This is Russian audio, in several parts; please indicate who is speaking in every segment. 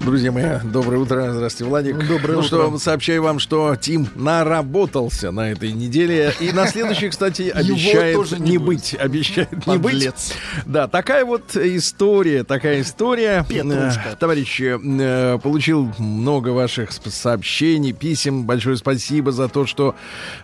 Speaker 1: Друзья мои, доброе утро. Здравствуйте, Владик.
Speaker 2: Доброе
Speaker 1: ну
Speaker 2: утро.
Speaker 1: что, сообщаю вам, что Тим наработался на этой неделе. И на следующей, кстати, обещает
Speaker 2: тоже не
Speaker 1: не
Speaker 2: будет.
Speaker 1: быть. Обещает не быть. Да, такая вот история, такая история.
Speaker 2: Петрушка.
Speaker 1: Э, Товарищи, э, получил много ваших сообщений, писем. Большое спасибо за то, что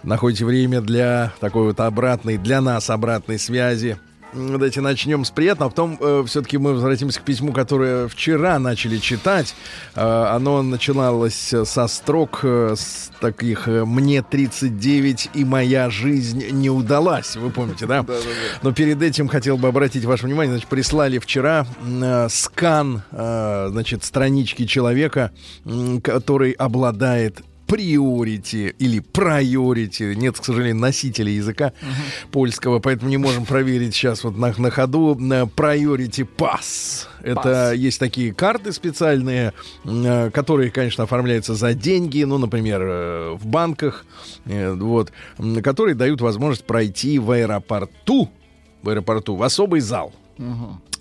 Speaker 1: находите время для такой вот обратной, для нас обратной связи. Давайте начнем с приятного, а потом все-таки мы возвратимся к письму, которое вчера начали читать. Э, оно начиналось э, со строк э, с таких э, «Мне 39 и моя жизнь не удалась». Вы помните, да? Но перед этим хотел бы обратить ваше внимание, значит, прислали вчера э, скан, э, значит, странички человека, который обладает приорити или прайорити. Нет, к сожалению, носителя языка польского, поэтому не можем проверить сейчас вот на, на ходу. Priority Pass. Это
Speaker 2: Пас.
Speaker 1: есть такие карты специальные, э, которые, конечно, оформляются за деньги, ну, например, э, в банках, э, вот, которые дают возможность пройти в аэропорту, в аэропорту, в особый зал.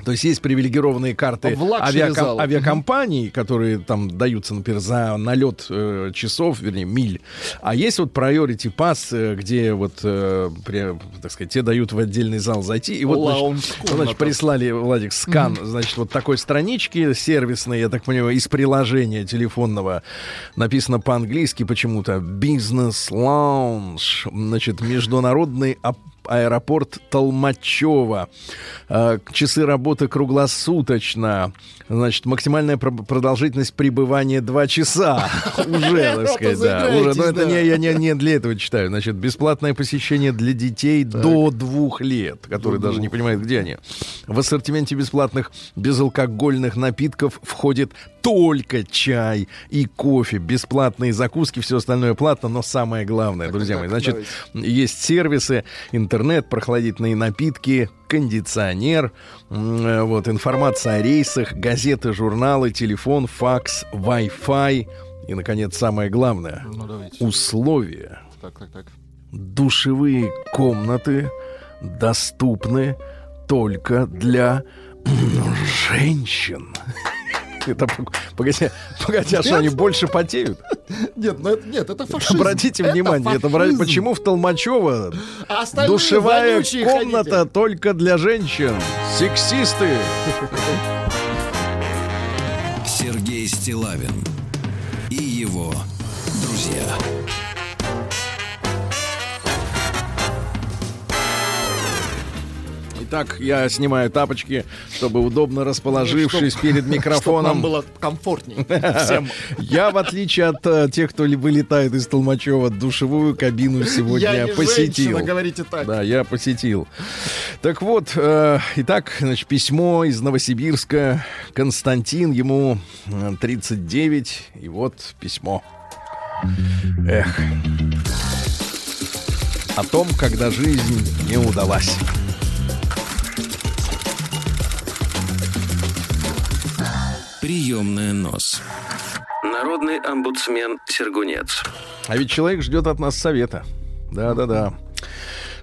Speaker 1: То есть есть привилегированные карты
Speaker 2: luxury
Speaker 1: авиаком- авиакомпаний, которые там даются, например, за налет э, часов, вернее, миль. А есть вот priority pass, э, где вот, э, при- так сказать, тебе дают в отдельный зал зайти. И вот, значит, значит, прислали, Владик, скан, значит, вот такой странички сервисной, я так понимаю, из приложения телефонного. Написано по-английски почему-то. Бизнес лаунж. Значит, международный аэропорт Толмачева. Э, Часы работы круглосуточно. Значит, максимальная про- продолжительность пребывания 2 часа. Уже, так сказать, да. Уже. Но это не, я не, не для этого читаю. Значит, бесплатное посещение для детей до двух лет, которые даже не понимают, где они. В ассортименте бесплатных безалкогольных напитков входит только чай и кофе, бесплатные закуски, все остальное платно, но самое главное, друзья мои, значит, есть сервисы, интернет, прохладительные напитки, кондиционер, э, вот, информация о рейсах, газеты, журналы, телефон, факс, Wi-Fi и, наконец, самое главное,
Speaker 2: Ну, давайте.
Speaker 1: условия.
Speaker 2: Так, так, так.
Speaker 1: Душевые комнаты доступны только для женщин. Это, пог- погоди, погоди, а что, они больше потеют?
Speaker 2: Нет, ну это, нет, это фашизм.
Speaker 1: Обратите внимание, это бра-
Speaker 2: фашизм.
Speaker 1: почему в Толмачево
Speaker 2: А
Speaker 1: душевая комната
Speaker 2: ходите.
Speaker 1: только для женщин? Сексисты!
Speaker 3: Сергей Стилавин
Speaker 1: Итак, я снимаю тапочки, чтобы удобно расположившись перед
Speaker 2: Чтоб нам
Speaker 1: микрофоном.
Speaker 2: было комфортней всем.
Speaker 1: Я, в отличие от э, тех, кто вылетает из Толмачева, душевую кабину сегодня
Speaker 2: Я не
Speaker 1: посетил.
Speaker 2: женщина, говорите так.
Speaker 1: Да, я посетил. Так вот, э, итак, значит, письмо из Новосибирска. Константин, ему э, 39, и вот письмо. Эх. О том, когда жизнь не удалась.
Speaker 3: Приемная нос. Народный омбудсмен Сергунец.
Speaker 1: А ведь человек ждет от нас совета. Да-да-да.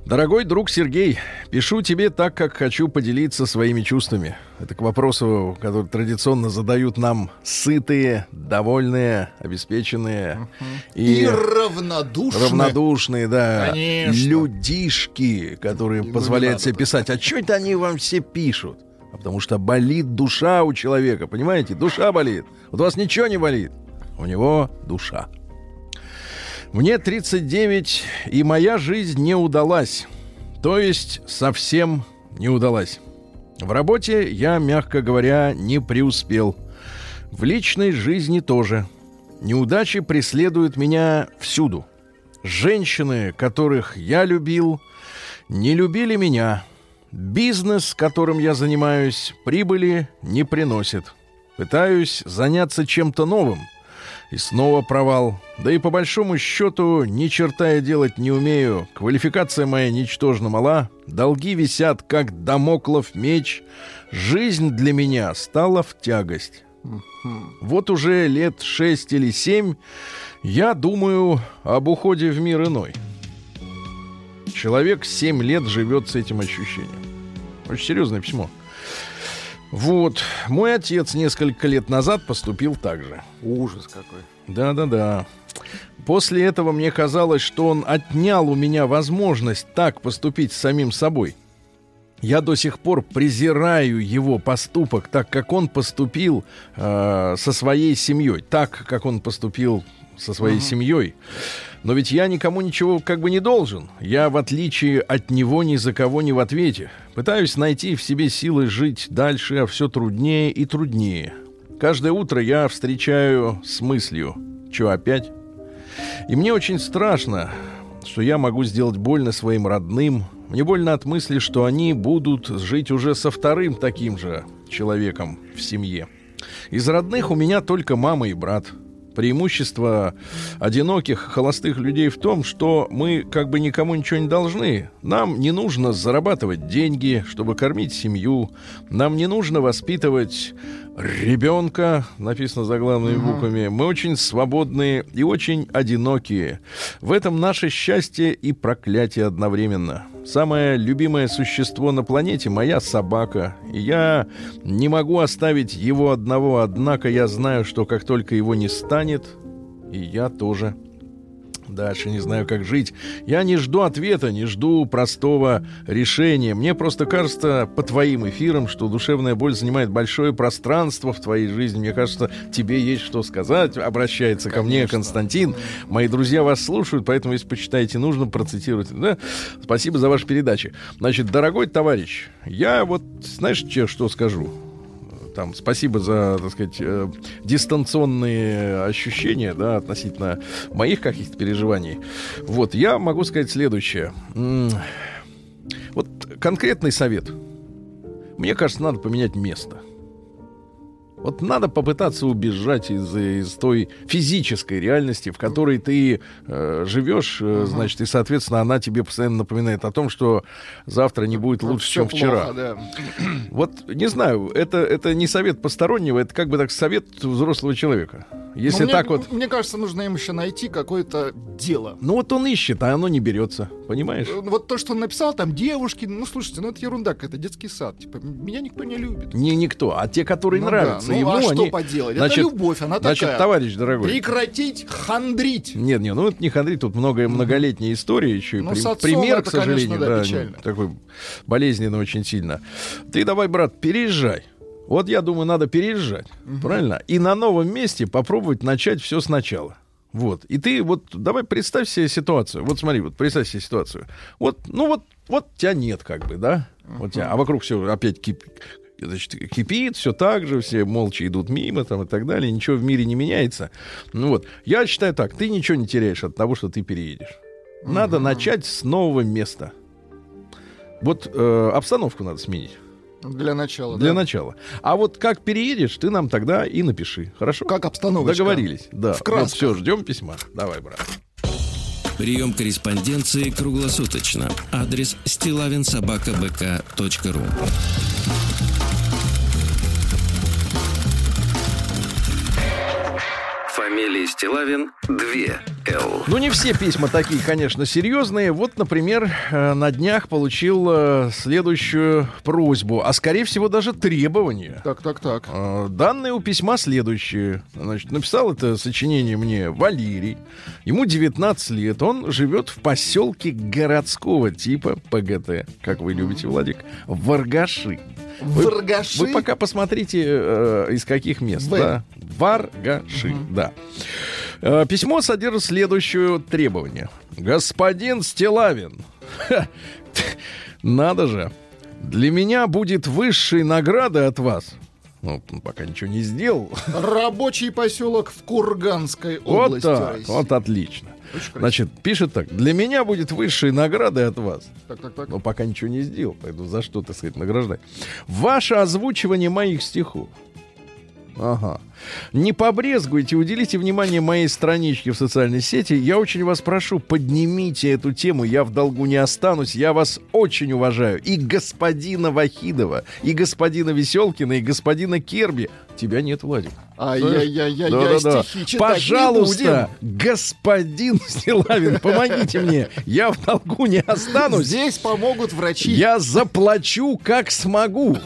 Speaker 1: Дорогой друг Сергей, пишу тебе так, как хочу поделиться своими чувствами. Это к вопросу, который традиционно задают нам сытые, довольные, обеспеченные
Speaker 2: И,
Speaker 1: и
Speaker 2: равнодушно.
Speaker 1: равнодушные, да,
Speaker 2: Конечно.
Speaker 1: людишки, которые
Speaker 2: не
Speaker 1: позволяют себе писать. А что это они вам все пишут? А потому что болит душа у человека, понимаете? Душа болит. Вот у вас ничего не болит. У него душа. Мне 39, и моя жизнь не удалась. То есть совсем не удалась. В работе я, мягко говоря, не преуспел. В личной жизни тоже. Неудачи преследуют меня всюду. Женщины, которых я любил, не любили меня. Бизнес, которым я занимаюсь, прибыли не приносит. Пытаюсь заняться чем-то новым. И снова провал. Да и по большому счету ни черта я делать не умею. Квалификация моя ничтожно мала. Долги висят, как домоклов меч. Жизнь для меня стала в тягость. Вот уже лет шесть или семь я думаю об уходе в мир иной. Человек семь лет живет с этим ощущением. Очень серьезное письмо. Вот. Мой отец несколько лет назад поступил так же.
Speaker 2: Ужас какой.
Speaker 1: Да-да-да. После этого мне казалось, что он отнял у меня возможность так поступить с самим собой. Я до сих пор презираю его поступок, так как он поступил э, со своей семьей, так как он поступил со своей uh-huh. семьей. Но ведь я никому ничего как бы не должен. Я, в отличие от него, ни за кого не в ответе. Пытаюсь найти в себе силы жить дальше, а все труднее и труднее. Каждое утро я встречаю с мыслью, что опять? И мне очень страшно, что я могу сделать больно своим родным. Мне больно от мысли, что они будут жить уже со вторым таким же человеком в семье. Из родных у меня только мама и брат – преимущество одиноких, холостых людей в том, что мы как бы никому ничего не должны. Нам не нужно зарабатывать деньги, чтобы кормить семью. Нам не нужно воспитывать ребенка, написано заглавными угу. буквами. Мы очень свободные и очень одинокие. В этом наше счастье и проклятие одновременно. Самое любимое существо на планете — моя собака. Я не могу оставить его одного, однако я знаю, что как только его не станет, и я тоже — Дальше не знаю, как жить. Я не жду ответа, не жду простого решения. Мне просто кажется по твоим эфирам, что душевная боль занимает большое пространство в твоей жизни. Мне кажется, тебе есть что сказать. Обращается Конечно. ко мне Константин. Мои друзья вас слушают, поэтому, если почитаете, нужно процитировать. Да? Спасибо за ваши передачи. Значит, дорогой товарищ, я вот, знаешь, что скажу? Там, спасибо за, так сказать, э, дистанционные ощущения, да, относительно моих каких-то переживаний. Вот, я могу сказать следующее. Вот конкретный совет. Мне кажется, надо поменять место. Вот надо попытаться убежать из, из той физической реальности, в которой ты э, живешь, э, значит, и, соответственно, она тебе постоянно напоминает о том, что завтра не будет лучше, чем вчера. да. Вот, не знаю, это, это не совет постороннего, это как бы так совет взрослого человека. Если
Speaker 2: мне,
Speaker 1: так вот...
Speaker 2: Мне кажется, нужно им еще найти какое-то дело.
Speaker 1: Ну вот он ищет, а оно не берется, понимаешь?
Speaker 2: Ну, вот то, что он написал, там девушки, ну слушайте, ну это ерунда какая-то, детский сад. Типа, меня никто не любит.
Speaker 1: Не никто, а те, которые ну, нравятся да. Ну, ему, а
Speaker 2: они... что поделать?
Speaker 1: Значит,
Speaker 2: это любовь, она
Speaker 1: значит,
Speaker 2: такая.
Speaker 1: товарищ дорогой.
Speaker 2: Прекратить хандрить.
Speaker 1: Нет, нет, ну это не хандрить, тут много, многолетняя история еще.
Speaker 2: Ну, при, пример, это, к сожалению, конечно, да, да, печально.
Speaker 1: такой болезненный очень сильно. Ты давай, брат, переезжай. Вот я думаю, надо переезжать, угу. правильно? И на новом месте попробовать начать все сначала. Вот. И ты вот давай представь себе ситуацию. Вот смотри, вот представь себе ситуацию. Вот, ну вот, вот тебя нет, как бы, да? Вот тебя, а вокруг все опять кип, значит, кипит, все так же, все молча идут мимо там и так далее, ничего в мире не меняется. Ну вот, я считаю так, ты ничего не теряешь от того, что ты переедешь. Надо uh-huh. начать с нового места. Вот э, обстановку надо сменить.
Speaker 2: Для начала.
Speaker 1: Для
Speaker 2: да?
Speaker 1: начала. А вот как переедешь, ты нам тогда и напиши. Хорошо?
Speaker 2: Как обстановочка.
Speaker 1: Договорились. Да.
Speaker 2: В красках.
Speaker 1: Вот все, ждем письма. Давай, брат.
Speaker 3: Прием корреспонденции круглосуточно. Адрес стилавинсобакабк.ру Фамилия Стилавин 2 Л.
Speaker 1: Ну, не все письма такие, конечно, серьезные. Вот, например, э, на днях получил э, следующую просьбу, а скорее всего даже требование.
Speaker 2: Так, так, так.
Speaker 1: Э, данные у письма следующие. Значит, написал это сочинение мне Валерий. Ему 19 лет. Он живет в поселке городского типа ПГТ, как вы любите, Владик, Варгаши.
Speaker 2: Варгаши?
Speaker 1: Вы, вы пока посмотрите, э, из каких мест. В. Да? Варгаши, угу. да. Э, письмо содержит следующее требование. Господин Стилавин, надо же, для меня будет высшей наградой от вас. Ну, пока ничего не сделал.
Speaker 2: Рабочий поселок в Курганской области.
Speaker 1: Вот так, вот отлично. Значит, пишет так. Для меня будет высшей наградой от вас.
Speaker 2: Так, так, так.
Speaker 1: Но пока ничего не сделал, поэтому за что, так сказать, награждать. Ваше озвучивание моих стихов. Ага. Не побрезгуйте, уделите внимание моей страничке в социальной сети. Я очень вас прошу, поднимите эту тему. Я в долгу не останусь. Я вас очень уважаю. И господина Вахидова, и господина Веселкина, и господина Керби. Тебя нет, Владик.
Speaker 2: Ай-яй-яй-яй,
Speaker 1: Да-да-да.
Speaker 2: стихи читать
Speaker 1: Пожалуйста, господин Стилавин, помогите мне. Я в долгу не останусь.
Speaker 2: Здесь помогут врачи.
Speaker 1: Я заплачу, как смогу.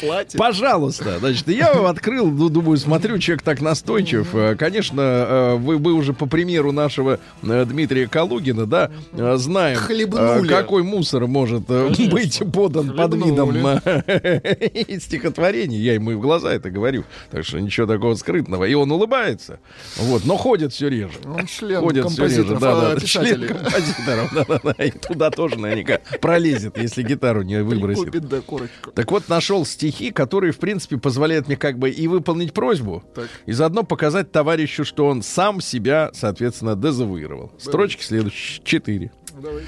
Speaker 2: Платят.
Speaker 1: Пожалуйста. Значит, я его открыл, ну, думаю, смотрю, человек так настойчив. Э, Конечно, э, вы, вы уже по примеру нашего э, Дмитрия Калугина, да, знаем,
Speaker 2: Хлебнули.
Speaker 1: какой мусор может э, быть подан под видом стихотворений. Я ему и в глаза это говорю. Так что ничего такого скрытного. И он улыбается. Вот, но ходит все реже.
Speaker 2: Он член
Speaker 1: Ходит все реже.
Speaker 2: композиторов,
Speaker 1: Да, да, член композиторов. Да, да, да. И туда тоже наверняка пролезет, если гитару не выбросит.
Speaker 2: Купит, да, корочку.
Speaker 1: Так вот, нашел стихи, которые, в принципе, позволяют мне как бы и выполнить просьбу,
Speaker 2: Так.
Speaker 1: и заодно показать товарищу, что он сам себя, соответственно, дезавуировал. Строчки следующие. Четыре.
Speaker 2: Давай.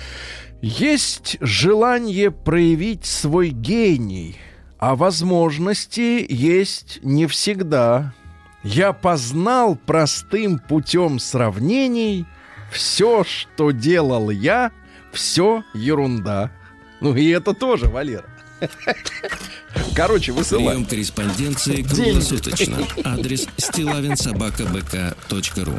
Speaker 1: Есть желание проявить свой гений, а возможности есть не всегда. Я познал простым путем сравнений все, что делал я, все ерунда. Ну и это тоже, Валера. Короче, высылай.
Speaker 3: Прием корреспонденции круглосуточно. Адрес стилавинсобакабк.ру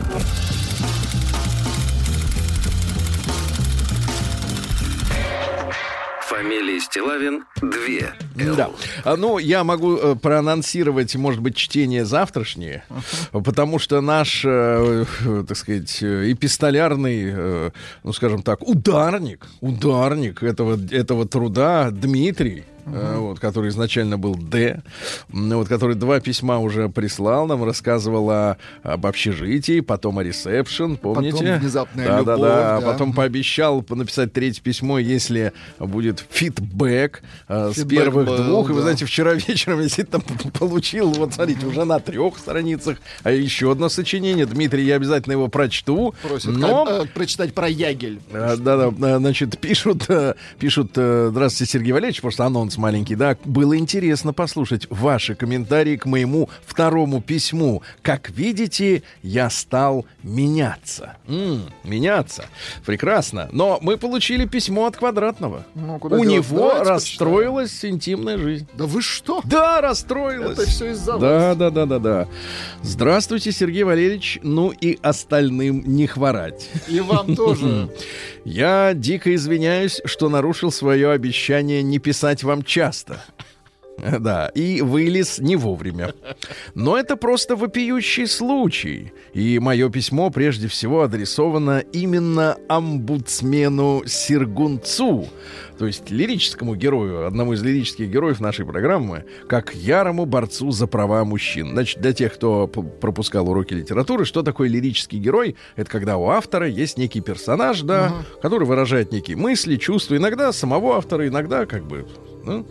Speaker 3: Фамилия Стилавин 2
Speaker 1: Да. А, Ну, я могу э, проанонсировать, может быть, чтение завтрашнее, потому что наш, э, э, так сказать, эпистолярный, э, ну, скажем так, ударник, ударник этого, этого труда Дмитрий, э, вот, который изначально был Д, вот, который два письма уже прислал нам, рассказывал о, об общежитии, потом о ресепшн, помните?
Speaker 2: внезапная
Speaker 1: да, да,
Speaker 2: любовь,
Speaker 1: да,
Speaker 2: да.
Speaker 1: потом пообещал написать третье письмо, если будет фидбэк э, с первых
Speaker 2: был,
Speaker 1: двух. И вы
Speaker 2: да.
Speaker 1: знаете, вчера вечером я действительно получил, вот смотрите, уже на трех страницах, а еще одно сочинение. Дмитрий, я обязательно его прочту.
Speaker 2: Просит
Speaker 1: но...
Speaker 2: э, прочитать про Ягель.
Speaker 1: А, Да, да, а, значит, пишут, э, пишут, э, здравствуйте, Сергей Валерьевич, просто анонс маленький, да, было интересно послушать ваши комментарии к моему второму письму. Как видите, я стал меняться. М, меняться. Прекрасно. Но мы получили письмо от Квадратного.
Speaker 2: Ну, куда
Speaker 1: У
Speaker 2: делать?
Speaker 1: него
Speaker 2: Давайте
Speaker 1: расстроилась интимная жизнь.
Speaker 2: Да вы что?
Speaker 1: Да, расстроилась.
Speaker 2: Это все из-за вас.
Speaker 1: Да, да, да, да, да. Здравствуйте, Сергей Валерьевич. Ну и остальным не хворать.
Speaker 2: И вам тоже.
Speaker 1: Я дико извиняюсь, что нарушил свое обещание не писать вам часто. Да, и вылез не вовремя. Но это просто вопиющий случай. И мое письмо прежде всего адресовано именно омбудсмену Сергунцу, то есть лирическому герою, одному из лирических героев нашей программы, как ярому борцу за права мужчин. Значит, для тех, кто пропускал уроки литературы, что такое лирический герой? Это когда у автора есть некий персонаж, да, который выражает некие мысли, чувства, иногда самого автора, иногда как бы ну.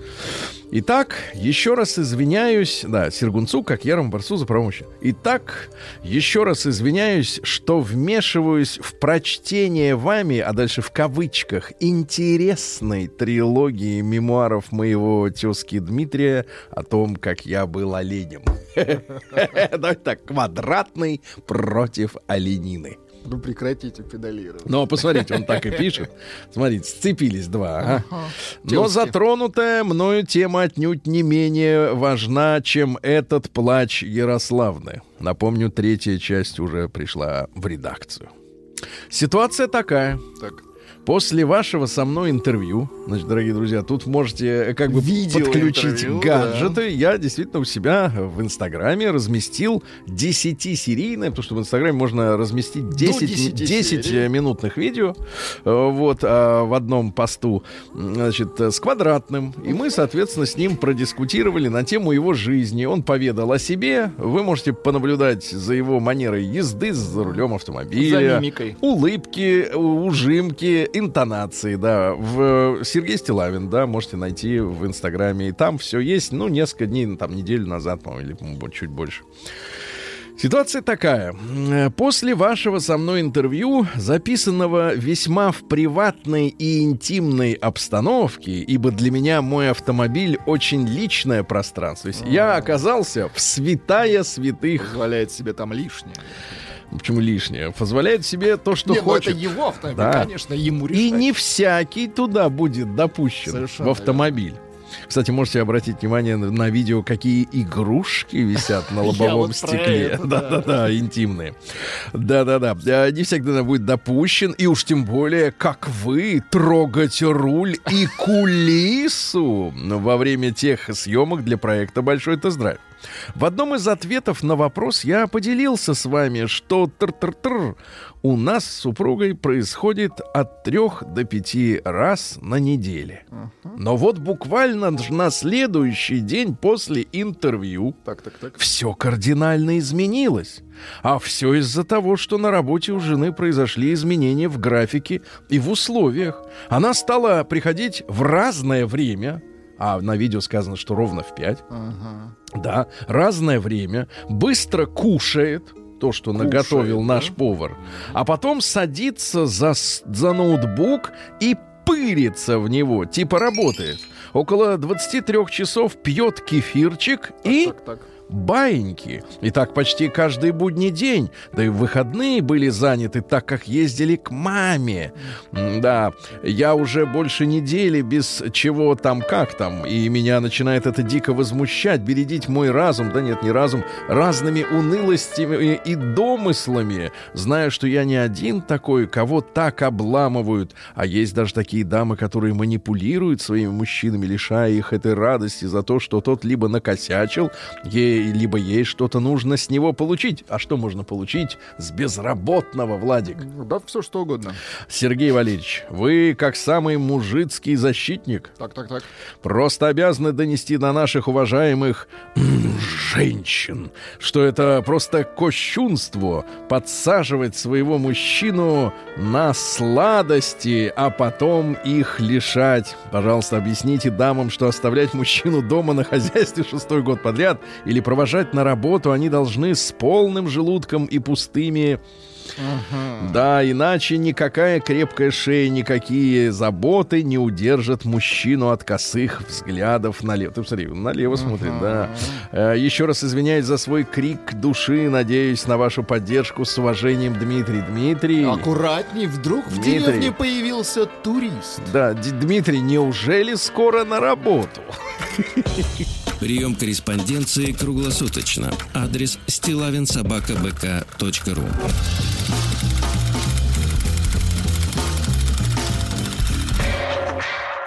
Speaker 1: Итак, еще раз извиняюсь, да, Сергунцу, как ярому борцу за права мужчин. Итак, еще раз извиняюсь, что вмешиваюсь в прочтение вами, а дальше в кавычках, интересной трилогии мемуаров моего тезки Дмитрия о том, как я был оленем. Давайте так, квадратный против оленины.
Speaker 2: Ну прекратите педалировать.
Speaker 1: Но посмотрите, он так и пишет. Смотрите, сцепились два. ага. Но затронутая мною тема отнюдь не менее важна, чем этот плач Ярославны. Напомню, третья часть уже пришла в редакцию. Ситуация такая.
Speaker 2: Так.
Speaker 1: После вашего со мной интервью, значит, дорогие друзья, тут можете э, как бы
Speaker 2: Видео
Speaker 1: подключить
Speaker 2: интервью,
Speaker 1: гаджеты. Я действительно у себя в Инстаграме разместил 10-серийное, потому что в Инстаграме можно разместить 10,
Speaker 2: 10
Speaker 1: 10
Speaker 2: серий.
Speaker 1: минутных видео э, вот а, в одном посту, значит, э, с квадратным. И мы, соответственно, с ним продискутировали на тему его жизни. Он поведал о себе. Вы можете понаблюдать за его манерой езды за рулем автомобиля
Speaker 2: За мимикой.
Speaker 1: улыбки, ужимки, интонации, да. В э, Сергей Стилавин, да, можете найти в Инстаграме. И там все есть, ну, несколько дней, ну, там, неделю назад, по-моему, или по-моему, чуть больше. Ситуация такая. Э, После вашего со мной интервью, записанного весьма в приватной и интимной обстановке, ибо для меня мой автомобиль очень личное пространство. То есть я оказался в святая святых.
Speaker 2: Позволяет себе там лишнее.
Speaker 1: Почему лишнее? Позволяет себе то, что
Speaker 2: Не, ну
Speaker 1: хочет.
Speaker 2: это его автомобиль,
Speaker 1: Да.
Speaker 2: конечно, ему
Speaker 1: И
Speaker 2: решать.
Speaker 1: не всякий туда будет допущен
Speaker 2: Совершенно
Speaker 1: в автомобиль. Кстати, можете обратить внимание на, видео, какие игрушки висят на лобовом стекле. Да-да-да, интимные. Да-да-да. А, Не всегда будет допущен, и уж тем более, как вы, трогать руль и кулису во время тех съемок для проекта «Большой тест-драйв». В одном из ответов на вопрос я поделился с вами, что тр-тр-тр у нас с супругой происходит от трех до пяти раз на неделе. Но вот буквально на следующий день после интервью
Speaker 2: Так, так, так.
Speaker 1: все кардинально изменилось. А все из-за того, что на работе у жены произошли изменения в графике и в условиях. Она стала приходить в разное время, а на видео сказано, что ровно в 5.
Speaker 2: Ага.
Speaker 1: Да, разное время, быстро кушает то, что
Speaker 2: Кушает,
Speaker 1: наготовил
Speaker 2: да?
Speaker 1: наш повар, а потом садится за, за ноутбук и пырится в него, типа работает. Около 23 часов пьет кефирчик и
Speaker 2: Так, так.
Speaker 1: Баиньки. И так почти каждый будний день. Да и выходные были заняты, так как ездили к маме. Да, я уже больше недели без чего там, как там. И меня начинает это дико возмущать, бередить мой разум, да нет, не разум, разными унылостями и домыслами, зная, что я не один такой, кого так обламывают. А есть даже такие дамы, которые манипулируют своими мужчинами, лишая их этой радости за то, что тот либо накосячил, ей, либо ей что-то нужно с него получить. А что можно получить с безработного, Владик?
Speaker 2: Ну, Да, все что угодно.
Speaker 1: Сергей Валерьевич, вы, как самый мужицкий защитник,
Speaker 2: Так, так, так.
Speaker 1: просто обязаны донести до наших уважаемых женщин, что это просто кощунство подсаживать своего мужчину на сладости, а потом их лишать. Пожалуйста, объясните дамам, что оставлять мужчину дома на хозяйстве шестой год подряд или провожать на работу они должны с полным желудком и пустыми да, иначе никакая крепкая шея, никакие заботы не удержат мужчину от косых взглядов налево. Ты посмотри, он налево смотрит, да. Э, Еще раз извиняюсь за свой крик души. Надеюсь на вашу поддержку. С уважением, Дмитрий. Дмитрий.
Speaker 2: Аккуратней, вдруг в
Speaker 1: Дмитрий.
Speaker 2: деревне появился турист.
Speaker 1: Да, Дмитрий, неужели скоро на работу?
Speaker 3: Прием корреспонденции круглосуточно. Адрес стилавинсобакабк.ру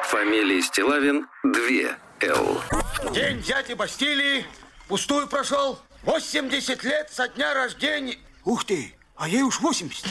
Speaker 3: Фамилия Стилавин 2 Л.
Speaker 4: День дяди Бастилии пустую прошел. 80 лет со дня рождения. Ух ты, а ей уж 80.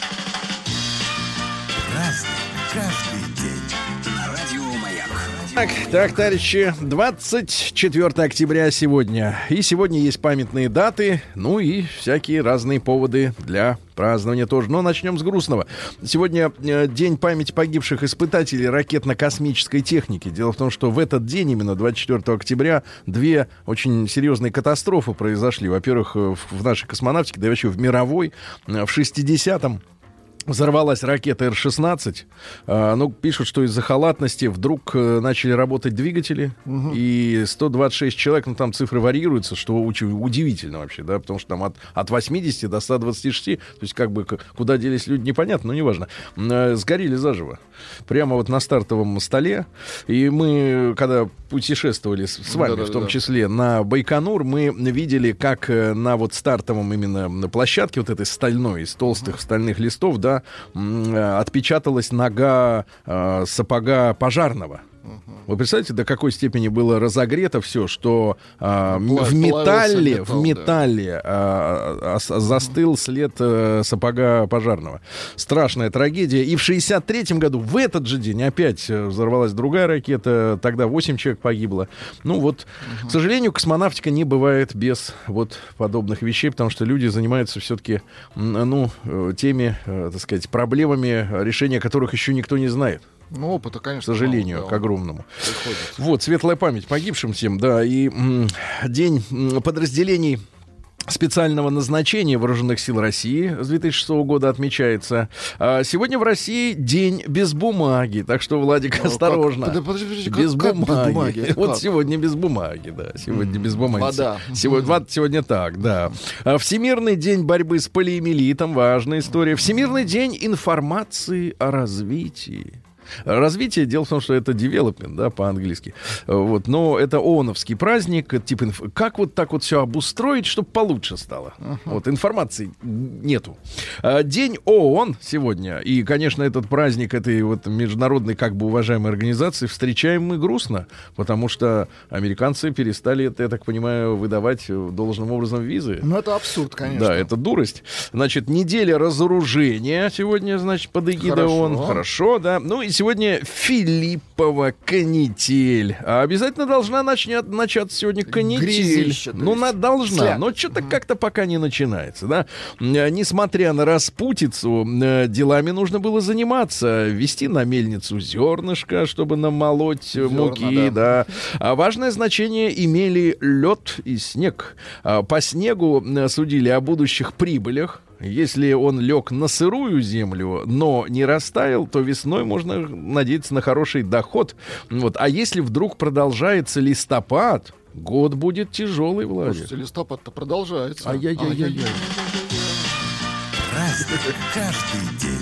Speaker 1: Так, так, товарищи, 24 октября сегодня. И сегодня есть памятные даты, ну и всякие разные поводы для празднования тоже. Но начнем с грустного. Сегодня э, день памяти погибших испытателей ракетно-космической техники. Дело в том, что в этот день, именно 24 октября, две очень серьезные катастрофы произошли. Во-первых, э, в нашей космонавтике, да и вообще в мировой, э, в 60-м Взорвалась ракета Р-16. А, ну, пишут, что из-за халатности вдруг э, начали работать двигатели. И 126 человек, ну, там цифры варьируются, что очень удивительно вообще, да, потому что там от, от 80 до 126, то есть как бы куда делись люди, непонятно, но неважно. Э, Сгорели заживо. Прямо вот на стартовом столе. И мы, когда путешествовали с, с вами, в том числе на Байконур, мы видели, как э, на вот стартовом именно на площадке вот этой стальной, из толстых стальных листов, да, м, э, отпечаталась нога э, сапога пожарного. Вы представляете, до какой степени было разогрето все, что
Speaker 2: Пла-
Speaker 1: в металле,
Speaker 2: плавился
Speaker 1: в
Speaker 2: металл, да.
Speaker 1: металле а, застыл след э, сапога пожарного. Страшная трагедия. И в 63-м году, в этот же день, опять э, взорвалась другая ракета. Тогда 8 человек погибло. Ну вот, к сожалению, космонавтика не бывает без вот подобных вещей, потому что люди занимаются все-таки, ну, э, теми, э, так сказать, проблемами, решения которых еще никто не знает.
Speaker 2: Ну, опыта,
Speaker 1: К
Speaker 2: конечно,
Speaker 1: сожалению,
Speaker 2: мало,
Speaker 1: к
Speaker 2: да,
Speaker 1: огромному.
Speaker 2: приходится.
Speaker 1: Вот, светлая память погибшим всем, да, и м, день м, подразделений специального назначения Вооруженных сил России с 2006 года отмечается. А сегодня в России день без бумаги, так что, Владик,
Speaker 2: О,
Speaker 1: осторожно.
Speaker 2: как- подожди, подожди,
Speaker 1: без,
Speaker 2: как- как без
Speaker 1: бумаги.
Speaker 2: бумаги? Это
Speaker 1: Вот
Speaker 2: как?
Speaker 1: сегодня без бумаги, да. Сегодня без бумаги.
Speaker 2: Вода.
Speaker 1: Сегодня, вот сегодня так, да. А Всемирный день борьбы с полиэмилитом. Важная история. Всемирный день информации о развитии. Развитие, дело в том, что это development, да, по-английски. Вот, но это ООНовский праздник, типа, инф- как вот так вот все обустроить, чтобы получше стало. Вот, информации нету. А, День ООН сегодня, и, конечно, этот праздник этой вот международной, как бы уважаемой организации встречаем мы грустно, потому что американцы перестали, я так понимаю, выдавать э, должным образом визы.
Speaker 2: Ну, это абсурд, конечно.
Speaker 1: Да, это дурость. Значит, неделя разоружения сегодня, значит, под эгидой. ООН. Хорошо, да. Ну и сегодня Филиппова канитель. А обязательно должна начнет, начаться сегодня канитель.
Speaker 2: Грязище,
Speaker 1: ну,
Speaker 2: есть.
Speaker 1: на, должна.
Speaker 2: Слякоть.
Speaker 1: Но что-то как-то пока не начинается, да. Э, Несмотря на распутицу, э, делами нужно было заниматься. Вести на мельницу зернышко, чтобы намолоть э,
Speaker 2: Зерна,
Speaker 1: муки,
Speaker 2: да.
Speaker 1: да. А важное значение имели лед и снег. А, По снегу судили о будущих прибылях. Если он лег на сырую землю, но не растаял, то весной можно надеяться на хороший доход. Вот. А если вдруг продолжается листопад, год будет тяжелый, Владик.
Speaker 2: Слушайте, листопад-то продолжается.
Speaker 1: Ай-яй-яй-яй-яй.
Speaker 5: Праздник каждый день.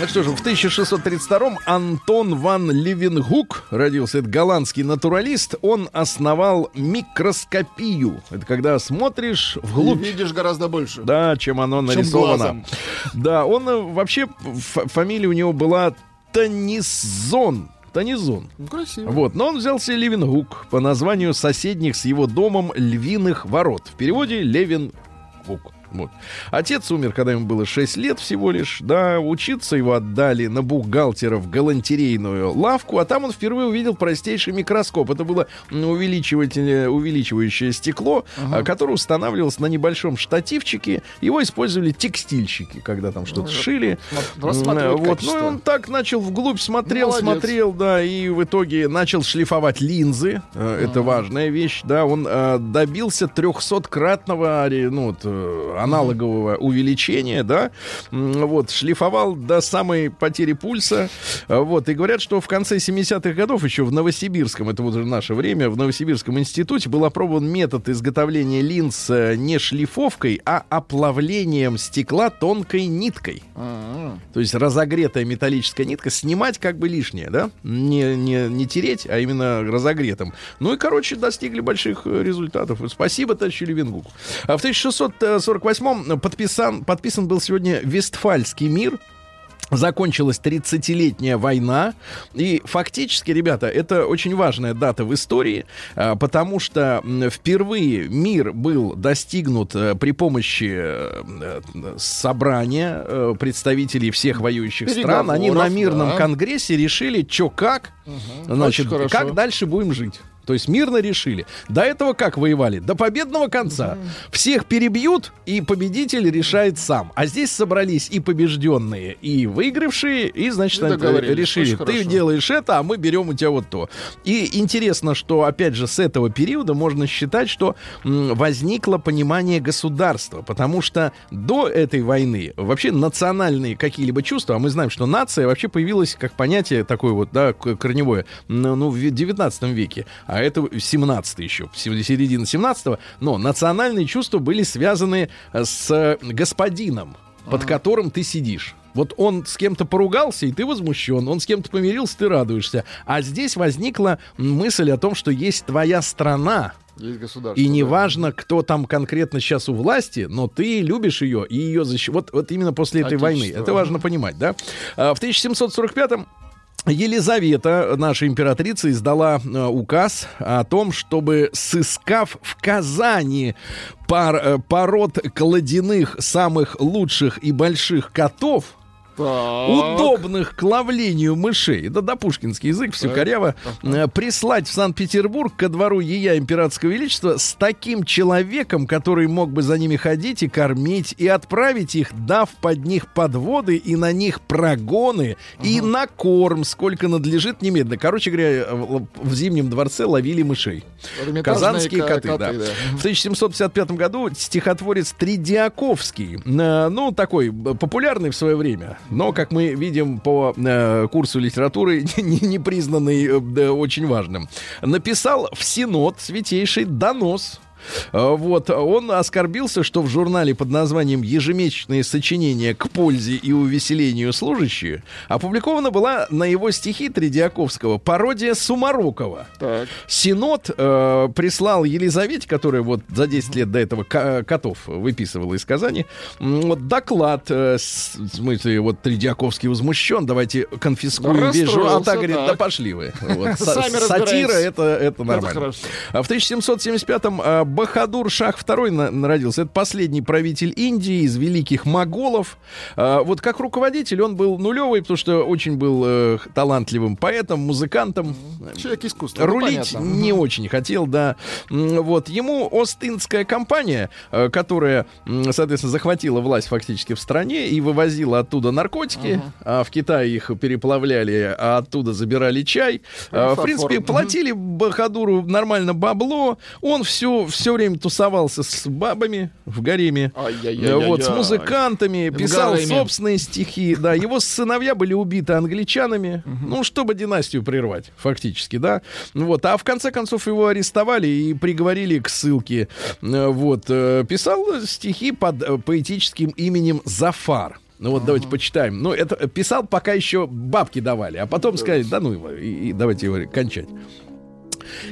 Speaker 5: Маяк.
Speaker 1: Ну что же, в 1632-м Антон ван Левенгук родился. Это голландский натуралист. Он основал микроскопию. Это когда смотришь
Speaker 2: И
Speaker 1: вглубь.
Speaker 2: видишь гораздо больше.
Speaker 1: Да, чем оно
Speaker 2: Чем
Speaker 1: нарисовано.
Speaker 2: глазом.
Speaker 1: Да, он э, вообще, фамилия у него была Танизон. Танизон.
Speaker 2: Ну, красиво.
Speaker 1: Вот, но он взял себе Левенгук по названию соседних с его домом львиных ворот. В переводе Левенгук. Вот. Отец умер, когда ему было 6 лет всего лишь. Да, учиться его отдали на бухгалтера в галантерейную лавку, а там он впервые увидел простейший микроскоп. Это было увеличиватель- увеличивающее стекло, а, которое устанавливалось на небольшом штативчике. Его использовали текстильщики, когда там что-то шили.
Speaker 2: Смо- рассматривают
Speaker 1: Вот. Ну, и
Speaker 2: качество.
Speaker 1: он так начал вглубь, смотрел,
Speaker 2: Молодец.
Speaker 1: смотрел, да, и в итоге начал шлифовать линзы. Э, Это важная вещь, да. Он э, добился 300-кратного ну, э, аналогового увеличения, да. Вот, шлифовал до самой потери пульса. Вот, и говорят, что в конце 70-х годов еще в Новосибирском, это вот уже наше время, в Новосибирском институте был опробован метод изготовления линз э, не шлифовкой, а оплавлением стекла тонкой ниткой.
Speaker 2: А,
Speaker 1: То есть разогретая металлическая нитка снимать как бы лишнее, да? Не, не, не тереть, а именно разогретым. Ну и, короче, достигли больших э, результатов. Спасибо, товарищу Левингуку. А в 1648-м подписан, подписан был сегодня Вестфальский мир. Закончилась 30-летняя война. И фактически, ребята, это очень важная дата в истории, а, потому что впервые мир был достигнут э, при помощи э, э, собрания э, представителей всех воюющих стран. Они на мирном
Speaker 2: да.
Speaker 1: конгрессе решили, что как, значит,
Speaker 2: Очень хорошо.
Speaker 1: как дальше будем жить. То есть мирно решили. До этого как воевали? До победного конца. Всех перебьют, и победитель решает сам. А здесь собрались и побежденные, и выигравшие, и, значит,
Speaker 2: И
Speaker 1: это
Speaker 2: договорились.
Speaker 1: решили, ты
Speaker 2: хорошо.
Speaker 1: делаешь это, а мы берем у тебя вот то. И интересно, что, опять же, с этого периода можно считать, что возникло понимание государства, потому что до этой войны вообще национальные какие-либо чувства, а мы знаем, что нация вообще появилась как понятие такое вот, да, корневое, ну, ну, в 19 веке, а это 17 еще, се- середина 17 но национальные чувства были связаны э, с господином, под которым ты сидишь. Вот он с кем-то поругался, и ты возмущен. Он с кем-то помирился, ты радуешься. А здесь возникла мысль о том, что есть твоя страна.
Speaker 2: Есть государство.
Speaker 1: И
Speaker 2: да.
Speaker 1: неважно, кто там конкретно сейчас у власти, но ты любишь ее и ее защищаешь. Вот, вот именно после этой войны. Это важно понимать, да? А, В 1745-м Елизавета, наша императрица, издала э, указ о том, чтобы, сыскав в Казани пар, э, пород кладяных самых лучших и больших котов, удобных к ловлению мышей, это допушкинский язык, все коряво, э, прислать в Санкт-Петербург ко двору Ея Императорского Величества с таким человеком, который мог бы за ними ходить и кормить, и отправить их, дав под них подводы и на них прогоны, и на корм, сколько надлежит немедленно. Короче говоря, в в Зимнем дворце ловили мышей. Казанские
Speaker 2: ко-
Speaker 1: коты,
Speaker 2: коты,
Speaker 1: да.
Speaker 2: да.
Speaker 1: В 1755 году стихотворец Тридиаковский, э, ну, такой э, популярный в свое время, но, как мы видим по э, курсу литературы, не, не признанный э, очень важным, написал в Синод святейший донос Вот, он оскорбился, что в журнале под названием «Ежемесячные сочинения к пользе и увеселению служащие» опубликована была на его стихи Тридиаковского пародия Сумарокова.
Speaker 2: Так.
Speaker 1: Синод э, прислал Елизавете, которая вот за 10 лет до этого ко- котов выписывала из Казани, вот доклад, э, с- в смысле, вот Тридиаковский возмущен, давайте конфискуем весь журнал. А говорит,
Speaker 2: так.
Speaker 1: да пошли вы. Вот, Сатира это, это нормально. А в 1775-м э, Бахадур Шах II на- народился. Это последний правитель Индии из великих моголов. Э, вот как руководитель он был нулевый, потому что очень был э, талантливым поэтом, музыкантом.
Speaker 2: Человек искусства. ну,
Speaker 1: Рулить
Speaker 2: понятно.
Speaker 1: не очень хотел, да. Вот. Ему Ост-Индская компания, э, которая, соответственно, захватила власть фактически в стране и вывозила оттуда наркотики, а в Китае их переплавляли, а оттуда забирали чай. А, В принципе, платили Бахадуру нормально бабло. Он все, все время тусовался с бабами в гареме. Вот, с музыкантами, писал собственные стихи. Да, его сыновья были убиты англичанами, ну, чтобы династию прервать, фактически, да. Вот, а в конце концов его арестовали и приговорили к ссылке. Э, Вот, э, писал стихи под э, поэтическим именем Зафар. Ну вот давайте почитаем. Ну, это писал, пока еще бабки давали, а потом сказали, да ну его, и, и давайте его кончать.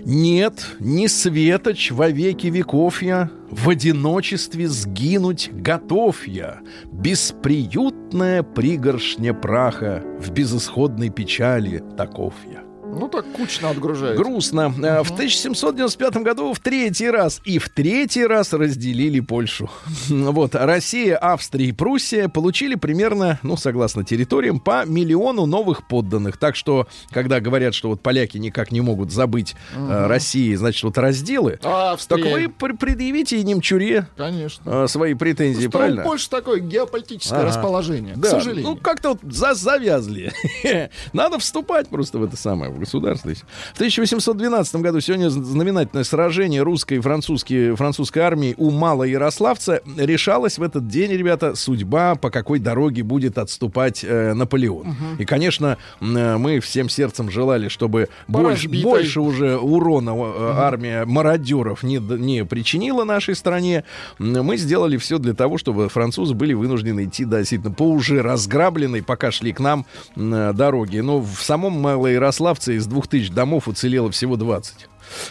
Speaker 1: Нет, не светоч во веки веков я, В одиночестве сгинуть готов я, Бесприютная пригоршня праха, В безысходной печали таков я.
Speaker 2: Ну так кучно отгружает.
Speaker 1: Грустно. Э, В 1795 году в третий раз и в третий раз разделили Польшу. Вот. Россия, Австрия и Пруссия получили примерно, ну, согласно территориям, по миллиону новых подданных. Так что, когда говорят, что вот поляки никак не могут забыть э, России, значит, вот разделы,
Speaker 2: А
Speaker 1: так
Speaker 2: Австрия?
Speaker 1: вы пр- предъявите и немчуре
Speaker 2: Конечно.
Speaker 1: э, свои претензии,
Speaker 2: Что
Speaker 1: правильно?
Speaker 2: у Польши такое геополитическое
Speaker 1: Ага.
Speaker 2: расположение, к
Speaker 1: Да,
Speaker 2: сожалению.
Speaker 1: ну как-то вот за- завязли. Надо вступать просто в это самое, в государство. В 1812 году сегодня знаменательное сражение русской и французской, французской армии у Малоярославца решалась в этот день, ребята, судьба, по какой дороге будет отступать э, Наполеон. И, конечно, э, мы всем сердцем желали, чтобы больше, больше уже урона э, армия мародеров не, не причинила нашей стране. Мы сделали все для того, чтобы французы были вынуждены идти да, действительно по уже разграбленной, пока шли к нам э, дороге. Но в самом Малоярославце из двух тысяч домов уцелело всего 20.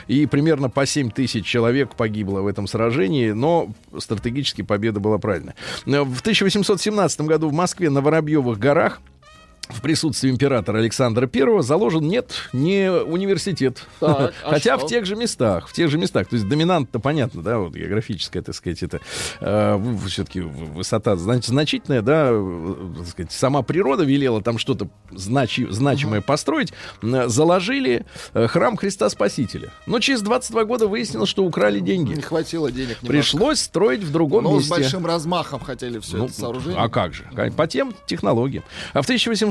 Speaker 1: И примерно по 7 тысяч человек погибло в этом сражении, но стратегически победа была правильная. В 1817 году в Москве на Воробьевых горах в присутствии императора Александра I заложен нет, не университет.
Speaker 2: Так, а
Speaker 1: Хотя
Speaker 2: что?
Speaker 1: в тех же местах, в тех же местах. То есть доминант-то понятно, да, вот географическая, так сказать, это э, все-таки высота значит, значительная, да, э, так сказать, сама природа велела там что-то значи- значимое построить. М, Заложили э, храм Христа Спасителя. Но через 22 года выяснилось, что украли деньги.
Speaker 2: Не хватило денег немножко.
Speaker 1: Пришлось строить в другом
Speaker 2: Но с
Speaker 1: месте.
Speaker 2: большим размахом хотели все
Speaker 1: Ну,
Speaker 2: это сооружение.
Speaker 1: А как же? По тем технологиям. А в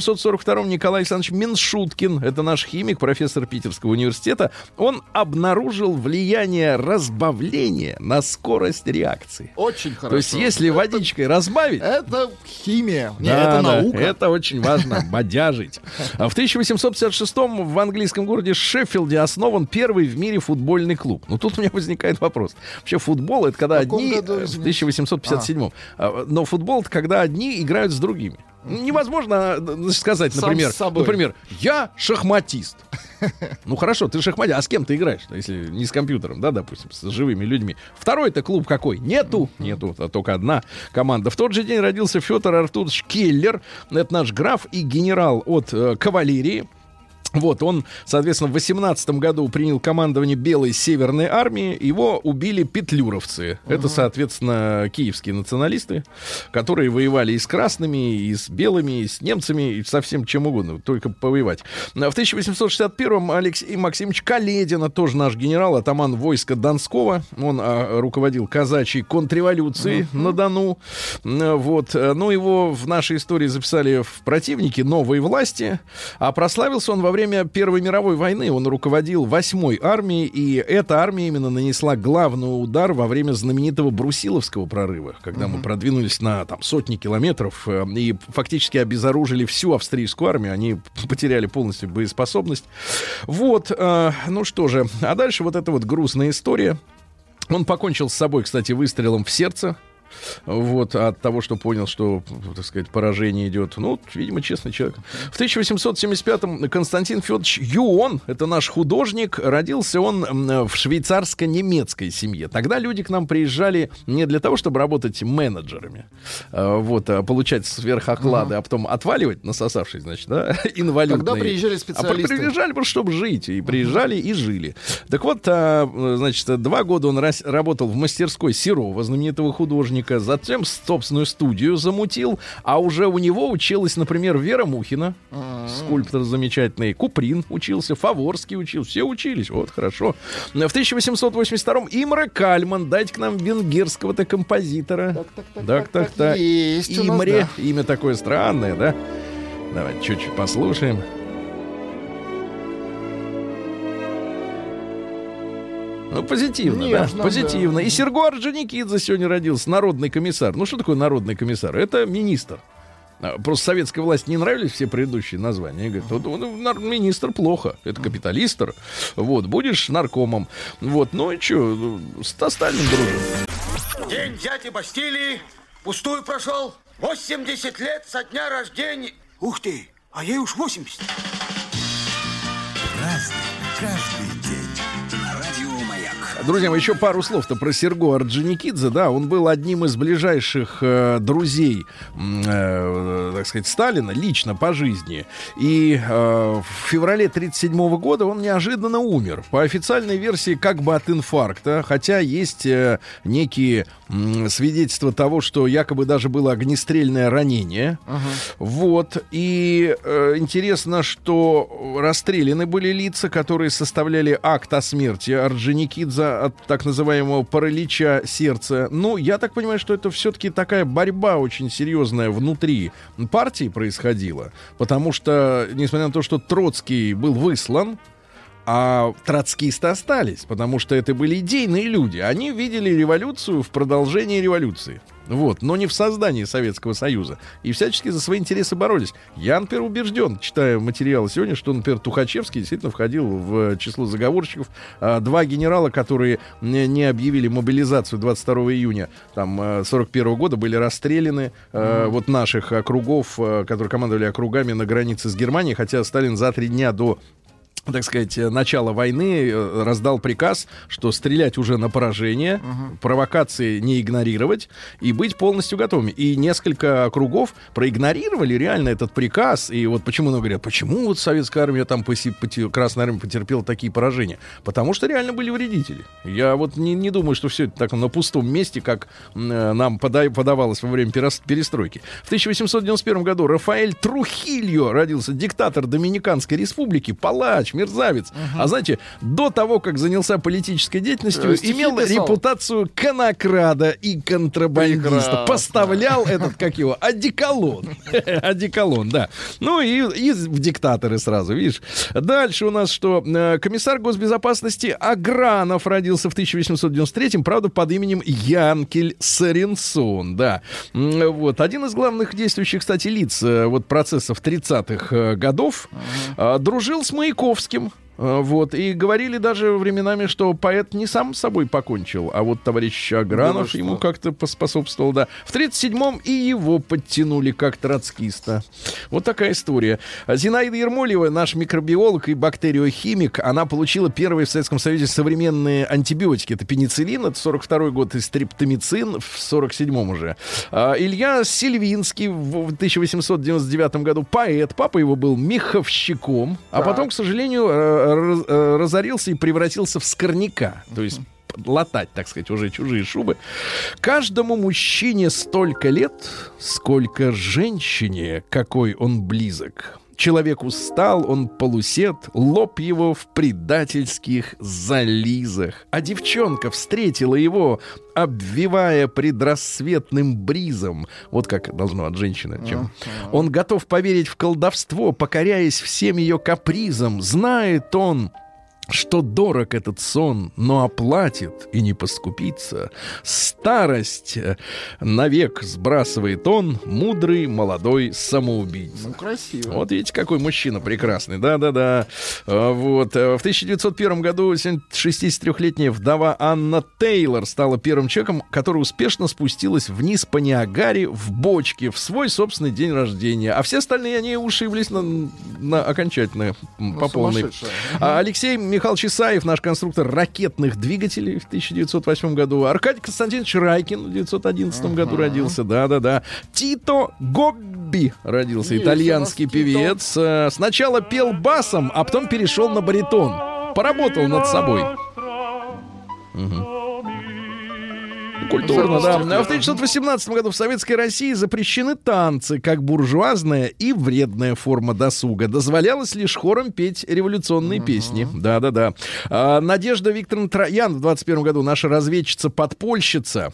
Speaker 1: 1842-м Николай Александрович Меншуткин, это наш химик, профессор Питерского университета, он обнаружил влияние разбавления на скорость реакции.
Speaker 2: Очень хорошо.
Speaker 1: То есть, если водичкой разбавить,
Speaker 2: Это химия. Не,
Speaker 1: да,
Speaker 2: это
Speaker 1: да,
Speaker 2: наука.
Speaker 1: Это очень важно, бодяжить. А в 1856-м в английском городе Шеффилде основан первый в мире футбольный клуб. Ну, тут у меня возникает вопрос. Вообще, футбол — это когда одни...
Speaker 2: году,
Speaker 1: э, в
Speaker 2: извините?
Speaker 1: 1857-м. А, Но футбол — это когда одни играют с другими. Невозможно э, сказать,
Speaker 2: Сам
Speaker 1: например, например, я шахматист. Ну хорошо, ты шахматист, а с кем ты играешь, если не с компьютером, да, допустим, с живыми людьми. Второй это клуб какой? Нету, нету, а только одна команда. В тот же день родился Федор Артурович Келлер, это наш граф и генерал от э, кавалерии. Вот, он, соответственно, в 18 году принял командование Белой Северной армии. Его убили петлюровцы. uh Это, соответственно, киевские националисты, которые воевали и с красными, и с белыми, и с немцами, и со всем чем угодно, только повоевать. В 1861-м Алексей Максимович Каледина, тоже наш генерал, атаман войска Донского. Он а, руководил казачьей контрреволюцией uh на Дону. Вот. Ну, его в нашей истории записали в противники новой власти. А прославился он во время время Первой мировой войны он руководил восьмой армией, и эта армия именно нанесла главный удар во время знаменитого Брусиловского прорыва, когда мы продвинулись на там, сотни километров э, и фактически обезоружили всю австрийскую армию. Они потеряли полностью боеспособность. Вот, э, ну что же, а дальше вот эта вот грустная история. Он покончил с собой, кстати, выстрелом в сердце. Вот, от того, что понял, что, так сказать, поражение идет. Ну, видимо, честный человек. В 1875-м Константин Федорович Юон, это наш художник, родился он в швейцарско-немецкой семье. Тогда люди к нам приезжали не для того, чтобы работать менеджерами, а, вот, а получать сверхоклады, uh-huh. а потом отваливать, насосавшись, значит, да, инвалидные.
Speaker 2: Тогда приезжали специалисты.
Speaker 1: А приезжали просто, чтобы жить, и приезжали, uh-huh. и жили. Так вот, а, значит, два года он работал в мастерской Серова, знаменитого художника, художника, затем собственную студию замутил, а уже у него училась, например, Вера Мухина, скульптор замечательный, Куприн учился, Фаворский учился, все учились, вот, хорошо. В 1882-м Имре Кальман, дайте к нам венгерского-то композитора. Так, так, так, так, так, так.
Speaker 2: Есть
Speaker 1: Имре,
Speaker 2: нас,
Speaker 1: да. имя такое странное, да? Давай чуть-чуть послушаем. Ну, позитивно, Нежно, да? Позитивно. Да. И Серго Орджоникидзе сегодня родился, народный комиссар. Ну, что такое народный комиссар? Это министр. А, просто советской власти не нравились все предыдущие названия. Говорят, вот, вот, министр плохо, это капиталистр. Вот, будешь наркомом. Вот, ну и что, с Сталиным дружим.
Speaker 4: День взятия Бастилии пустую прошел. 80 лет со дня рождения. Ух ты, а ей уж 80.
Speaker 5: Разный,
Speaker 1: Друзья мои, еще пару слов-то про Серго Орджоникидзе. Да, он был одним из ближайших э, друзей, э, так сказать, Сталина, лично по жизни. И э, в феврале 1937 года он неожиданно умер. По официальной версии, как бы от инфаркта, хотя есть э, некие свидетельства того, что якобы даже было огнестрельное ранение. Uh-huh. Вот. И э, интересно, что расстреляны были лица, которые составляли акт о смерти Орджоникидзе от так называемого паралича сердца. Ну, я так понимаю, что это все-таки такая борьба очень серьезная внутри партии происходила, потому что, несмотря на то, что Троцкий был выслан, а троцкисты остались, потому что это были идейные люди. Они видели революцию в продолжении революции. Вот, но не в создании Советского Союза. И всячески за свои интересы боролись. Я, например, убежден, читая материалы сегодня, что, например, Тухачевский действительно входил в число заговорщиков. А, два генерала, которые не объявили мобилизацию 22 июня там, 41 -го года, были расстреляны. Mm-hmm. Вот наших округов, которые командовали округами на границе с Германией, хотя Сталин за три дня до так сказать, начала войны э, раздал приказ, что стрелять уже на поражение, угу. провокации не игнорировать и быть полностью готовыми. И несколько кругов проигнорировали реально этот приказ. И вот почему, ну, говорят, почему вот советская армия там, Красная армия потерпела такие поражения? Потому что реально были вредители. Я вот не, не думаю, что все это так на пустом месте, как э, нам пода подавалось во время перестройки. В 1891 году Рафаэль Трухильо родился, диктатор Доминиканской республики, палач, мерзавец. Угу. А знаете, до того, как занялся политической деятельностью, Стихи имел писал. репутацию конокрада и контрабандиста. Прекрасно. Поставлял этот, как его, одеколон. Одеколон, да. Ну и, и в диктаторы сразу, видишь. Дальше у нас что? Э, комиссар госбезопасности Агранов родился в 1893-м, правда, под именем Янкель Саренсон, да. Вот. Один из главных действующих, кстати, лиц э, вот процессов 30-х э, годов uh-huh. дружил с Маяковским Маяковским. Э, Вот, и говорили даже временами, что поэт не сам с собой покончил, а вот товарищ Агранов
Speaker 2: Да
Speaker 1: ему как-то поспособствовал, да. В 37-м и его подтянули как троцкиста. Вот такая история. Зинаида Ермолева, наш микробиолог и бактериохимик, она получила первые в Советском Союзе современные антибиотики. Это пенициллин, это 42 год, и стриптомицин в 47-м уже. А Илья Сильвинский в 1899 году поэт. Папа его был меховщиком, а потом, к сожалению, э, разорился и превратился в скорняка. То есть латать, так сказать, уже чужие шубы. Каждому мужчине столько лет, сколько женщине, какой он близок. Человек устал, он полусед, лоб его в предательских зализах. А девчонка встретила его, обвивая предрассветным бризом. Вот как должно от женщины. Чем. Он готов поверить в колдовство, покоряясь всем ее капризам. Знает он, что дорог этот сон, но оплатит и не поскупится. Старость э, навек сбрасывает он, мудрый молодой самоубийца.
Speaker 2: Ну, красиво.
Speaker 1: Вот видите, какой мужчина прекрасный. Да-да-да. А, Вот. э, В 1901 году 63-летняя вдова Анна Тейлор стала первым человеком, который успешно спустилась вниз по Ниагаре в бочке в свой собственный день рождения. А все остальные, они ушиблись на, на окончательно
Speaker 2: Ну,
Speaker 1: по полной. А Алексей Михайлович Исаев, наш конструктор ракетных двигателей в 1908 году. Аркадий Константинович Райкин в 1911 году родился. Да-да-да. Тито Гобби родился.
Speaker 2: Есть
Speaker 1: итальянский
Speaker 2: нас Тито.
Speaker 1: певец. Э, Сначала пел басом, а потом перешел на баритон. Поработал над собой. Культурно, да. В 1918 году в Советской России запрещены танцы, как буржуазная и вредная форма досуга. Дозволялось лишь хором петь революционные песни. Да-да-да. А, Надежда Викторовна Троян в 21 году, наша разведчица-подпольщица,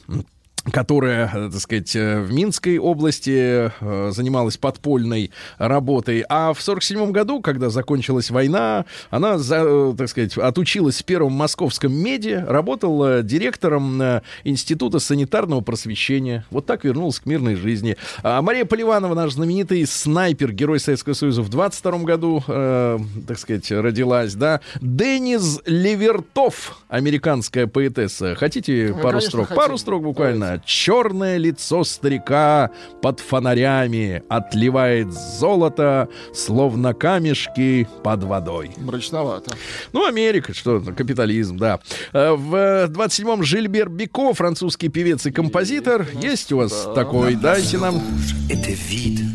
Speaker 1: которая, э, так сказать, э, в Минской области э, занималась подпольной работой. А в 47 году, когда закончилась война, она, так сказать, отучилась в первом московском меди, работала директором Института санитарного просвещения. Вот так вернулась к мирной жизни. А Мария Поливанова, наш знаменитый снайпер, герой Советского Союза, в 22 году, э, так сказать, родилась, да. Денис Левертов, американская поэтесса. Хотите
Speaker 2: Ну,
Speaker 1: пару
Speaker 2: конечно,
Speaker 1: строк?
Speaker 2: хотим.
Speaker 1: Пару строк буквально. Черное лицо старика под фонарями отливает золото, словно камешки под водой.
Speaker 2: Мрачновато.
Speaker 1: Ну, Америка, что, капитализм, да. Э, В э, 27-м Жильбер Бико, французский певец и композитор. Есть у вас такой? Дайте нам.
Speaker 5: était vide.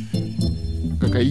Speaker 2: Какая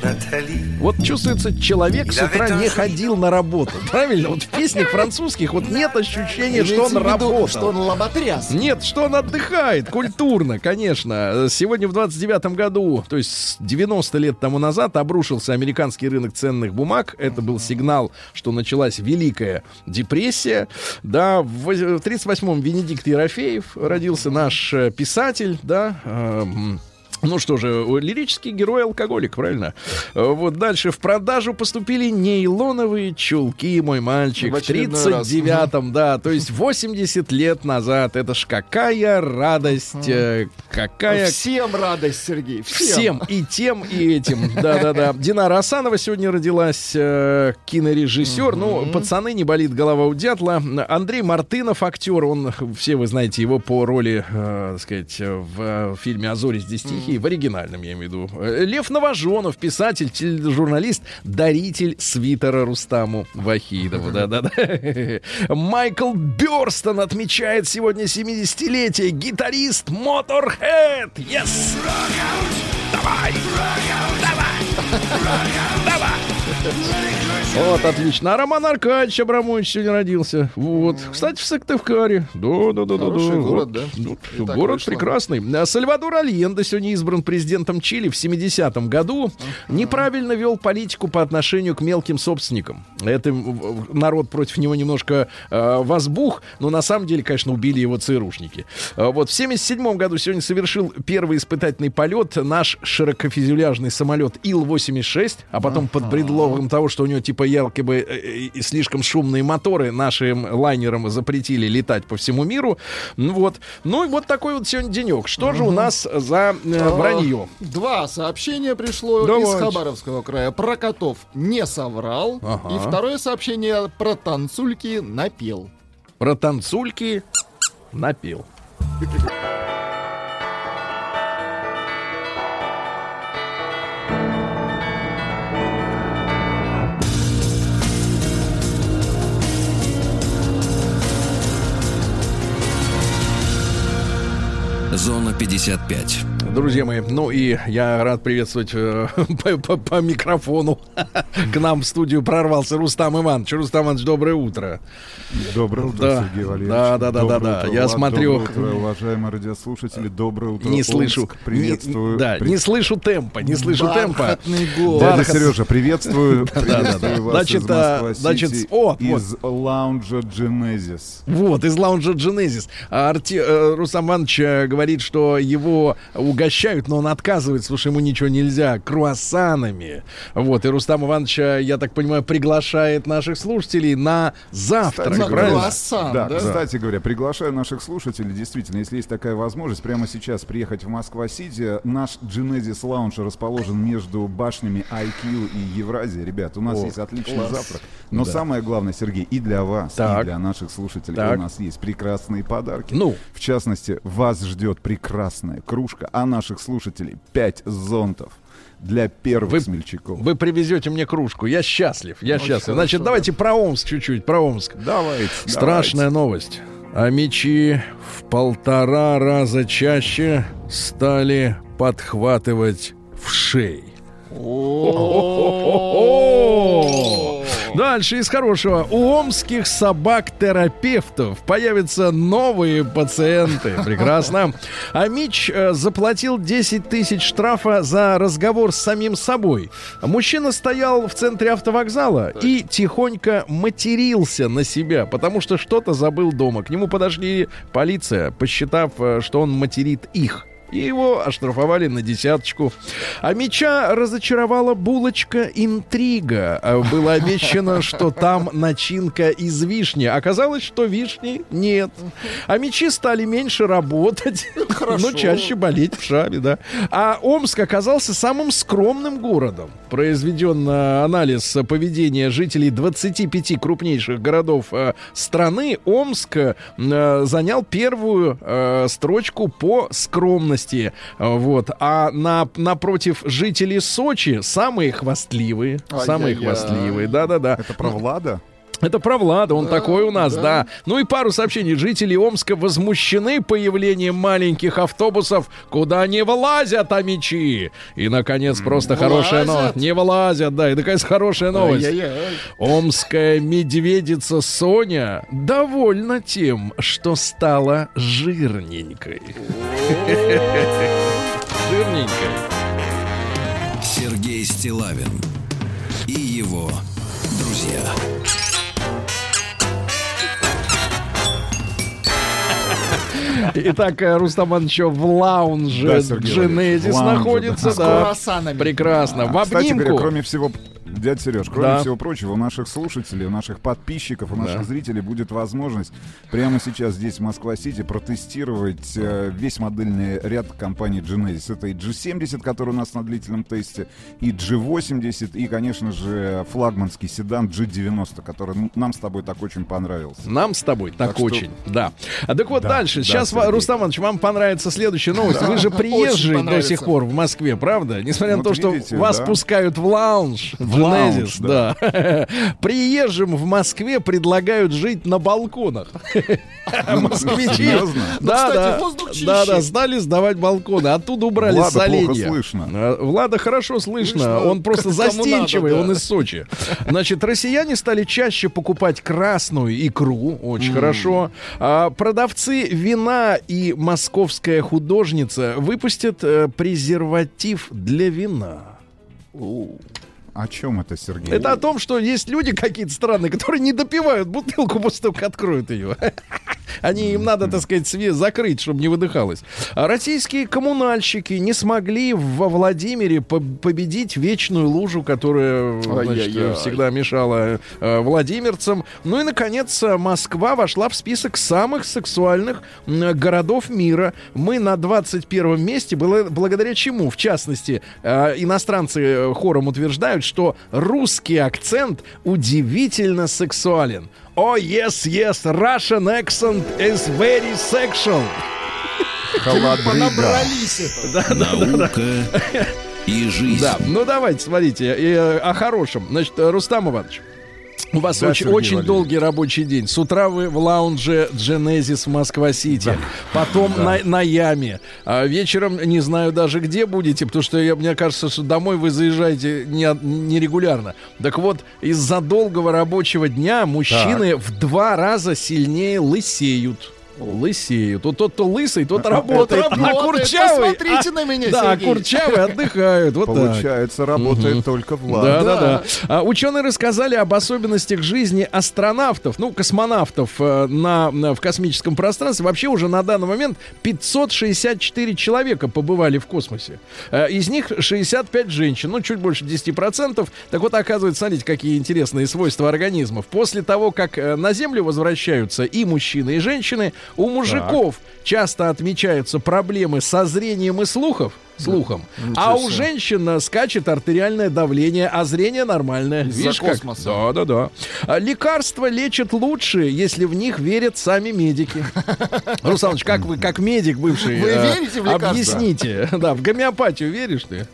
Speaker 5: Nathalie.
Speaker 1: Вот чувствуется, человек с утра не ходил на работу. Правильно? Вот в песнях французских вот нет ощущения, что он работал.
Speaker 2: что он лоботряс.
Speaker 1: Нет, что он отдыхает, культурно, конечно. Сегодня в 29 году, то есть с 90 лет тому назад, обрушился американский рынок ценных бумаг. Это был сигнал, что началась Великая депрессия. Да, в 38-м Венедикт Ерофеев родился наш э, писатель, да, эм, ну что же, лирический герой-алкоголик, правильно? Э, Вот дальше в продажу поступили нейлоновые чулки, мой мальчик,
Speaker 2: В
Speaker 1: в
Speaker 2: очередной раз.
Speaker 1: 39-м, да, то есть 80 лет назад. Это ж какая радость, э, какая...
Speaker 2: Всем радость, Сергей. Всем.
Speaker 1: Всем, и тем, и этим. Да-да-да. Динара Асанова сегодня родилась, э, кинорежиссер. Ну, пацаны, не болит голова у дятла. Андрей Мартынов, актер, он, все вы знаете его по роли, так сказать, в фильме «А зори здесь тихие», в оригинальном, я имею в виду. Э, Лев Новожонов, писатель, тележурналист, даритель свитера Рустаму Вахидову. Да-да-да. Майкл Бёрстон отмечает сегодня 70-летие. Гитарист Motorhead. Yes! Давай! Давай! Давай! Вот, отлично. А Роман Аркадьевич Абрамович сегодня родился. Вот. Кстати, в Сыктывкаре. Да, да, да, да.
Speaker 2: Хороший
Speaker 1: да.
Speaker 2: город,
Speaker 1: Вот.
Speaker 2: да?
Speaker 1: Ну,
Speaker 2: И так
Speaker 1: город
Speaker 2: вышло.
Speaker 1: прекрасный. А Сальвадор Альенде сегодня избран президентом Чили в 70-м году. Неправильно вел политику по отношению к мелким собственникам. Это народ против него немножко э, возбух, но на самом деле, конечно, убили его ЦРУшники. А Вот в 77 году сегодня совершил первый испытательный полет наш широкофюзеляжный самолет Ил-86, а потом под предлогом предлогом того, что у него типа якобы э, э, слишком шумные моторы нашим лайнерам запретили летать по всему миру. Ну вот. Ну и вот такой вот сегодня денек. Что же у нас за э, вранье?
Speaker 2: Два сообщения пришло из. Хабаровского края. Про котов не соврал.
Speaker 1: Ага.
Speaker 2: И второе сообщение про танцульки напел.
Speaker 1: Про танцульки напил.
Speaker 3: Зона 55.
Speaker 1: Друзья мои, ну и я рад приветствовать э, по, по- по микрофону. К нам в студию прорвался Рустам Иванович. Рустам Иванович, доброе утро.
Speaker 6: Доброе утро,
Speaker 1: Да.
Speaker 6: Сергей Валерьевич.
Speaker 1: Да, да, да,
Speaker 6: Доброе
Speaker 1: да, да.
Speaker 6: утро,
Speaker 1: Я
Speaker 6: Влад.
Speaker 1: смотрю-
Speaker 6: Доброе утро, уважаемые радиослушатели. Доброе утро,
Speaker 1: Не
Speaker 6: Омск.
Speaker 1: слышу.
Speaker 6: Приветствую.
Speaker 1: Не, да,
Speaker 6: При-
Speaker 1: не слышу темпа, не слышу темпа.
Speaker 2: Бархатный голос.
Speaker 6: Дядя
Speaker 1: Бархат.
Speaker 6: Сережа, приветствую.
Speaker 1: да, да.
Speaker 6: Приветствую вас
Speaker 1: Значит,
Speaker 6: из
Speaker 1: а, значит, о,
Speaker 6: из лаунжа Genesis.
Speaker 1: Вот, из лаунжа Genesis. А Арти, э, Рустам Иванович э, говорит, что его угощают, но он отказывает, слушай, ему ничего нельзя, круассанами. Вот, и Рустам Иванович, э, я так понимаю, приглашает наших слушателей на завтрак,
Speaker 6: Кстати
Speaker 1: правильно?
Speaker 2: круассан,
Speaker 6: Да,
Speaker 2: да?
Speaker 6: кстати говоря, приглашаю наших слушателей, действительно, если есть такая возможность, прямо сейчас приехать в Москва-Сити. Наш Genesis Lounge расположен между башнями IQ и Евразия. Ребят, у нас
Speaker 1: О,
Speaker 6: есть отличный
Speaker 1: класс.
Speaker 6: завтрак. Но
Speaker 1: Да.
Speaker 6: самое главное, Сергей, и для вас,
Speaker 1: Так.
Speaker 6: и для наших слушателей
Speaker 1: Так.
Speaker 6: у нас есть прекрасные подарки.
Speaker 1: Ну?
Speaker 6: В частности, вас ждет прекрасная кружка, а наших слушателей 5 зонтов для первых
Speaker 1: Вы-
Speaker 6: смельчаков.
Speaker 1: Вы привезете мне кружку. Я счастлив. Я
Speaker 2: Очень
Speaker 1: счастлив. Значит,
Speaker 2: хорошо,
Speaker 1: давайте про Омск чуть-чуть. Про Омск.
Speaker 6: Давайте.
Speaker 1: Страшная новость. А мечи в полтора раза чаще стали подхватывать в шеи. О-о-о-о-о! Дальше из хорошего. У омских собак-терапевтов появятся новые пациенты. Прекрасно. А Мич э, заплатил 10 тысяч штрафа за разговор с самим собой. Мужчина стоял в центре автовокзала и тихонько матерился на себя, потому что что-то забыл дома. К нему подошли полиция, посчитав, э, что он материт их. И его оштрафовали на десяточку. А меча разочаровала булочка интрига. А Было обещано, что там начинка из вишни. Оказалось, что вишни нет. А мечи стали меньше работать, но чаще болеть в шабе, да. А Омск оказался самым скромным городом. Произведен э, анализ поведения жителей 25 крупнейших городов э, страны. Омск занял первую строчку по скромности. Э, Вот. А на, напротив жителей Сочи самые хвастливые. Самые хвастливые. Да-да-да.
Speaker 6: Это про Влада?
Speaker 1: Это про Влада, он
Speaker 2: Да,
Speaker 1: такой у нас,
Speaker 2: да.
Speaker 1: да. Ну и пару сообщений. Жители Омска возмущены появлением маленьких автобусов, куда не влазят амичи. И, наконец, просто хорошая новость. Не влазят, да. И, наконец, хорошая новость.
Speaker 2: Ай-яй-яй.
Speaker 1: Омская медведица Соня довольна тем, что стала жирненькой. Жирненькой.
Speaker 3: Сергей Стилавин и его друзья.
Speaker 1: Итак, э, Рустам Иванович в лаунже
Speaker 6: Да,
Speaker 1: находится,
Speaker 6: да.
Speaker 2: С круассанами.
Speaker 1: Прекрасно. В
Speaker 6: А, Кстати говоря,
Speaker 1: обнимку.
Speaker 6: кроме всего, дядя Сереж, кроме
Speaker 1: Да.
Speaker 6: всего прочего, у наших слушателей, у наших подписчиков, у наших
Speaker 1: Да.
Speaker 6: зрителей будет возможность прямо сейчас здесь, в Москва-Сити, протестировать э, весь модельный ряд компании Genesis. Это и G70, который у нас на длительном тесте, и G80, и, конечно же, флагманский седан G90, который нам с тобой так очень понравился.
Speaker 1: Нам с тобой так,
Speaker 6: Так что-
Speaker 1: очень, да. А так вот
Speaker 6: Да,
Speaker 1: дальше.
Speaker 6: да,
Speaker 1: Сейчас,
Speaker 6: Сергей.
Speaker 1: Рустам Иванович, вам понравится следующая новость. Вы же приезжий
Speaker 2: Очень
Speaker 1: до сих пор в Москве, правда? Несмотря на
Speaker 6: Вот
Speaker 1: то, что
Speaker 6: видите,
Speaker 1: вас
Speaker 6: да.
Speaker 1: пускают в лаунж, в
Speaker 6: лаунж,
Speaker 1: Genesis, да. Приезжим в Москве предлагают жить на балконах. Москвичи.
Speaker 6: Серьезно?
Speaker 2: Ну,
Speaker 1: Да,
Speaker 2: кстати,
Speaker 1: да.
Speaker 2: воздух чище.
Speaker 1: Да, да, стали сдавать балконы. Оттуда убрали соленья.
Speaker 6: слышно.
Speaker 1: А, Влада хорошо слышно.
Speaker 2: Слышно,
Speaker 1: Он просто застенчивый,
Speaker 2: надо, да.
Speaker 1: он из Сочи. Значит, россияне стали чаще покупать красную икру. Очень хорошо. А, продавцы вина и московская художница выпустят э, презерватив для вина.
Speaker 6: О чем это, Сергей?
Speaker 1: Это о том, что есть люди какие-то странные, которые не допивают бутылку после того, как откроют ее. Они им надо, так сказать, све- закрыть, чтобы не выдыхалось. А Российские коммунальщики не смогли во Владимире по- победить вечную лужу, которая значит,
Speaker 2: Ай-яй-яй.
Speaker 1: всегда мешала э, владимирцам. Ну и, наконец, Москва вошла в список самых сексуальных городов мира. Мы на 21 месте, было- благодаря чему? В частности, э, иностранцы э, хором утверждают, что русский акцент удивительно сексуален. О, yes, yes, Russian accent is very sexual.
Speaker 6: Холодрыга.
Speaker 2: Понабрались это.
Speaker 3: Наука и жизнь.
Speaker 1: Да, ну давайте, смотрите, э, о хорошем. Значит, э, Рустам Иванович, у вас
Speaker 6: Да,
Speaker 1: очень,
Speaker 6: Сергей
Speaker 1: очень
Speaker 6: Валерьевич.
Speaker 1: долгий рабочий день. С утра вы в лаунже Genesis в Москва-Сити. Потом на, на Яме. А вечером не знаю даже где будете, потому что я, мне кажется, что домой вы заезжаете не- нерегулярно. Так вот, из-за долгого рабочего дня мужчины в два раза сильнее лысеют. Лысеют. Вот тот, кто лысый, тот работает. А курчавый...
Speaker 2: Посмотрите на меня,
Speaker 1: Да,
Speaker 2: Сергей.
Speaker 1: курчавые отдыхают. Вот так.
Speaker 6: Получается, работает только Влад.
Speaker 1: Да, да, да. А, ученые рассказали об особенностях жизни астронавтов, ну, космонавтов э, на, на- в космическом пространстве. Вообще уже на данный момент 564 человека побывали в космосе. Э, из них 65 женщин, ну, чуть больше 10%. Так вот, оказывается, смотрите, какие интересные свойства организмов. После того, как э, на Землю возвращаются и мужчины, и женщины, у мужиков часто отмечаются проблемы со зрением и слухов, слухом, а у женщин скачет артериальное давление, а зрение нормальное. Видишь как? Да, да, да. А лекарства лечат лучше, если в них верят сами медики. Русланович, как вы, как медик бывший,
Speaker 2: Вы
Speaker 1: э,
Speaker 2: верите в лекарства?
Speaker 1: Объясните. Да, в гомеопатию веришь ты?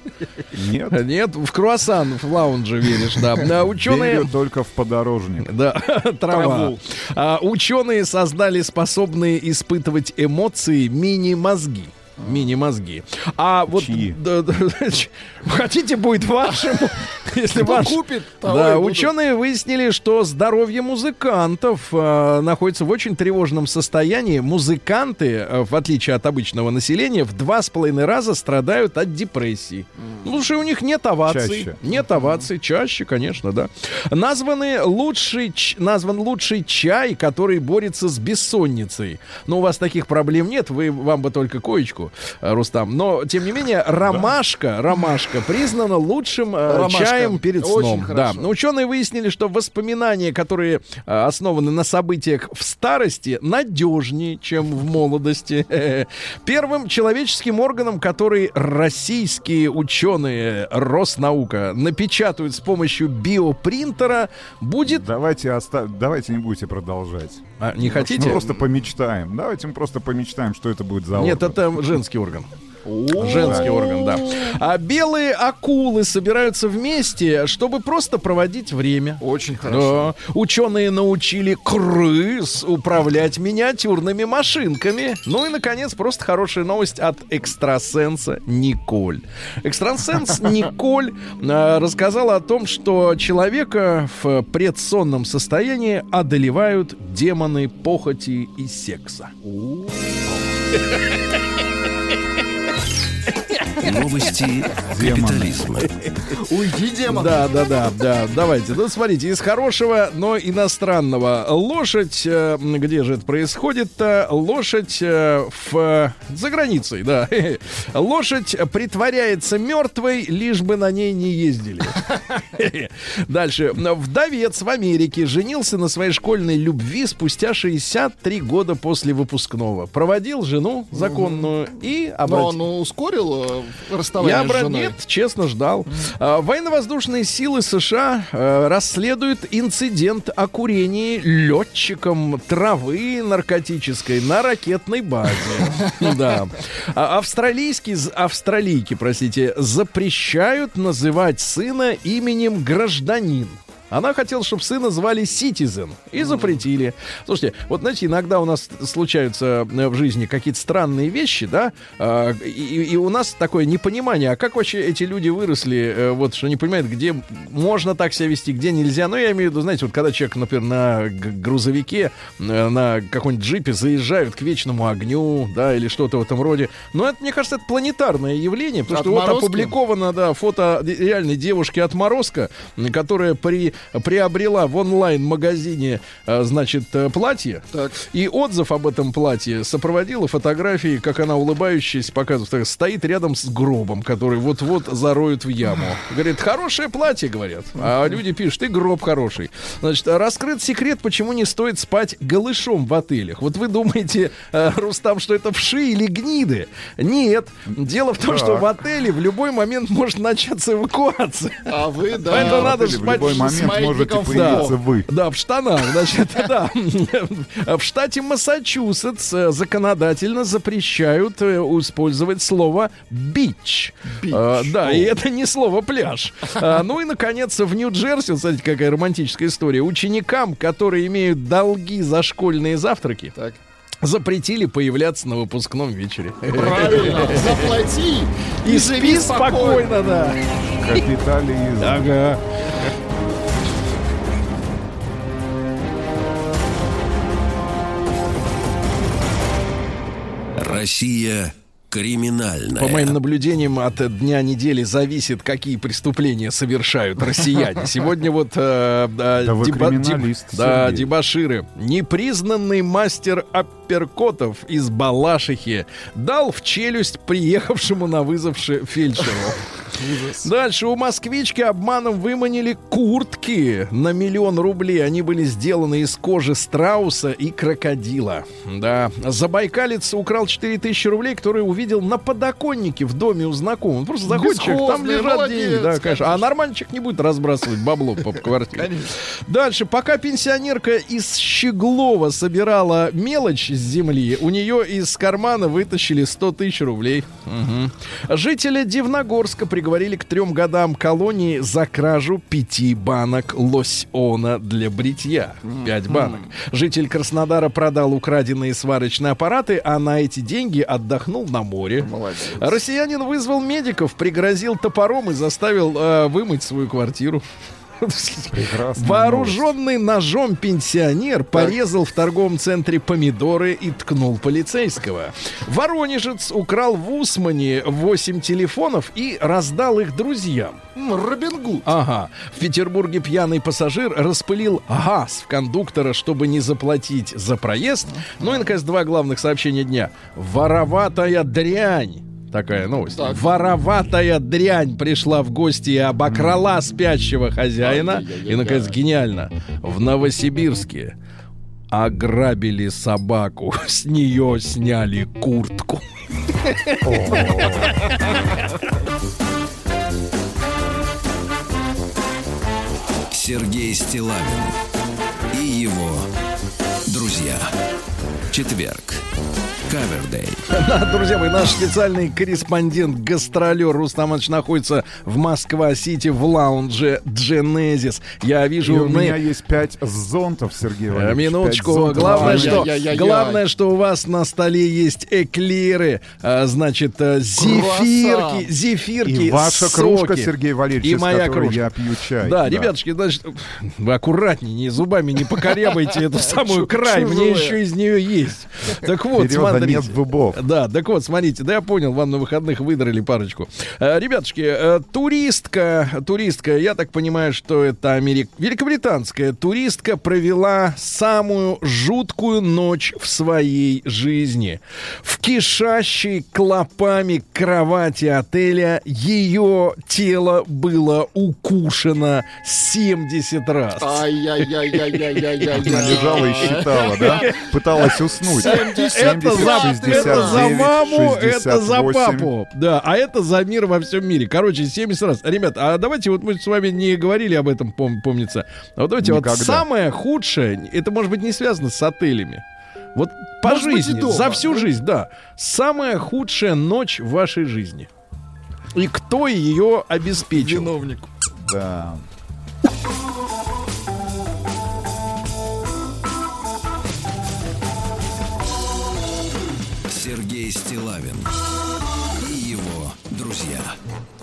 Speaker 6: Нет,
Speaker 1: Нет, в круассан в лаунже веришь, да. Да, Ученые...
Speaker 6: верю только в подорожник.
Speaker 1: Да, трава. А, ученые создали способные испытывать эмоции мини-мозги. Мини-мозги. А вот...
Speaker 6: Чьи?
Speaker 1: да, да, хотите, будет вашим, если
Speaker 2: Кто
Speaker 1: ваш...
Speaker 2: купит,
Speaker 1: Да, ученые выяснили, что здоровье музыкантов э, находится в очень тревожном состоянии. Музыканты, э, в отличие от обычного населения, в два с половиной раза страдают от депрессии. Ну, Потому что у них нет оваций.
Speaker 6: Чаще.
Speaker 1: Нет оваций. Чаще, конечно, да. Названы лучший, ч- назван лучший чай, который борется с бессонницей. Но у вас таких проблем нет, вы, вам бы только коечку, э, Рустам. Но, тем не менее, ромашка, ромашка признана лучшим э,
Speaker 2: Ромашка.
Speaker 1: чаем перед
Speaker 2: Очень
Speaker 1: сном. Да.
Speaker 2: хорошо.
Speaker 1: Но ученые выяснили, что воспоминания, которые э, основаны на событиях в старости, надежнее, чем в молодости. Первым человеческим органом, который российские ученые Роснаука напечатают с помощью биопринтера, будет...
Speaker 6: Давайте, оста- Давайте не будете продолжать.
Speaker 1: А, не
Speaker 6: Мы
Speaker 1: хотите?
Speaker 6: просто помечтаем. Давайте мы просто помечтаем, что это будет за
Speaker 1: Нет,
Speaker 6: орган.
Speaker 1: это женский орган. Женский орган, да. А белые акулы собираются вместе, чтобы просто проводить время.
Speaker 2: Очень хорошо.
Speaker 1: Да. Ученые научили крыс управлять миниатюрными машинками. Ну и, наконец, просто хорошая новость от экстрасенса Николь. Экстрасенс Николь а, рассказала о том, что человека в предсонном состоянии одолевают демоны похоти и секса.
Speaker 3: Новости капитализма.
Speaker 2: Уйди, демон.
Speaker 1: Да, да, да, да. Давайте. Ну, смотрите, из хорошего, но иностранного. Лошадь, э, где же это происходит-то? Лошадь э, в... за границей, да. Лошадь притворяется мертвой, лишь бы на ней не ездили. Дальше. Вдовец в Америке женился на своей школьной любви спустя 63 года после выпускного. Проводил жену законную и
Speaker 2: Но
Speaker 1: обратил.
Speaker 2: он ускорил э, расставание
Speaker 1: Я, брат, нет, честно ждал. А, Военно-воздушные силы США э, расследуют инцидент о курении летчиком травы наркотической на ракетной базе. Да. А Австралийские, австралийки, простите, запрещают называть сына именем гражданин. Она хотела, чтобы сына звали Citizen. И запретили. Слушайте, вот знаете, иногда у нас случаются э, в жизни какие-то странные вещи, да, а, и, и у нас такое непонимание, а как вообще эти люди выросли, э, вот, что не понимают, где можно так себя вести, где нельзя. Ну, я имею в виду, знаете, вот когда человек, например, на грузовике, э, на каком-нибудь джипе заезжают к вечному огню, да, или что-то в этом роде. Но это, мне кажется, это планетарное явление, потому что вот
Speaker 2: Отморозки?
Speaker 1: опубликовано, да, фото реальной девушки отморозка, которая при приобрела в онлайн-магазине, э, значит, э, платье.
Speaker 2: Так.
Speaker 1: И отзыв об этом платье сопроводила фотографией, как она улыбающаяся показывает, так, стоит рядом с гробом, который вот-вот зароют в яму. Говорит, хорошее платье, говорят. А люди пишут, и гроб хороший. Значит, раскрыт секрет, почему не стоит спать голышом в отелях. Вот вы думаете, э, Рустам, что это вши или гниды? Нет. Дело в том, что в отеле в любой момент может начаться эвакуация.
Speaker 2: А вы, да.
Speaker 1: Поэтому надо
Speaker 6: Или в
Speaker 1: спать
Speaker 6: любой момент можете появиться вы.
Speaker 1: да, в штанах, значит, да. В штате Массачусетс э, законодательно запрещают э, использовать слово бич. Да, и это не слово пляж. Ну и, наконец, в Нью-Джерси, смотрите, какая романтическая история. Ученикам, которые имеют долги за школьные завтраки,
Speaker 2: Так.
Speaker 1: запретили появляться на выпускном вечере.
Speaker 2: Правильно. Заплати
Speaker 1: И спи спокойно, да.
Speaker 6: Капитализм.
Speaker 1: Ага.
Speaker 3: Россия криминальная.
Speaker 1: По моим наблюдениям, от дня недели зависит, какие преступления совершают россияне. Сегодня вот э, э,
Speaker 6: Да
Speaker 1: деба-
Speaker 6: криминалист,
Speaker 1: да, дебаширы. Непризнанный мастер апперкотов из Балашихи дал в челюсть приехавшему на вызов ше- фельдшеру. Дальше у москвички обманом выманили куртки на миллион рублей. Они были сделаны из кожи страуса и крокодила. Да. Забайкалец украл 4000 рублей, которые увидел на подоконнике в доме у знакомого. Он просто заходит, человек, там лежат
Speaker 2: молодец,
Speaker 1: деньги. Да, конечно. А
Speaker 2: конечно.
Speaker 1: нормальный человек не будет разбрасывать бабло по квартире. Дальше, пока пенсионерка из Щеглова собирала мелочь с земли, у нее из кармана вытащили 100 тысяч рублей. Мгм. Жителя Дивногорска приговорили к трем годам колонии за кражу пяти банок лосьона для бритья. Пять банок. Житель Краснодара продал украденные сварочные аппараты, а на эти деньги отдохнул на море.
Speaker 2: Молодец.
Speaker 1: Россиянин вызвал медиков, пригрозил топором и заставил э, вымыть свою квартиру.
Speaker 6: Прекрасная
Speaker 1: Вооруженный ножом пенсионер порезал в торговом центре помидоры и ткнул полицейского. Воронежец украл в Усмане 8 телефонов и раздал их друзьям.
Speaker 2: Робин Гуд.
Speaker 1: Ага. В Петербурге пьяный пассажир распылил газ в кондуктора, чтобы не заплатить за проезд. Ну и, наконец, два главных сообщения дня. Вороватая дрянь. Такая новость.
Speaker 2: Так.
Speaker 1: Вороватая дрянь пришла в гости и обокрала спящего хозяина. И, наконец, гениально. В Новосибирске ограбили собаку. С нее сняли куртку.
Speaker 3: Сергей Стилавин и его друзья. Четверг. Кавердей.
Speaker 1: Да, друзья мои, наш специальный корреспондент, гастролер Рустам Иванович находится в Москва-Сити в лаунже Genesis. Я
Speaker 6: И
Speaker 1: вижу...
Speaker 6: у
Speaker 1: на-
Speaker 6: меня есть пять зонтов, Сергей
Speaker 1: Э,
Speaker 6: Валерьевич.
Speaker 1: Минуточку.
Speaker 6: Пять зонтов.
Speaker 1: Главное,
Speaker 2: Ай,
Speaker 1: что,
Speaker 2: яй-яй-яй-яй.
Speaker 1: главное, что у вас на столе есть эклеры, а, значит, э, зефирки, зефирки,
Speaker 6: И ваша
Speaker 1: соки.
Speaker 6: кружка, Сергей Валерьевич,
Speaker 1: И
Speaker 6: из
Speaker 1: моя
Speaker 6: которой
Speaker 1: кружка.
Speaker 6: я пью чай.
Speaker 1: Да, ребятушки, значит, вы аккуратнее, не зубами не покорябайте эту самую край, мне еще из нее есть. Так вот,
Speaker 6: Серьезно,
Speaker 1: смотрите.
Speaker 6: нет зубов.
Speaker 1: Да, так вот, смотрите, да я понял, вам на выходных выдрали парочку. Э, Ребятушки, э, туристка, туристка, я так понимаю, что это Америк... великобританская туристка провела самую жуткую ночь в своей жизни. В кишащей клопами кровати отеля ее тело было укушено 70 раз.
Speaker 2: Ай-яй-яй-яй-яй-яй-яй.
Speaker 6: Она лежала и считала, да? Пыталась уснуть.
Speaker 2: 70,
Speaker 1: Это за,
Speaker 6: 60,
Speaker 1: это за
Speaker 6: 69,
Speaker 1: маму, это за
Speaker 6: 68.
Speaker 1: папу. Да, а это за мир во всем мире. Короче, 70 раз. Ребят, а давайте вот мы с вами не говорили об этом, пом- помнится. А вот давайте
Speaker 6: Никогда.
Speaker 1: вот самое худшее, это может быть не связано с отелями. Вот по
Speaker 2: Может быть,
Speaker 1: жизни,
Speaker 2: дома,
Speaker 1: за всю
Speaker 2: да?
Speaker 1: жизнь, да. Самая худшая ночь в вашей жизни. И кто ее обеспечил?
Speaker 2: Виновник.
Speaker 6: Да.
Speaker 3: Стилавин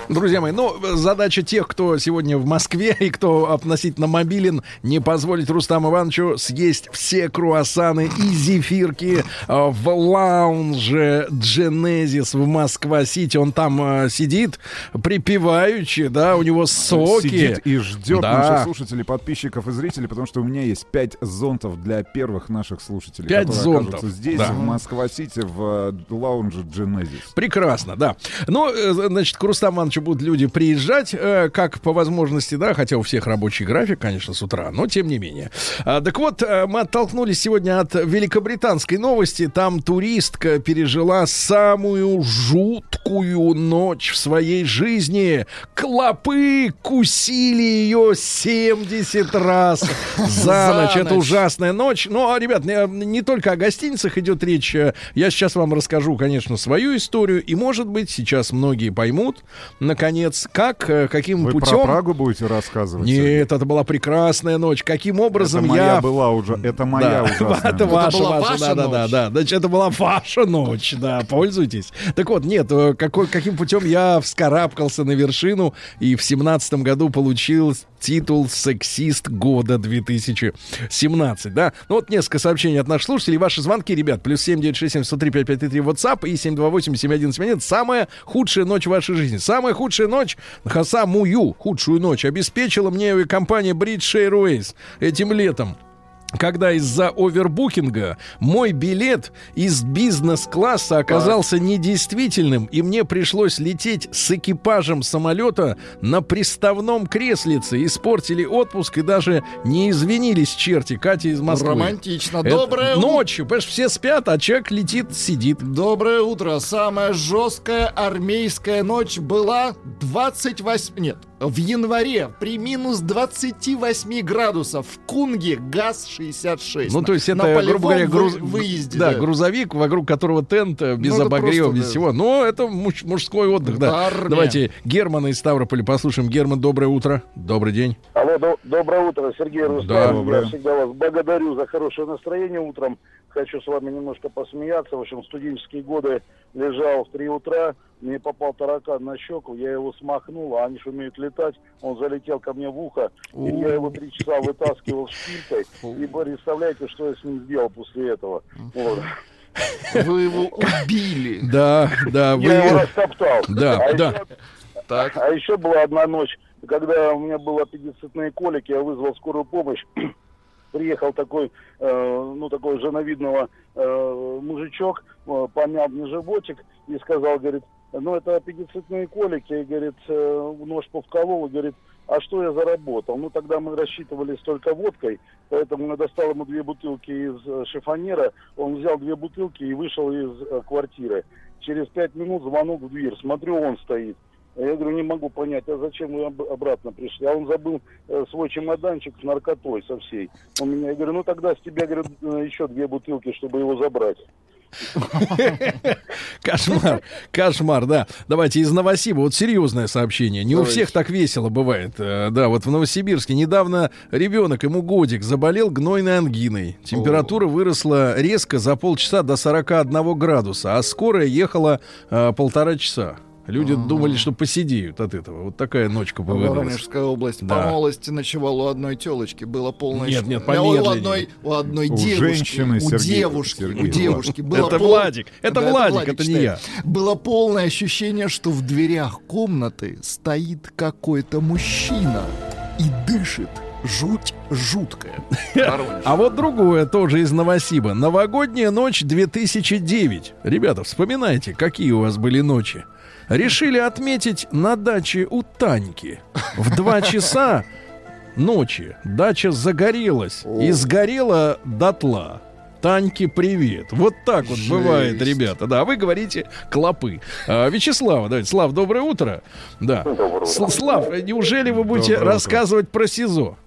Speaker 3: друзья.
Speaker 1: Мои, ну, задача тех, кто сегодня в Москве и кто относительно мобилен, не позволить Рустаму Ивановичу съесть все круассаны и зефирки э, в лаунже Genesis в Москва-Сити. Он там э, сидит, припеваючи, да, у него соки.
Speaker 6: Сидит и ждет
Speaker 1: Да.
Speaker 6: наших слушателей, подписчиков и зрителей, потому что у меня есть пять зонтов для первых наших слушателей.
Speaker 1: Пять зонтов,
Speaker 6: здесь,
Speaker 1: да.
Speaker 6: в Москва-Сити, в э, лаунже Genesis.
Speaker 1: Прекрасно, да. Ну, значит, к Рустаму Ивановичу будут люди приезжать, э, как по возможности, да, хотя у всех рабочий график, конечно, с утра, но тем не менее. А, так вот, э, мы оттолкнулись сегодня от великобританской новости. Там туристка пережила самую жуткую ночь в своей жизни. Клопы кусили ее 70 раз за
Speaker 2: За
Speaker 1: ночь. Это ужасная ночь. Ну, а, ребят, не, не только о гостиницах идет речь. Э, Я сейчас вам расскажу, конечно, свою историю. И, может быть, сейчас многие поймут, наконец, как, э, каким
Speaker 6: Вы
Speaker 1: путем...
Speaker 6: про Прагу будете рассказывать?
Speaker 1: Нет, это была прекрасная ночь. Каким образом
Speaker 6: это моя
Speaker 1: я...
Speaker 6: была уже, это моя
Speaker 1: Да,
Speaker 6: ужасная
Speaker 1: это
Speaker 6: ночь.
Speaker 1: ваша,
Speaker 2: была
Speaker 1: ваша,
Speaker 2: ваша
Speaker 1: да, да, да, да. Значит, это была ваша ночь, да, пользуйтесь. Так вот, нет, э, какой, каким путем я вскарабкался на вершину и в семнадцатом году получил титул «Сексист года 2017», да? Ну вот несколько сообщений от наших слушателей. Ваши звонки, ребят, плюс 7967 103 5533 WhatsApp и 728 7171. Самая худшая ночь в вашей жизни. Самая худшая ночь, самую худшую ночь обеспечила мне компания British Airways этим летом когда из-за овербукинга мой билет из бизнес-класса оказался недействительным, и мне пришлось лететь с экипажем самолета на приставном креслице. Испортили отпуск и даже не извинились черти Катя из Москвы.
Speaker 2: Романтично.
Speaker 1: Это
Speaker 2: Доброе.
Speaker 1: Ночью, понимаешь, все спят, а человек летит, сидит.
Speaker 2: Доброе утро. Самая жесткая армейская ночь была 28... Нет, в январе при минус 28 градусов в Кунге ГАЗ-66.
Speaker 1: Ну, то есть
Speaker 2: На
Speaker 1: это, грубо
Speaker 2: полевом
Speaker 1: говоря, груз...
Speaker 2: вы- выезде.
Speaker 1: да, грузовик, вокруг которого тент э, без
Speaker 2: Ну,
Speaker 1: обогрева,
Speaker 2: просто,
Speaker 1: без
Speaker 2: да.
Speaker 1: всего. Но это муж- мужской отдых, да.
Speaker 2: Армия.
Speaker 1: Давайте Германа из Ставрополя послушаем. Герман, доброе утро. Добрый день.
Speaker 7: Алло, до- доброе утро, Сергей
Speaker 1: Да,
Speaker 7: Рустам.
Speaker 6: доброе.
Speaker 7: Я всегда вас благодарю за хорошее настроение утром. Хочу с вами немножко посмеяться. В общем, в студенческие годы лежал в 3 утра, мне попал таракан на щеку, я его смахнул, а они же умеют летать. Он залетел ко мне в ухо, и я его три часа вытаскивал шпилькой. И представляете, что я с ним сделал после этого? Вот.
Speaker 2: Вы его убили.
Speaker 1: Да, да, вы...
Speaker 7: Я его растоптал.
Speaker 1: Да,
Speaker 7: а
Speaker 1: да.
Speaker 7: Еще,
Speaker 2: Так.
Speaker 7: а еще была одна ночь, когда у меня было аппендицитные колики, я вызвал скорую помощь. Приехал такой, э, ну, такой женовидного э, мужичок, э, помял мне животик и сказал, говорит, ну, это аппендицитные колики, и, говорит, э, нож повколол, и говорит, а что я заработал? Ну, тогда мы рассчитывались только водкой, поэтому я достал ему две бутылки из э, шифонера, он взял две бутылки и вышел из э, квартиры. Через пять минут звонок в дверь, смотрю, он стоит. Я говорю, не могу понять, а зачем вы об- обратно пришли? А он забыл э, свой чемоданчик с наркотой со всей. Он меня, я говорю, ну тогда с тебя, говорю, э, еще две бутылки, чтобы его забрать.
Speaker 1: Кошмар, кошмар, да. Давайте из Новосиба. Вот серьезное сообщение. Не у всех так весело бывает. Э, Да, вот в Новосибирске недавно ребенок, ему годик, заболел гнойной ангиной. Температура выросла резко за полчаса до 41 градуса, а скорая ехала э, полтора часа. Люди думали, что посидеют от этого. Вот такая ночка повыдалась.
Speaker 2: Воронежская область.
Speaker 1: Да.
Speaker 2: По молодости ночевал у одной телочки. Было полное...
Speaker 1: Нет, нет,
Speaker 2: у
Speaker 1: помедленнее.
Speaker 2: одной, у одной
Speaker 6: У
Speaker 2: девушки.
Speaker 6: женщины,
Speaker 2: у
Speaker 6: Сергей,
Speaker 2: девушки.
Speaker 6: Сергей,
Speaker 2: у девушки. Было
Speaker 1: Это
Speaker 2: пол-
Speaker 1: Владик, это Владик, это не
Speaker 2: читает.
Speaker 1: я.
Speaker 2: Было полное ощущение, что в дверях комнаты стоит какой-то мужчина и дышит. Жуть жуткая.
Speaker 1: А вот другое тоже из Новосиба. Новогодняя ночь 2009. Ребята, вспоминайте, какие у вас были ночи. Решили отметить на даче у Таньки. В два часа ночи дача загорелась и сгорела дотла. Таньке привет. Вот так вот бывает, ребята. Да, а вы говорите клопы. А, Вячеслава, давайте. Слав, доброе утро. Да.
Speaker 7: Доброе
Speaker 1: С- Слав, неужели вы будете
Speaker 6: Доброе утро.
Speaker 1: рассказывать про СИЗО?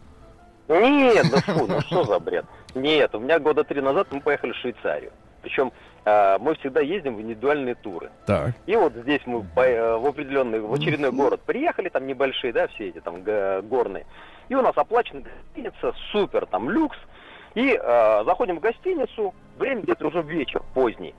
Speaker 8: Нет, ну фу, ну что за бред? Нет, у меня года три назад мы поехали в Швейцарию. Причем э, мы всегда ездим в индивидуальные туры.
Speaker 1: Так.
Speaker 8: И вот здесь мы по- э, в определенный, в очередной город приехали, там небольшие, да, все эти там г- горные. И у нас оплачена гостиница, супер, там люкс. И э, заходим в гостиницу, время где-то уже вечер, поздний.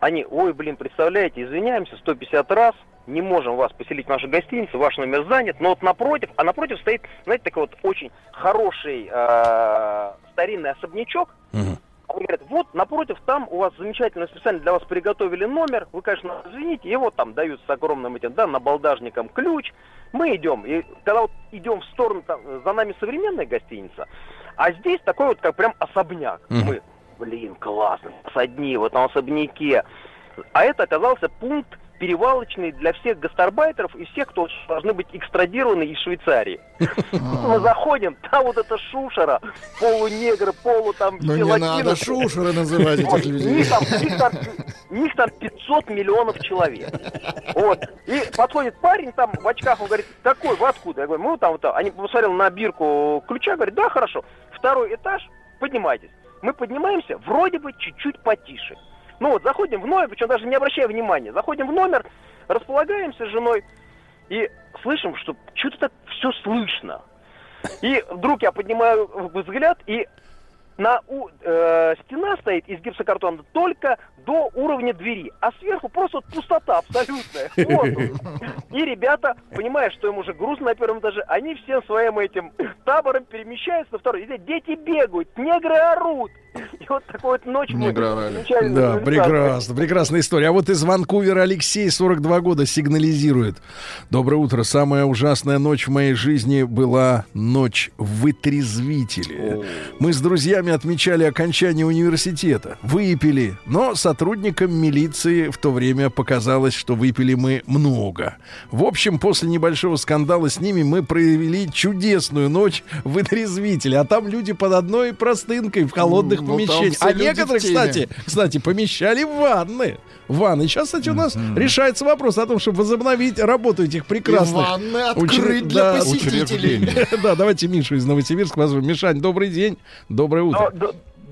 Speaker 8: Они, ой, блин, представляете, извиняемся, 150 раз, не можем вас поселить в нашу гостиницу, ваш номер занят, но вот напротив, а напротив стоит, знаете, такой вот очень хороший э, старинный особнячок,
Speaker 1: Мгм.
Speaker 8: Они говорят, вот напротив там у вас замечательно специально для вас приготовили номер, вы, конечно, извините, его там дают с огромным этим, да, набалдажником ключ, мы идем, и когда вот идем в сторону, там, за нами современная гостиница, а здесь такой вот как прям особняк.
Speaker 1: Мгм.
Speaker 8: Мы, блин, классно, с одни в этом особняке. А это оказался пункт перевалочный для всех гастарбайтеров и всех, кто должны быть экстрадированы из Швейцарии. Мы заходим, там вот эта шушера, полунегры, полу там
Speaker 2: Ну не надо шушеры называть этих людей.
Speaker 8: Них там, них там- них там 500 миллионов человек. Вот. И подходит парень там в очках, он говорит, какой, вы откуда? Я говорю, мы вот там, вот там. Они посмотрели на бирку ключа, говорят, да, хорошо. Второй этаж, поднимайтесь. Мы поднимаемся, вроде бы чуть-чуть потише. Ну вот, заходим в номер, причем даже не обращая внимания. Заходим в номер, располагаемся с женой и слышим, что что-то так все слышно. И вдруг я поднимаю взгляд, и на у- э, стена стоит из гипсокартона только до уровня двери, а сверху просто вот пустота абсолютная. И ребята, понимая, что им уже грустно на первом этаже, они всем своим этим табором перемещаются на второй. И дети бегают, негры орут. И вот такой вот ночь
Speaker 2: орали.
Speaker 8: замечательно
Speaker 1: Да, прекрасно, прекрасная история. А вот из Ванкувера Алексей, 42 года, сигнализирует. Доброе утро. Самая ужасная ночь в моей жизни была ночь вытрезвители. Мы с друзьями отмечали окончание университета. Выпили, но сотрудникам милиции в то время показалось, что выпили мы много. В общем, после небольшого скандала с ними мы провели чудесную ночь вытрезвителя. А там люди под одной простынкой в холодных
Speaker 2: Ну, все
Speaker 1: А
Speaker 2: теме.
Speaker 1: кстати, кстати, помещали в ванны. Ванны. Сейчас, кстати, у нас решается вопрос о том, чтобы возобновить работу этих
Speaker 2: И
Speaker 1: прекрасных
Speaker 2: ванны
Speaker 1: учре-
Speaker 2: открыть для
Speaker 1: да,
Speaker 2: посетителей.
Speaker 1: Да, давайте Мишу из Новосибирска возьмем. Мишань, добрый день. Доброе утро.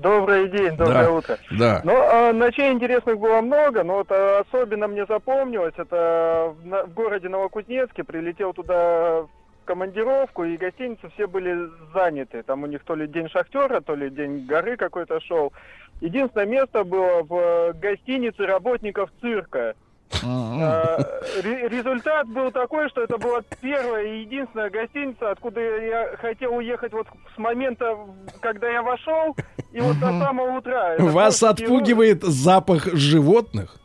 Speaker 9: Добрый день, доброе
Speaker 1: Да.
Speaker 9: утро.
Speaker 1: Да.
Speaker 9: Ну, а, ночей интересных было много, но вот а, особенно мне запомнилось, это в, на- в городе Новокузнецке, прилетел туда командировку, и гостиницы все были заняты. Там у них то ли день шахтера, то ли день горы какой-то шел. Единственное место было в э, гостинице работников цирка. А, ре- Результат был такой, что это была первая и единственная гостиница, откуда я хотел уехать вот с момента, когда я вошел, и вот до самого утра.
Speaker 1: Вас отпугивает запах животных?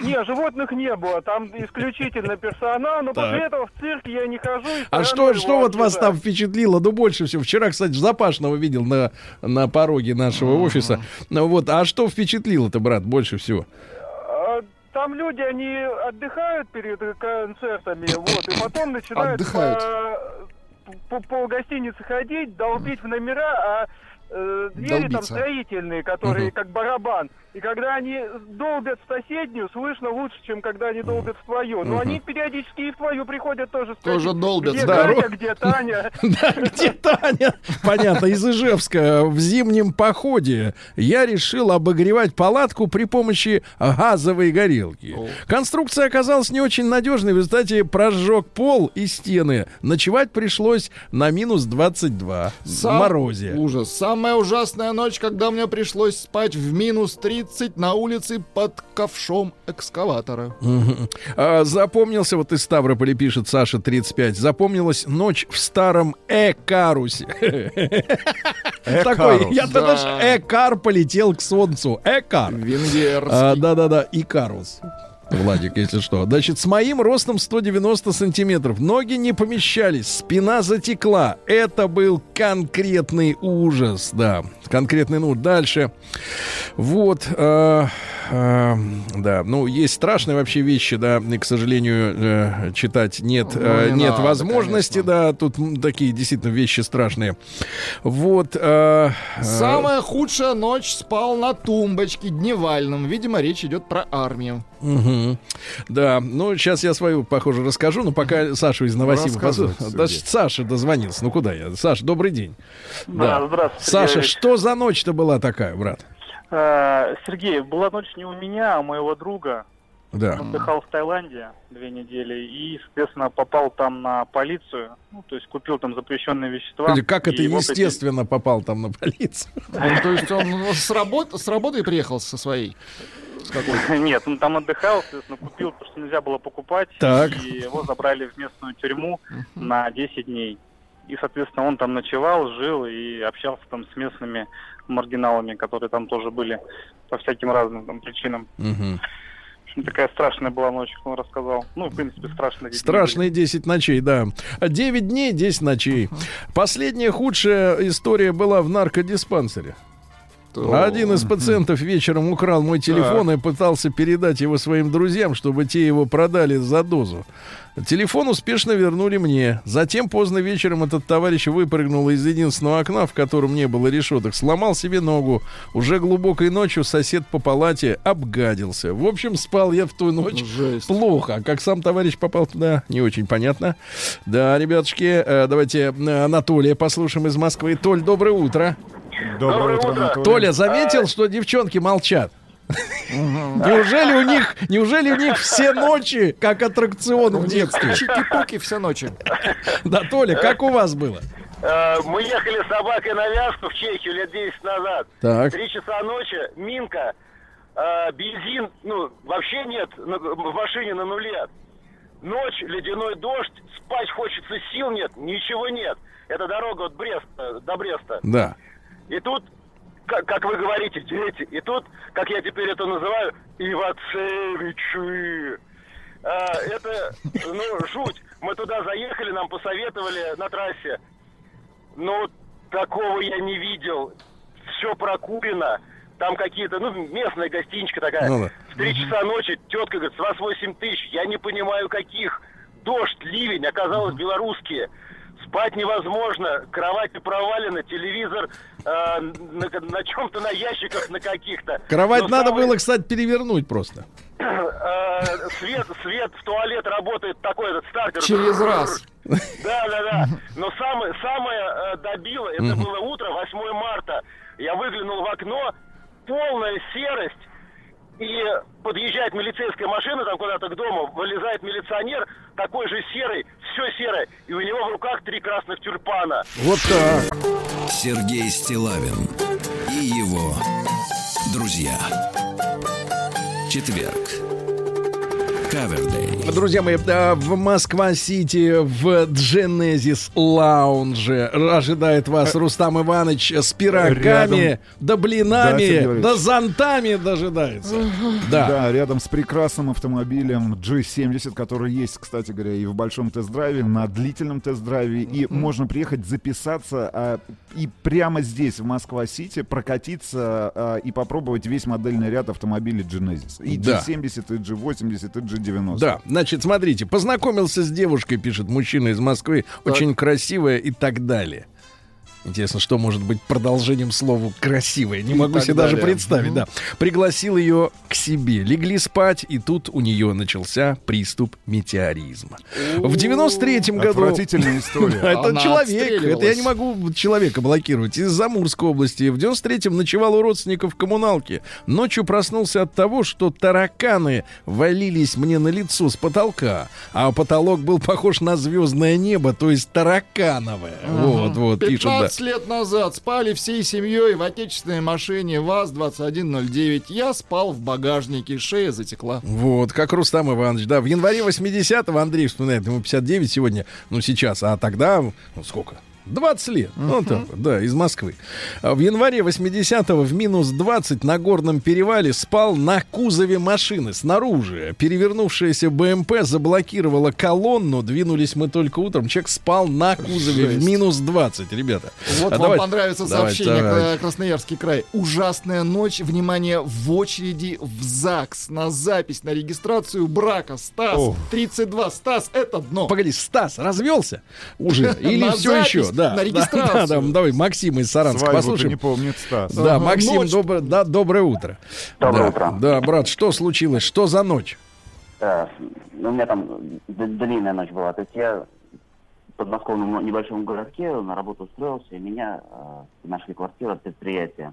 Speaker 9: Не, животных не было, там исключительно персонал, но
Speaker 1: Так.
Speaker 9: после этого в цирке я не хожу.
Speaker 1: А что, что вот вас там впечатлило? Ну, больше всего. Вчера, кстати, Запашного видел на, на пороге нашего офиса. Ну, вот, а что впечатлило-то, брат, больше всего?
Speaker 9: А, Там люди, они отдыхают перед концертами, вот, и потом начинают
Speaker 2: Отдыхают.
Speaker 9: по, по- по гостинице ходить, долбить в номера, а э, двери там
Speaker 2: Долбиться.
Speaker 9: строительные, которые
Speaker 1: Мгм.
Speaker 9: как барабан. И когда они долбят в соседнюю, слышно лучше, чем когда они долбят в твою. Но
Speaker 1: Мгм.
Speaker 9: они периодически и в твою приходят тоже
Speaker 2: Тоже
Speaker 9: спросить,
Speaker 2: долбят,
Speaker 9: Где
Speaker 1: да.
Speaker 9: Катя, где Таня?
Speaker 1: Да, где Таня? Понятно, из Ижевска в зимнем походе я решил обогревать палатку при помощи газовой горелки. Конструкция оказалась не очень надежной, в результате прожег пол и стены. Ночевать пришлось на минус 22 в морозе.
Speaker 2: Ужас. Самая ужасная ночь, когда мне пришлось спать в минус 30 на улице под ковшом экскаватора.
Speaker 1: А, запомнился, вот из Ставрополя пишет Саша 35, запомнилась ночь в старом Э-карусе. Такой, я
Speaker 2: да.
Speaker 1: тогда ж Э-кар полетел к солнцу. Э-кар.
Speaker 2: Венгерский.
Speaker 1: А, Да-да-да, Икарус. Владик, если что. Значит, с моим ростом 190 сантиметров. Ноги не помещались, спина затекла. Это был конкретный ужас, да. Конкретный, ну, дальше. Вот, э, э, да, ну, есть страшные вообще вещи, да, и, к сожалению, э, читать нет,
Speaker 2: Ну,
Speaker 1: э,
Speaker 2: не
Speaker 1: нет
Speaker 2: надо,
Speaker 1: возможности,
Speaker 2: конечно.
Speaker 1: да, тут такие действительно вещи страшные. Вот. э, э,
Speaker 2: Самая худшая ночь спал на тумбочке дневальном. Видимо, речь идет про армию.
Speaker 1: Мгм. Да, ну сейчас я свою, похоже, расскажу, но пока Сашу из.
Speaker 6: Сергей.
Speaker 1: Да, Саша дозвонился. Ну куда я? Саш, добрый день.
Speaker 9: Да, здравствуйте.
Speaker 1: Саша,
Speaker 9: Сергей.
Speaker 1: что за ночь-то была такая, брат?
Speaker 9: Э, Сергей, была ночь не у меня, а у моего друга.
Speaker 1: Да.
Speaker 9: Он отдыхал в Таиланде две недели и, соответственно, попал там на полицию. Ну, то есть купил там запрещенные вещества.
Speaker 1: Как это естественно попал там на полицию?
Speaker 2: Ну, То есть он с работы приехал со своей.
Speaker 1: С какой-то?
Speaker 10: Нет, он там отдыхал, соответственно, купил, потому что нельзя было покупать.
Speaker 1: Так.
Speaker 10: И его забрали в местную тюрьму на 10 дней. И, соответственно, он там ночевал, жил и общался там с местными маргиналами, которые там тоже были по всяким разным там причинам. В общем, такая страшная была ночь, он рассказал. Ну, в принципе, страшная.
Speaker 1: Страшные 10 ночей, да. 9 дней, 10 ночей. Последняя худшая история была в наркодиспансере. Один из пациентов вечером украл мой телефон и пытался передать его своим друзьям, чтобы те его продали за дозу. Телефон успешно вернули мне. Затем поздно вечером этот товарищ выпрыгнул из единственного окна, в котором не было решеток, сломал себе ногу. Уже глубокой ночью сосед по палате обгадился. В общем, спал я в ту ночь
Speaker 2: Жесть.
Speaker 1: плохо. А Как сам товарищ попал туда, не очень понятно. Да, ребятушки, э, давайте э, Анатолия послушаем из Москвы. Толь, доброе утро.
Speaker 6: Доброе утро, Анатолий.
Speaker 1: Толя заметил, что девчонки молчат. Неужели у них, неужели у них все ночи как аттракцион в детстве?
Speaker 2: Чики-пуки все ночи.
Speaker 1: Да, Толя, как у вас было?
Speaker 11: Э, Мы ехали с собакой на вязку в Чехию лет 10 назад.
Speaker 1: Так.
Speaker 11: Три часа ночи, Минка, э, бензин, ну, вообще нет, в машине на нуле. Ночь, ледяной дождь, спать хочется, сил нет, ничего нет. Это дорога от Бреста до Бреста.
Speaker 1: Да.
Speaker 11: И тут, как, как вы говорите, дети, и тут, как я теперь это называю, Ивацевичи. А, это, ну, жуть. Мы туда заехали, нам посоветовали на трассе. Ну, такого я не видел. Все прокурено. Там какие-то, ну, местная гостиничка такая.
Speaker 1: Ну.
Speaker 11: В три часа ночи тетка говорит, с вас 8 тысяч. Я не понимаю, каких. Дождь, ливень, оказалось, белорусские. Спать невозможно, кровати провалены, телевизор э, на, чем-то на ящиках на каких-то.
Speaker 1: Кровать
Speaker 11: Но
Speaker 1: надо
Speaker 11: самое-
Speaker 1: было, кстати, перевернуть просто.
Speaker 11: Э, свет, свет в туалет работает такой этот стартер.
Speaker 2: Через раз.
Speaker 11: Да, да, да. Но самое, самое э, добило, это было утро, 8 марта. Я выглянул в окно, полная серость. И подъезжает милицейская машина там куда-то к дому, вылезает милиционер, такой же серый, все серое, и у него в руках три красных тюльпана.
Speaker 1: Вот так.
Speaker 3: Сергей Стилавин и его друзья. Четверг. Кавердей.
Speaker 1: Друзья мои, да, в Москва-Сити, в Genesis Лаунже ожидает вас Рустам Иванович с пирогами,
Speaker 6: Рядом.
Speaker 1: да
Speaker 6: Да,
Speaker 1: блинами, да,
Speaker 6: Валерьевич.
Speaker 1: зонтами дожидается. Да.
Speaker 6: Да, рядом с прекрасным автомобилем G70, который есть, кстати говоря, и в большом тест-драйве, на длительном тест-драйве. И можно приехать, записаться а, и прямо здесь, в Москва-Сити, прокатиться а, и попробовать весь модельный ряд автомобилей Genesis. И
Speaker 1: Да.
Speaker 6: G70, и G80, и G90.
Speaker 1: Да, значит, смотрите, познакомился с девушкой, пишет мужчина из Москвы, очень красивая и так далее. Интересно, что может быть продолжением слова красивая. Не могу себе даже
Speaker 2: далее.
Speaker 1: представить,
Speaker 2: Мгм.
Speaker 1: да. Пригласил ее к себе. Легли спать, и тут у нее начался приступ метеоризма. В 93-м году...
Speaker 6: Отвратительная история.
Speaker 1: Это человек. Это я не могу человека блокировать. Из Амурской области. В 93-м ночевал у родственников в коммуналке. Ночью проснулся от того, что тараканы валились мне на лицо с потолка. А потолок был похож на звездное небо, то есть таракановое. Вот, вот, пишут, да.
Speaker 2: 15 лет назад спали всей семьей в отечественной машине ВАЗ-2109. Я спал в багажнике, шея затекла.
Speaker 1: Вот, как Рустам Иванович, да. В январе 80-го Андрей вспоминает, ему 59 сегодня, ну сейчас, а тогда, ну сколько? 20 лет. Так вот, да, из Москвы. А В январе 80-го в минус 20 на горном перевале спал на кузове машины снаружи. Перевернувшаяся БМП заблокировала колонну. Двинулись мы только утром. Человек спал на кузове в
Speaker 2: Жесть.
Speaker 1: минус 20, ребята.
Speaker 2: Вот
Speaker 1: А
Speaker 2: вам
Speaker 1: давайте-
Speaker 2: понравится
Speaker 1: давайте,
Speaker 2: сообщение
Speaker 1: давайте.
Speaker 2: Красноярский край. Ужасная ночь, внимание, в очереди в ЗАГС на запись на регистрацию брака. Стас,
Speaker 1: Ох.
Speaker 2: 32. Стас, это дно.
Speaker 1: Погоди, Стас развелся уже? Или все еще? Да,
Speaker 2: на регистрацию.
Speaker 1: Да, да, давай, Максим из Саранска
Speaker 6: Свадьбу-то
Speaker 1: послушаем.
Speaker 6: не помнит Стас.
Speaker 1: Да,
Speaker 2: Ага,
Speaker 1: Максим,
Speaker 2: ночь.
Speaker 1: добро- да, доброе утро.
Speaker 12: Доброе
Speaker 1: да,
Speaker 12: утро.
Speaker 1: Да, брат, что случилось? Что за ночь?
Speaker 12: Да, ну, у меня там длинная ночь была. То есть я в подмосковном небольшом городке на работу устроился, и меня э, нашли квартиру от предприятия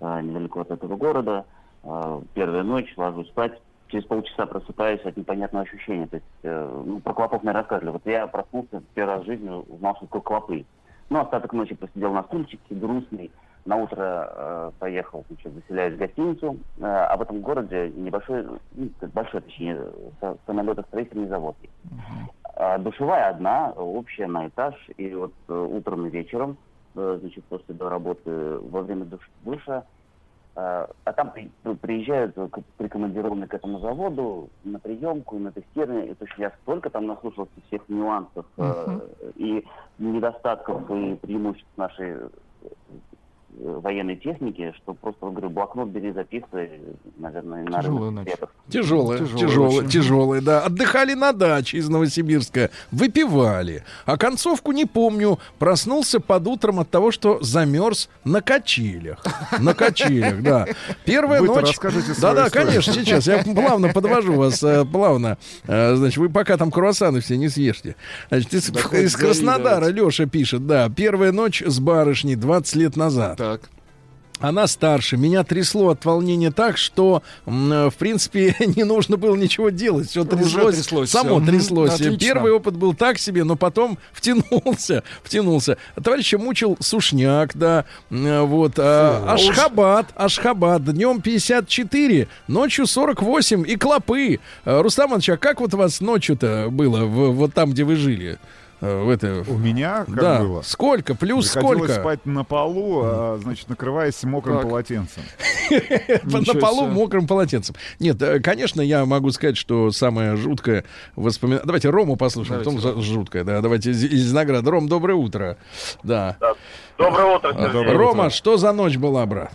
Speaker 12: э, недалеко от этого города. Э, первая ночь, ложусь спать, через полчаса просыпаюсь от непонятного ощущения. То есть, э, ну, про клопов мне рассказывали. Вот я проснулся первый раз в жизни, узнал, что такое клопы. Ну, остаток ночи посидел на стульчике, грустный, на утро э, поехал, значит, заселяюсь в гостиницу, э, а в этом городе небольшой, ну, большой, точнее, самолетостроительный завод есть. А душевая одна, общая на этаж, и вот э, утром и вечером, э, значит, после до работы, во время душ- душа, а там при- при- приезжают э, прикомандированные к этому заводу на приемку, на тестирование, и то есть я столько там наслушался всех нюансов э, и недостатков и преимуществ нашей э, э, военной техники, что просто, говорю, блокнот бери, записывай, наверное, на
Speaker 2: Тяжелая
Speaker 12: рынок
Speaker 2: ночь.
Speaker 1: Тяжелая,
Speaker 2: Тяжелая
Speaker 1: тяжелая, да. Отдыхали на даче из Новосибирска, выпивали. А концовку не помню. Проснулся под утром от того, что замерз на качелях. На качелях, да. Первая ночь...
Speaker 6: расскажите
Speaker 1: Да-да, конечно, сейчас. Я плавно подвожу вас, э, плавно. Э, Значит, вы пока там круассаны все не съешьте. Значит, из, из Краснодара. Леша пишет, да, первая ночь с барышней 20 лет назад.
Speaker 2: Так.
Speaker 1: Она старше. Меня трясло от волнения так, что, в принципе, не нужно было ничего делать. Все тряслось,
Speaker 2: тряслось
Speaker 1: само.
Speaker 2: Мгм.
Speaker 1: тряслось.
Speaker 2: Отлично.
Speaker 1: Первый опыт был так себе, но потом втянулся, втянулся. Товарища мучил сушняк, да, вот. а,
Speaker 2: Фу.
Speaker 1: Ашхабад, Ашхабад. Днем 54, ночью 48 и клопы. Э, Рустам Иванович, а как вот у вас ночью-то было, в- вот там, где вы жили? Э, В это...
Speaker 6: У меня как
Speaker 1: да.
Speaker 6: было?
Speaker 1: Сколько? Плюс
Speaker 6: Приходилось
Speaker 1: сколько?
Speaker 6: спать на полу, а, значит, накрываясь мокрым
Speaker 2: Так.
Speaker 6: полотенцем.
Speaker 1: на полу мокрым полотенцем. Нет, э, конечно, я могу сказать, что самое жуткое воспоминание... Давайте Рому послушаем, потом жуткое. Да, давайте из, из наград. Ром, доброе утро. Да.
Speaker 11: Доброе утро,
Speaker 1: А,
Speaker 11: Сергей.
Speaker 1: Рома, что за ночь была, брат?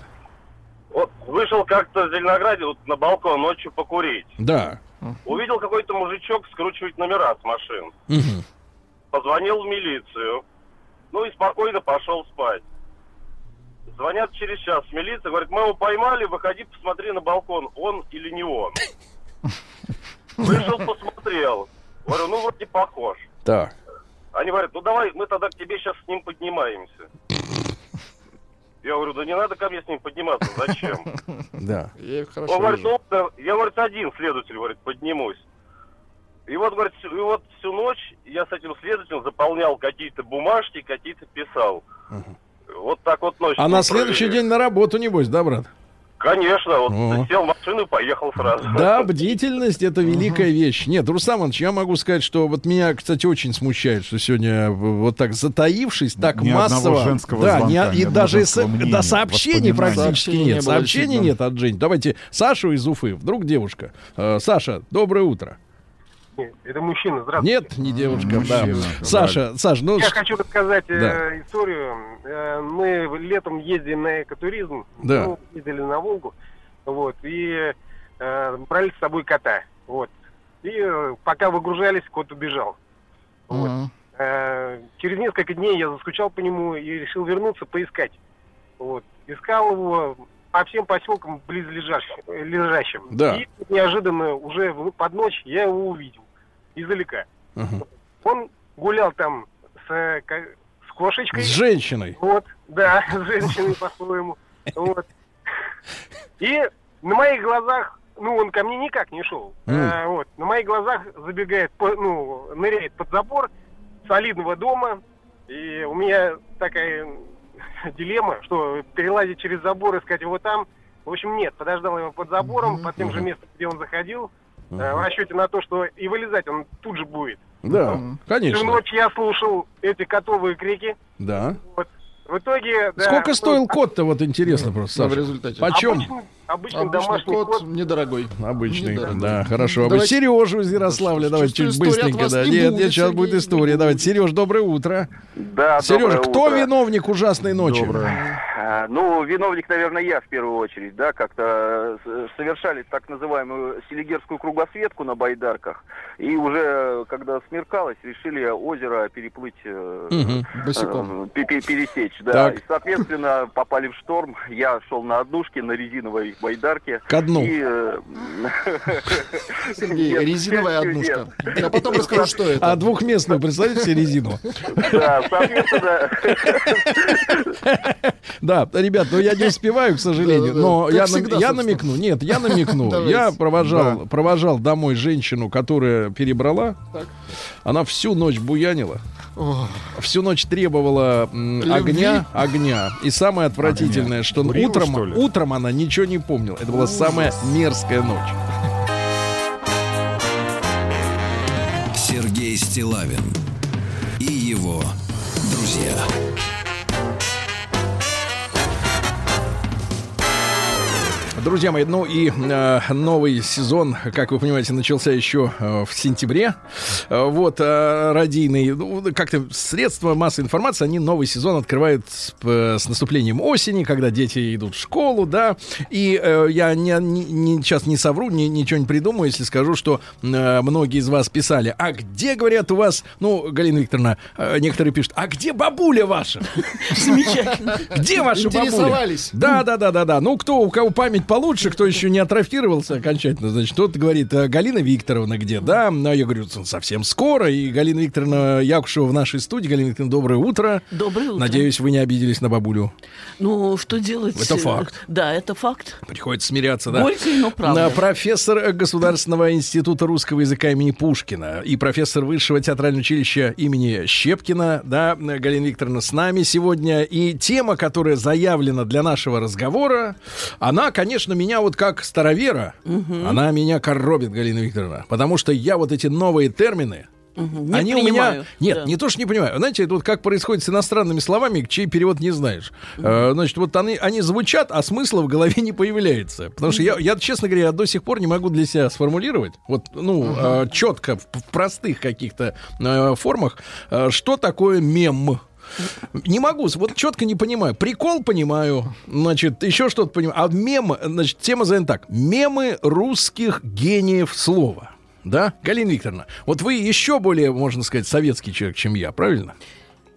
Speaker 11: Вот вышел как-то в Зеленограде вот на балкон ночью покурить.
Speaker 1: Да.
Speaker 11: Увидел какой-то мужичок скручивать номера с машин.
Speaker 1: Мгм.
Speaker 11: Позвонил в милицию. Ну и спокойно пошел спать. Звонят через час в милицию, говорят, мы его поймали, выходи, посмотри на балкон, он или не он. Вышел, посмотрел. Говорю, ну вроде похож.
Speaker 1: Так.
Speaker 11: Они говорят, ну давай, мы тогда к тебе сейчас с ним поднимаемся. Я говорю, да не надо ко мне с ним подниматься, зачем?
Speaker 1: Да.
Speaker 2: Я их
Speaker 11: Он
Speaker 2: хорошо
Speaker 11: говорит,
Speaker 2: вижу.
Speaker 11: ну, я, говорит, один следователь, говорит, поднимусь. И вот, говорит, и вот всю ночь я с этим следователем заполнял какие-то бумажки, какие-то писал. Вот так вот ночь.
Speaker 1: А на следующий
Speaker 11: провели.
Speaker 1: день на работу, небось, да, брат?
Speaker 11: Конечно, вот
Speaker 1: О.
Speaker 11: сел в машину и поехал сразу.
Speaker 1: Да, бдительность это великая вещь. Нет, Рустам Иванович, я могу сказать, что вот меня, кстати, очень смущает, что сегодня вот так затаившись, так
Speaker 6: Ни одного
Speaker 1: массово.
Speaker 6: женского
Speaker 1: да,
Speaker 6: звонка, ни
Speaker 1: и
Speaker 6: одного
Speaker 1: даже с-
Speaker 6: мнения,
Speaker 1: да, сообщений практически нет.
Speaker 2: не
Speaker 1: Сообщений нет от Жень. Давайте Сашу из Уфы. Вдруг девушка. Э, Саша, доброе утро.
Speaker 13: Это мужчина, здравствуйте.
Speaker 1: Нет, не девушка, да. Саша, Саш, ну
Speaker 13: Я хочу рассказать э,
Speaker 1: Да.
Speaker 13: историю. Э, мы летом ездим на экотуризм.
Speaker 1: Да.
Speaker 13: Ну, ездили на Волгу. Вот. И э, брали с собой кота. Вот. И э, пока выгружались, кот убежал. Вот.
Speaker 2: Мгм.
Speaker 13: Э, через несколько дней я заскучал по нему и решил вернуться, поискать. Вот. Искал его по всем поселкам близлежащим. лежащим.
Speaker 1: Да.
Speaker 13: И неожиданно уже под ночь я его увидел. Издалека.
Speaker 1: Мгм.
Speaker 13: Он гулял там с, с кошечкой.
Speaker 1: с женщиной.
Speaker 13: Вот, да, с женщиной, по-своему. Вот. И на моих глазах, ну, он ко мне никак не шел.
Speaker 1: Мгм.
Speaker 13: А, вот, на моих глазах забегает, по- ну, ныряет под забор солидного дома. И у меня такая дилемма, что перелазить через забор, искать его там. В общем, нет, подождал его под забором, под тем же местом, где он заходил, э, в расчете на то, что и вылезать он тут же будет.
Speaker 1: Да.
Speaker 13: Всю
Speaker 1: конечно.
Speaker 13: ночь я слушал эти котовые крики.
Speaker 1: Да.
Speaker 13: Вот. В итоге... да,
Speaker 1: Сколько
Speaker 13: ну,
Speaker 1: стоил кот-то, вот интересно просто,
Speaker 2: Да, в
Speaker 1: Саша?
Speaker 2: результате.
Speaker 1: Почем?
Speaker 13: Обычный, обычный
Speaker 2: Обычный
Speaker 13: домашний
Speaker 2: кот,
Speaker 13: кот.
Speaker 2: недорогой.
Speaker 1: Обычный,
Speaker 2: Недорогой.
Speaker 1: да, хорошо.
Speaker 2: Давайте-
Speaker 1: Сережу из Ярославля,
Speaker 2: Да,
Speaker 1: давайте чуть быстренько, да.
Speaker 2: не
Speaker 1: Нет,
Speaker 2: будет,
Speaker 1: нет, сейчас
Speaker 2: Сергей,
Speaker 1: будет
Speaker 2: не
Speaker 1: история.
Speaker 2: будет.
Speaker 1: Давайте, Сереж, доброе утро.
Speaker 14: Да,
Speaker 1: Сережа,
Speaker 14: доброе
Speaker 1: кто
Speaker 14: утро.
Speaker 1: виновник ужасной ночи?
Speaker 14: А, Ну, виновник, наверное, я в первую очередь, да, как-то э, совершали так называемую селигерскую кругосветку на байдарках, и уже, э, когда смеркалось, решили озеро переплыть, э.
Speaker 2: Босиком.
Speaker 14: э, пе- пересечь, да.
Speaker 1: Так.
Speaker 14: И, соответственно, попали в шторм, я шел на однушке, на резиновой байдарке.
Speaker 1: Ко дну.
Speaker 14: И, э,
Speaker 2: Сергей,
Speaker 14: Нет,
Speaker 2: резиновая
Speaker 14: к
Speaker 2: однушка. Я потом расскажу, что это.
Speaker 1: А двухместную, представляете себе резину?
Speaker 14: Да, соответственно,
Speaker 1: Да, ребят, ну я не успеваю, к сожалению, но я, намекну. Нет, я намекну. Я провожал, провожал домой женщину, которая перебрала. Она всю ночь буянила. Всю ночь требовала м,
Speaker 2: Любви?
Speaker 1: огня, огня. И самое отвратительное, что
Speaker 6: Курила,
Speaker 1: утром,
Speaker 6: что ли?
Speaker 1: утром она ничего не помнила. Это была самая мерзкая ночь.
Speaker 3: Сергей Стилавин и его друзья.
Speaker 1: Друзья мои, ну и э, новый сезон, как вы понимаете, начался еще э, в сентябре. Э, вот, э, радийный, ну, как-то средства массовой информации, они новый сезон открывают с, э, с наступлением осени, когда дети идут в школу, да. И э, я не, не- не- сейчас не совру, ни- ничего не придумаю, если скажу, что э, многие из вас писали, а где, говорят, у вас, ну, Галина Викторовна, э, некоторые пишут, а где бабуля ваша?
Speaker 15: Замечательно.
Speaker 1: Где ваша бабуля?
Speaker 2: Интересовались.
Speaker 1: Да, да, да, да, да. Ну, кто, у кого память получше, кто еще не атрофировался окончательно, значит, тот говорит, «А Галина Викторовна где? Да, ну, я говорю, совсем скоро. И Галина Викторовна Якушева в нашей студии. Галина Викторовна, доброе утро.
Speaker 15: Доброе утро.
Speaker 1: Надеюсь, вы не обиделись на бабулю.
Speaker 15: Ну, что делать?
Speaker 1: Это факт.
Speaker 15: Да, это факт.
Speaker 1: Приходится смиряться, да.
Speaker 15: Горько, но правда.
Speaker 1: А, Профессор Государственного института русского языка имени Пушкина и профессор Высшего театрального училища имени Щепкина, да, Галина Викторовна, с нами сегодня. И тема, которая заявлена для нашего разговора, она, конечно, меня вот как старовера, она меня коробит, Галина Викторовна, потому что я вот эти новые термины,
Speaker 15: Мгм. Не
Speaker 1: они у
Speaker 15: понимаю.
Speaker 1: меня... Нет,
Speaker 15: Да.
Speaker 1: не то, что не понимаю. Знаете, это вот как происходит с иностранными словами, чей перевод не знаешь. Э, значит, вот они, они звучат, а смысла в голове не появляется. Потому что я, я, честно говоря, до сих пор не могу для себя сформулировать, вот, ну, э, четко, в, в простых каких-то э, формах, э, что такое мем. Не могу, вот четко не понимаю. Прикол понимаю, значит, еще что-то понимаю. А мем, значит, тема занята так. Мемы русских гениев слова. Да, Галина Викторовна, вот вы еще более, можно сказать, советский человек, чем я, правильно?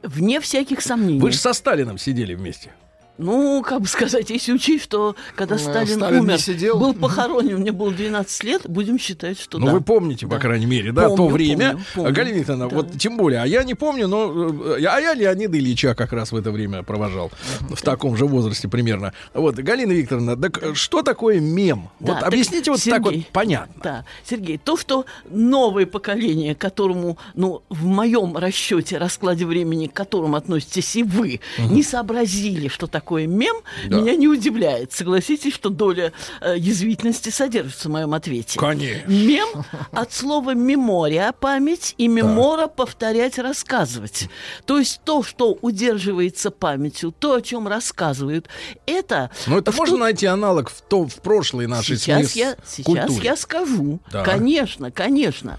Speaker 15: Вне всяких сомнений.
Speaker 1: Вы же со Сталином сидели вместе.
Speaker 15: Ну, как бы сказать, если учесть, что когда
Speaker 2: Ну,
Speaker 15: Сталин,
Speaker 2: Сталин
Speaker 15: умер,
Speaker 2: сидел.
Speaker 15: был похоронен, мне было 12 лет, будем считать, что
Speaker 1: Ну,
Speaker 15: да.
Speaker 1: вы помните, по крайней мере, да, то
Speaker 15: Помню,
Speaker 1: время.
Speaker 15: помню, помню.
Speaker 1: Галина Викторовна,
Speaker 15: Да.
Speaker 1: вот тем более, а я не помню, но э, а я Леонида Ильича как раз в это время провожал. В таком же возрасте примерно. Вот, Галина Викторовна, так э, что такое мем?
Speaker 15: Да,
Speaker 1: вот
Speaker 15: так,
Speaker 1: объясните вот так вот понятно.
Speaker 15: Да, Сергей, то, что новое поколение, которому, ну, в моем расчете, раскладе времени, к которому относитесь и вы, не сообразили, что такое мем,
Speaker 1: Да.
Speaker 15: меня не удивляет. Согласитесь, что доля э, язвительности содержится в моем ответе.
Speaker 1: Конечно.
Speaker 15: Мем от слова мемория, память, и мемора повторять, рассказывать. То есть то, что удерживается памятью, то, о чем рассказывают, это...
Speaker 1: Ну, это
Speaker 15: что-
Speaker 1: можно найти аналог в, то, в прошлой нашей
Speaker 15: сейчас я, сейчас я скажу.
Speaker 1: Да.
Speaker 15: Конечно, конечно.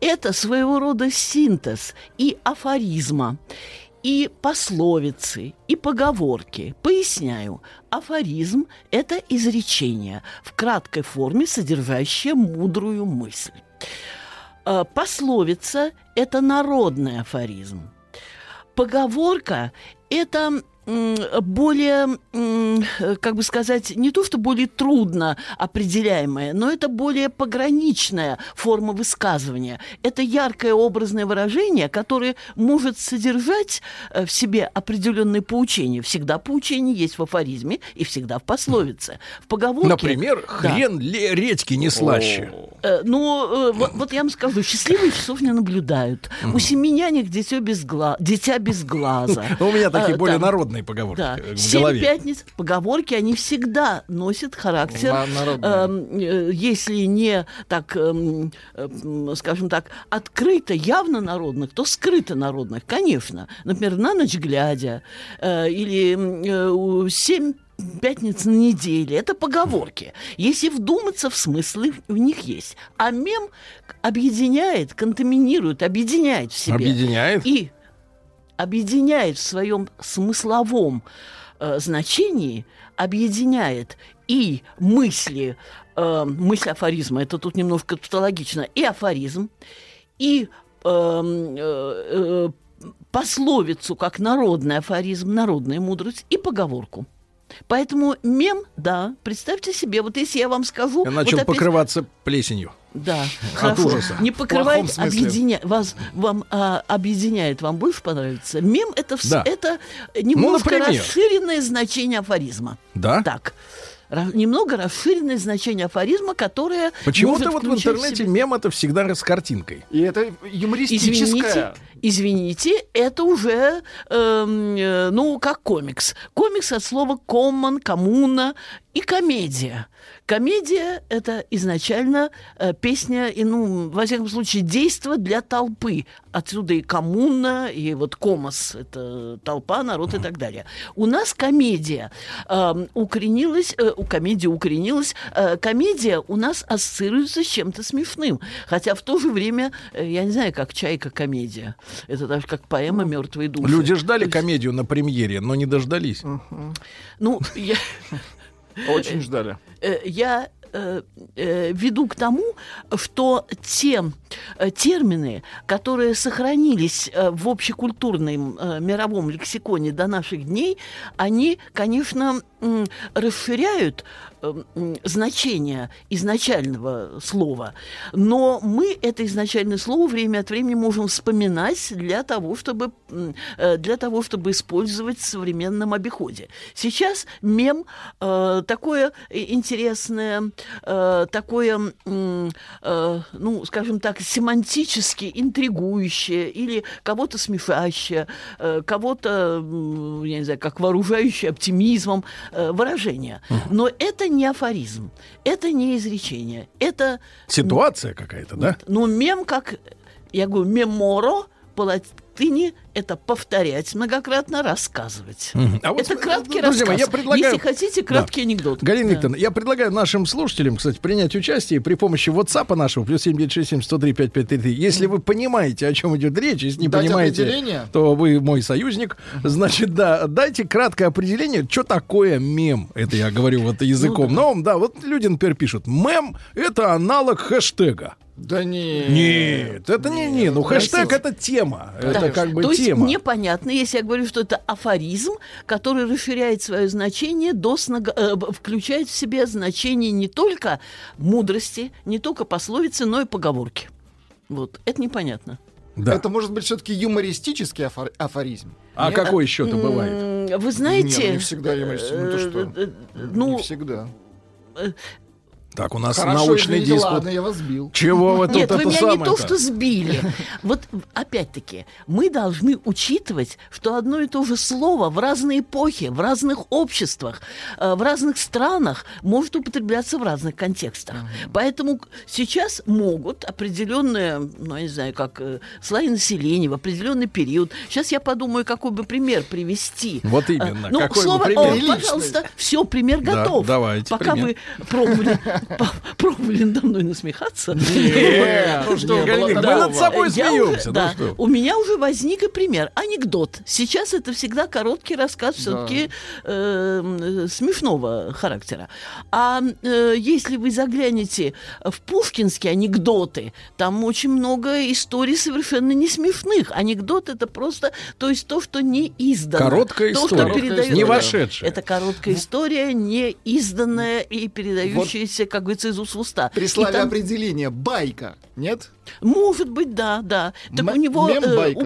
Speaker 15: Это своего рода синтез и афоризма, и пословицы, и поговорки. Поясняю. Афоризм – это изречение в краткой форме, содержащее мудрую мысль. Э, Пословица – это народный афоризм. Поговорка – это более, как бы сказать, не то, что более трудно определяемая, но это более пограничная форма высказывания. Это яркое образное выражение, которое может содержать э, в себе определенные поучения. Всегда поучение есть в афоризме и всегда в пословице. В поговорке...
Speaker 1: Например,
Speaker 15: Да.
Speaker 1: хрен ле- редьки не слаще.
Speaker 15: Э, Ну, э, вот, вот я вам скажу, счастливые часов не наблюдают. У семи нянек дитя без, гла... дитя без глаза.
Speaker 1: У меня такие более
Speaker 15: да.
Speaker 1: Народные поговорки
Speaker 15: Да.
Speaker 1: э, в
Speaker 15: Семь
Speaker 1: голове.
Speaker 15: пятниц. Поговорки, они всегда носят характер, эм, э, если не так, э, скажем так, открыто, явно народных, то скрыто народных, конечно. Например, на ночь глядя э, или э, семь пятниц на неделе. Это поговорки. Если вдуматься в смыслы, в них есть. А мем объединяет, контаминирует, объединяет в себе.
Speaker 1: Объединяет?
Speaker 15: И объединяет в своем смысловом э, значении, объединяет и мысли, э, мысль афоризма, это тут немножко тавтологично, и афоризм, и эм, э, э, пословицу, как народный афоризм, народная мудрость, и поговорку. Поэтому мем, да, представьте себе, вот если я вам скажу...
Speaker 1: Я
Speaker 15: вот
Speaker 1: начал
Speaker 15: опять-
Speaker 1: покрываться плесенью.
Speaker 15: Да,
Speaker 1: От
Speaker 15: хорошо.
Speaker 1: ужаса.
Speaker 15: Не
Speaker 1: В
Speaker 15: покрывает, объединяет. Вас, вам а, объединяет, вам больше понравится. Мем это, вс-
Speaker 1: Да.
Speaker 15: это немножко
Speaker 1: например.
Speaker 15: расширенное значение афоризма.
Speaker 1: Да?
Speaker 15: Так. ра- немного расширенное значение афоризма, которое
Speaker 1: Почему-то вот в интернете
Speaker 15: себе-
Speaker 1: мем это всегда с картинкой.
Speaker 2: И это юмористическое.
Speaker 15: Извините, извините, это уже, эм, э, ну, как комикс. Комикс от слова common, коммуна и комедия. Комедия – это изначально э, песня, и, ну, во всяком случае, действо для толпы. Отсюда и коммуна, и вот комос – это толпа, народ и так далее. У нас комедия эм, укоренилась, э, у комедии укоренилась, э, комедия у нас ассоциируется с чем-то смешным. Хотя в то же время, э, я не знаю, как «Чайка» комедия. Это даже как поэма «Мертвые души».
Speaker 1: Люди ждали комедию на премьере, но не дождались.
Speaker 15: Ну, я...
Speaker 2: Очень ждали.
Speaker 15: Э, я э, э, веду к тому, что те э, термины, которые сохранились э, в общекультурном э, мировом лексиконе до наших дней, они, конечно, расширяют э, м, значение изначального слова, но мы это изначальное слово время от времени можем вспоминать для того, чтобы, э, для того, чтобы использовать в современном обиходе. Сейчас мем э, такое интересное, э, такое, ну, скажем так, семантически интригующее или кого-то смешащее, кого-то, я не знаю, как вооружающее оптимизмом э, выражение. Но это не афоризм, это не изречение, это...
Speaker 1: Ситуация какая-то, да?
Speaker 15: Ну, мем, как я говорю, меморо латыни это повторять многократно, рассказывать.
Speaker 1: Мгм. А вот,
Speaker 15: это краткий
Speaker 1: друзья
Speaker 15: рассказ.
Speaker 1: я предлагаю-
Speaker 15: Если хотите, краткий
Speaker 1: Да.
Speaker 15: анекдот.
Speaker 1: Галина
Speaker 15: Да.
Speaker 1: Викторовна, я предлагаю нашим слушателям, кстати, принять участие при помощи WhatsApp нашего, плюс 7967 103 5533. Если вы понимаете, о чем идет речь, если не
Speaker 2: Дать
Speaker 1: понимаете,
Speaker 2: определение?
Speaker 1: то вы мой союзник. Значит, да, дайте краткое определение, что такое мем. Это я говорю вот языком новым. Да, вот люди, например, пишут, мем — это аналог хэштега.
Speaker 2: Да не.
Speaker 1: Нет, это не, не, ну хэштег это тема, это
Speaker 15: Да.
Speaker 1: как бы
Speaker 15: То есть
Speaker 1: тема.
Speaker 15: непонятно, если я говорю, что это афоризм, который расширяет свое значение, до снога- э, включает в себя значение не только мудрости, не только пословицы, но и поговорки. Вот, это непонятно.
Speaker 1: Да.
Speaker 2: Это может быть все-таки юмористический афор- афоризм.
Speaker 1: А
Speaker 2: Нет?
Speaker 1: какой еще-то бывает?
Speaker 15: Вы знаете...
Speaker 2: Не, не всегда юмористический. Ну, ты что?
Speaker 15: э, э, Ну,
Speaker 2: Не всегда.
Speaker 1: Так, у нас
Speaker 2: Хорошо,
Speaker 1: научный
Speaker 2: извините,
Speaker 1: диспут.
Speaker 2: ладно, я вас сбил.
Speaker 1: Чего вы тут
Speaker 15: Нет, вы меня не то, что сбили. Вот опять-таки, мы должны учитывать, что одно и то же слово в разные эпохи, в разных обществах, э, в разных странах может употребляться в разных контекстах. Поэтому сейчас могут определенные, ну, я не знаю, как э, слои населения в определенный период. Сейчас я подумаю, какой бы пример привести.
Speaker 1: Вот
Speaker 15: Э,
Speaker 1: именно,
Speaker 15: Ну,
Speaker 1: какой бы
Speaker 15: слово,
Speaker 1: пример?
Speaker 15: о, пожалуйста, все, пример
Speaker 1: Да,
Speaker 15: готов.
Speaker 1: давайте
Speaker 15: Пока
Speaker 1: пример.
Speaker 15: вы пробовали, пробовали надо мной насмехаться.
Speaker 1: Нет, ну что, мы над собой смеемся, ну
Speaker 15: да? У меня уже возник и пример. Анекдот. Сейчас это всегда короткий рассказ все-таки смешного характера. А э, если вы заглянете в пушкинские анекдоты, там очень много историй совершенно не смешных. Анекдот это просто, то есть то, что не издано.
Speaker 1: Короткая
Speaker 15: то,
Speaker 1: история.
Speaker 15: Что передается-
Speaker 1: Не вошедшая.
Speaker 15: Это короткая история, не изданная и передающаяся, как говорится, из уст в уста.
Speaker 2: При
Speaker 15: И
Speaker 2: слове
Speaker 15: там-
Speaker 2: определения байка, нет?
Speaker 15: Может быть, да, да. Так
Speaker 2: М-
Speaker 15: у него э,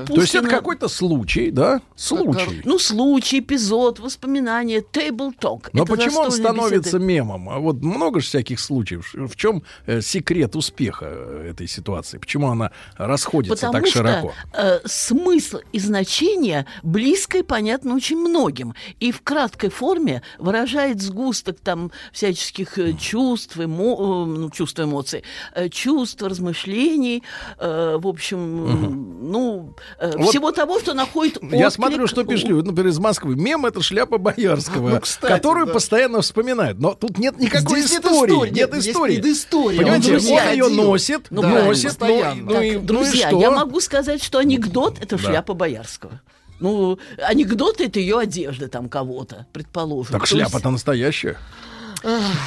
Speaker 1: То есть это какой-то случай, да? Случай.
Speaker 15: ну, случай, эпизод, воспоминания, table talk.
Speaker 1: Но
Speaker 15: Это
Speaker 1: почему он становится
Speaker 15: беседы.
Speaker 1: мемом? А вот много же всяких случаев. В чем э, секрет успеха э, этой ситуации? Почему она расходится
Speaker 15: Потому
Speaker 1: так
Speaker 15: что
Speaker 1: широко?
Speaker 15: э, смысл и значение близко и понятно очень многим. И в краткой форме выражает сгусток там всяческих э, чувств, эмо- э, ну, чувств, эмоций, э, чувств, размышлений, э, в общем, ну, э,
Speaker 1: Вот
Speaker 15: всего того, что находит
Speaker 1: Я
Speaker 15: отклик
Speaker 1: смотрю, что пишут, например, из Москвы. Мем — это шляпа Боярского,
Speaker 2: Ну, кстати,
Speaker 1: которую
Speaker 2: да.
Speaker 1: постоянно вспоминают. Но тут нет никакой
Speaker 2: Здесь нет
Speaker 1: истории.
Speaker 2: истории,
Speaker 1: Нет истории. Понимаете,
Speaker 2: Он
Speaker 1: он, ее
Speaker 2: ходил.
Speaker 1: носит,
Speaker 2: Ну,
Speaker 1: носит,
Speaker 2: правильно,
Speaker 1: ну, ну и-
Speaker 15: Так,
Speaker 1: ну и
Speaker 15: друзья,
Speaker 1: что?
Speaker 15: я могу сказать, что анекдот это
Speaker 1: Да.
Speaker 15: шляпа Боярского. Ну, анекдот это ее одежда там кого-то, предположим.
Speaker 1: Так
Speaker 15: То
Speaker 1: шляпа-то настоящая.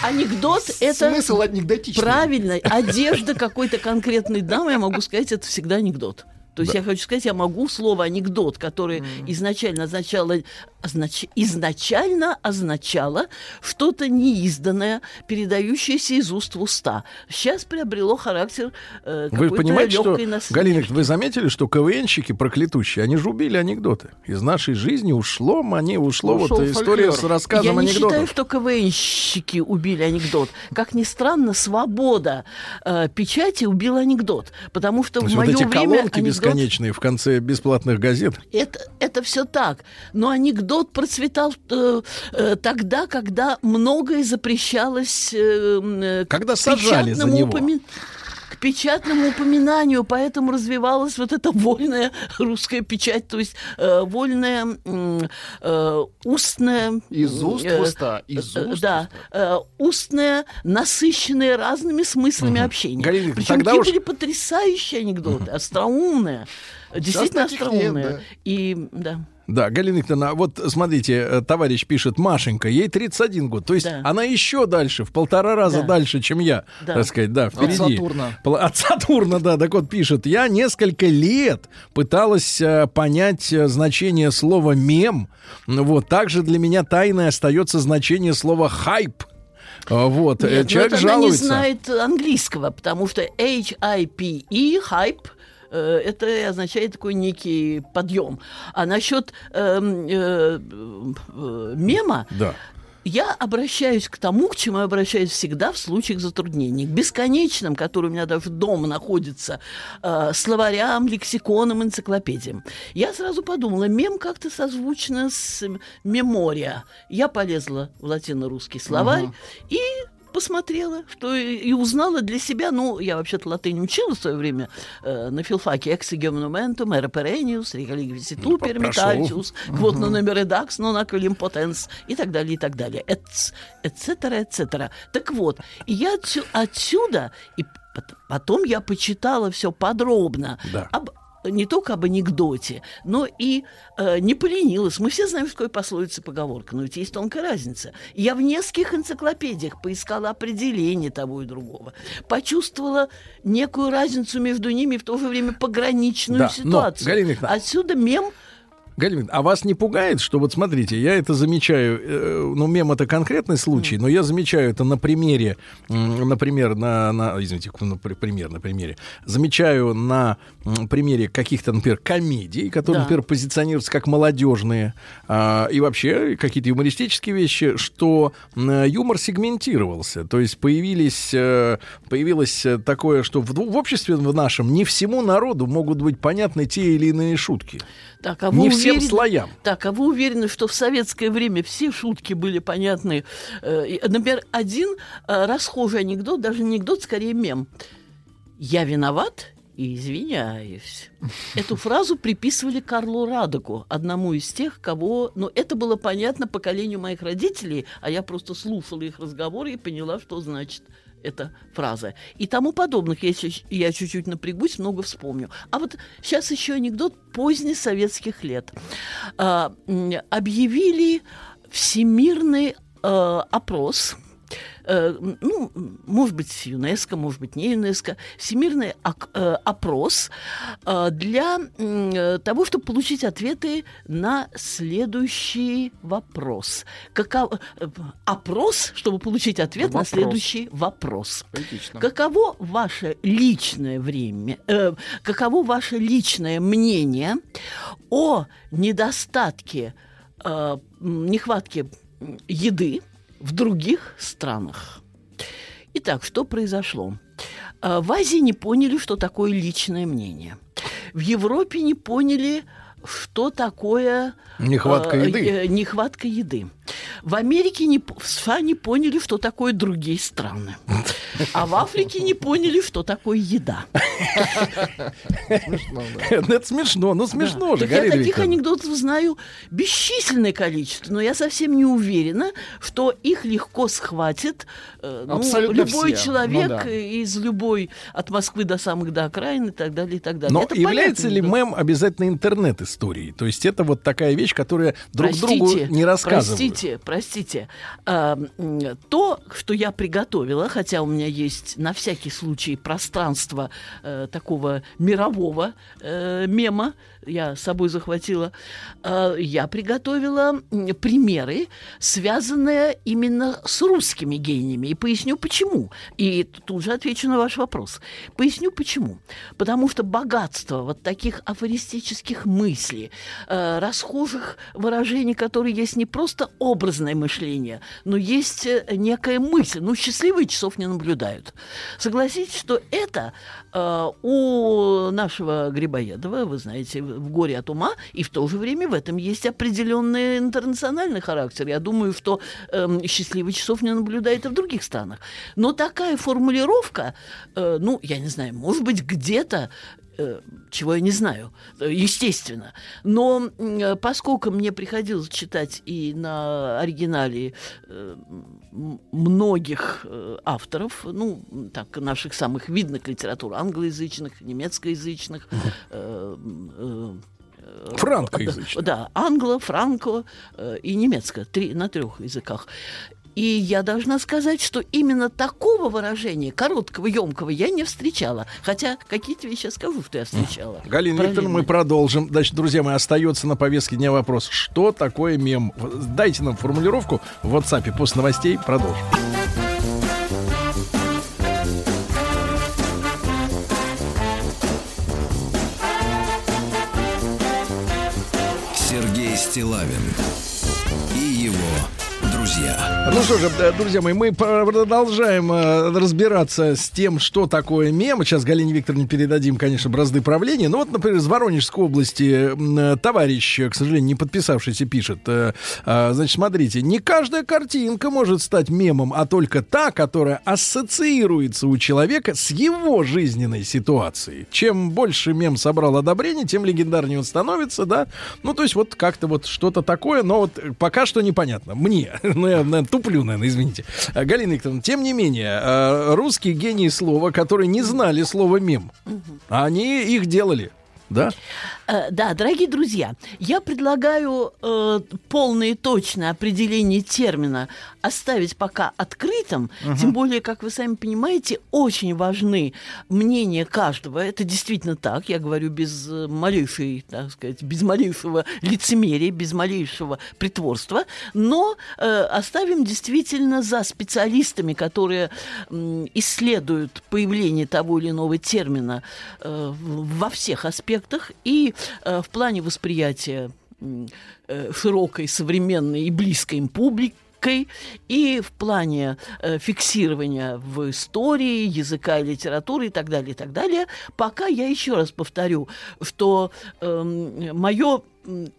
Speaker 15: Анекдот это
Speaker 2: Смысл анекдотичный.
Speaker 15: правильно. Одежда какой-то конкретной дамы, я могу сказать, это всегда анекдот. То есть
Speaker 1: Да.
Speaker 15: я хочу сказать, я могу слово анекдот, которое изначально означало, означ- изначально означало что-то неизданное, передающееся из уст в уста. Сейчас приобрело характер э,
Speaker 1: Вы понимаете, что,
Speaker 15: насмешки.
Speaker 1: Галина, вы заметили, что КВНщики проклятущие, они же убили анекдоты. Из нашей жизни ушло, они ушло
Speaker 2: Ушел
Speaker 1: вот история
Speaker 2: фольклор.
Speaker 1: с рассказом
Speaker 15: Я не
Speaker 1: анекдотов.
Speaker 15: считаю, что КВНщики убили анекдот. Как ни странно, свобода э, печати убила анекдот. Потому что
Speaker 1: То
Speaker 15: в
Speaker 1: вот
Speaker 15: мое
Speaker 1: эти
Speaker 15: время анекдот...
Speaker 1: бесконечные в конце бесплатных газет.
Speaker 15: Это, это все так. Но анекдот процветал э, э, тогда, когда многое запрещалось э, э,
Speaker 1: Когда сажали за него.
Speaker 15: упоми- к печатному упоминанию, поэтому развивалась вот эта вольная русская печать, то есть э, вольная э, устная...
Speaker 2: Из уст в
Speaker 15: э,
Speaker 2: уста, из
Speaker 15: э,
Speaker 2: уст
Speaker 15: Да, э, устная, насыщенная разными смыслами общения.
Speaker 1: Галина,
Speaker 15: Причем какие
Speaker 1: уж-
Speaker 15: потрясающие анекдоты, остроумные. Действительно
Speaker 2: таких нет,
Speaker 15: остроумные.
Speaker 2: да.
Speaker 15: И, да.
Speaker 1: Да, Галина Викторовна, вот смотрите, э, товарищ пишет, Машенька, ей 31 год. То есть
Speaker 15: Да.
Speaker 1: она еще дальше, в полтора раза
Speaker 15: Да.
Speaker 1: дальше, чем я,
Speaker 15: Да.
Speaker 1: так сказать, да, впереди.
Speaker 2: Сатурна.
Speaker 1: Пла- От Сатурна, да. Так вот пишет, я несколько лет пыталась э, понять э, значение слова «мем». Ну Вот, также для меня тайной остается значение слова «хайп». А, Вот,
Speaker 15: Нет, но
Speaker 1: человек
Speaker 15: это она не
Speaker 1: жалуется.
Speaker 15: знает английского, потому что H-I-P-E, хайп, это означает такой некий подъем. А насчет эм, э, э, мема,
Speaker 1: Да.
Speaker 15: я обращаюсь к тому, к чему я обращаюсь всегда в случаях затруднений. К бесконечным, которые у меня даже дома находятся, э, словарям, лексиконам, энциклопедиям. Я сразу подумала, мем как-то созвучно с мемория. Я полезла в латино-русский словарь и посмотрела, что и, и узнала для себя, ну, я вообще-то латынь учила в свое время э, на филфаке «Exige monumentum, ere perennius, regali visitu
Speaker 1: прошу.
Speaker 15: permitatius, quod non emer redax, non aquilum potens» и так далее, и так далее, etc., etc. Так вот, и я отсю- отсюда, и пот- потом я почитала все подробно
Speaker 1: Да.
Speaker 15: об не только об анекдоте, но и э, не поленилась. Мы все знаем, что такое пословица поговорка, но ведь есть тонкая разница. Я в нескольких энциклопедиях поискала определение того и другого. Почувствовала некую разницу между ними, в то же время пограничную
Speaker 1: Да, но,
Speaker 15: ситуацию.
Speaker 1: Галина Викторовна,
Speaker 15: Отсюда мем
Speaker 1: Галина, а вас не пугает, что вот смотрите, я это замечаю, э, ну мем это конкретный случай, но я замечаю это на примере, например, на, на извините, на при- пример на примере, замечаю на примере каких-то, например, комедий, которые,
Speaker 15: Да.
Speaker 1: например, позиционируются как молодежные, а, и вообще какие-то юмористические вещи, что м, юмор сегментировался, то есть появились, э, появилось э, такое, что в, в обществе в нашем не всему народу могут быть понятны те или иные шутки.
Speaker 15: Так, а вы
Speaker 1: Не всем
Speaker 15: уверены-
Speaker 1: слоям.
Speaker 15: Так, а вы уверены, что в советское время все шутки были понятны? Э, Например, один э, расхожий анекдот, даже не анекдот, скорее мем. «Я виноват и извиняюсь». Эту фразу приписывали Карлу Радоку, одному из тех, кого... Ну, это было понятно поколению моих родителей, а я просто слушала их разговоры и поняла, что значит эта фраза. И тому подобных, если я чуть-чуть напрягусь, много вспомню. А вот сейчас еще анекдот поздних советских лет. А, объявили всемирный э, опрос э, ну, может быть, ЮНЕСКО, может быть, не ЮНЕСКО, всемирный э, опрос э, для того, чтобы получить ответы на следующий вопрос. Каков... Опрос, чтобы получить ответ
Speaker 2: Вопрос.
Speaker 15: на следующий вопрос.
Speaker 2: Поэтично.
Speaker 15: Каково ваше личное время, э, каково ваше личное мнение о недостатке, э, нехватке еды в других странах? Итак, что произошло? Э, В Азии не поняли, что такое личное мнение. В Европе не поняли, что такое
Speaker 1: Нехватка
Speaker 15: э,
Speaker 1: еды.
Speaker 15: э, нехватка еды. В Америке не, в США не поняли, что такое другие страны. А в Африке не поняли, что такое еда.
Speaker 2: Смешно, да.
Speaker 1: Это смешно, ну смешно
Speaker 15: Да.
Speaker 1: же,
Speaker 15: Так я таких
Speaker 1: Викторовна.
Speaker 15: анекдотов знаю бесчисленное количество, но я совсем не уверена, что их легко схватит э, ну, любой
Speaker 2: все.
Speaker 15: человек
Speaker 2: Ну да.
Speaker 15: из любой, от Москвы до самых до окраин и так далее, и так далее.
Speaker 1: Но
Speaker 15: Это
Speaker 1: является ли
Speaker 15: анекдот.
Speaker 1: мем обязательно интернет-историей? То есть это вот такая вещь, которая друг
Speaker 15: Простите,
Speaker 1: другу не рассказывают.
Speaker 15: Простите, простите, м, то, что я приготовила, хотя у меня есть на всякий случай пространство э, такого мирового э, мема, я с собой захватила, э, я приготовила примеры, связанные именно с русскими гениями. И поясню почему. И тут же отвечу на ваш вопрос. Поясню почему. Потому что богатство вот таких афористических мыслей, э, расхожих выражений, которые есть не просто образное мышление, но есть э, некая мысль. Ну, счастливые часов не наблюдают. Согласитесь, что это у нашего Грибоедова, вы знаете, в горе от ума, и в то же время в этом есть определенный интернациональный характер. Я думаю, что эм, счастливых часов не наблюдает и в других странах. Но такая формулировка, э, ну, я не знаю, может быть, где-то э, чего я не знаю, э, естественно. Но э, поскольку мне приходилось читать и на оригинале э, многих э, авторов, ну, так, наших самых видных литератур, англоязычных, немецкоязычных, э, э,
Speaker 1: Франкоязычных.
Speaker 15: Да, англо, франко э, и немецко, три, на трех языках. И я должна сказать, что именно такого выражения, короткого, емкого, я не встречала. Хотя какие-то вещи я скажу, что я встречала.
Speaker 1: Галина Викторовна, мы продолжим. Значит, друзья мои, остается на повестке дня вопрос. Что такое мем? Дайте нам формулировку в WhatsApp. После новостей продолжим.
Speaker 3: Сергей Стилавин.
Speaker 1: Ну что же, э, друзья мои, мы продолжаем э, разбираться с тем, что такое мем. Сейчас Галине Викторовне передадим, конечно, бразды правления. Ну вот, например, из Воронежской области э, товарищ, к сожалению, не подписавшийся, пишет. значит, смотрите, не каждая картинка может стать мемом, а только та, которая ассоциируется у человека с его жизненной ситуацией. Чем больше мем собрал одобрений, тем легендарнее он становится, да? Ну, то есть вот как-то вот что-то такое, но вот пока что непонятно. Мне. Ну, я, наверное, туплю, наверное, извините. А, Галина Викторовна, тем не менее, э, русские гении слова, которые не знали слова мем, они их делали. Да?
Speaker 15: Э, Да, дорогие друзья, я предлагаю э, полное и точное определение термина оставить пока открытым,
Speaker 16: Мгм.
Speaker 15: тем более, как вы сами понимаете, очень важны мнения каждого. Это действительно так, я говорю без э, малейшей, так сказать, без малейшего лицемерия, без малейшего притворства, но э, оставим действительно за специалистами, которые м, исследуют появление того или иного термина э, во всех аспектах и э, в плане восприятия э, широкой, современной и близкой им публикой, и в плане э, фиксирования в истории, языка и литературы и так далее, и так далее. Пока я еще раз повторю, что мое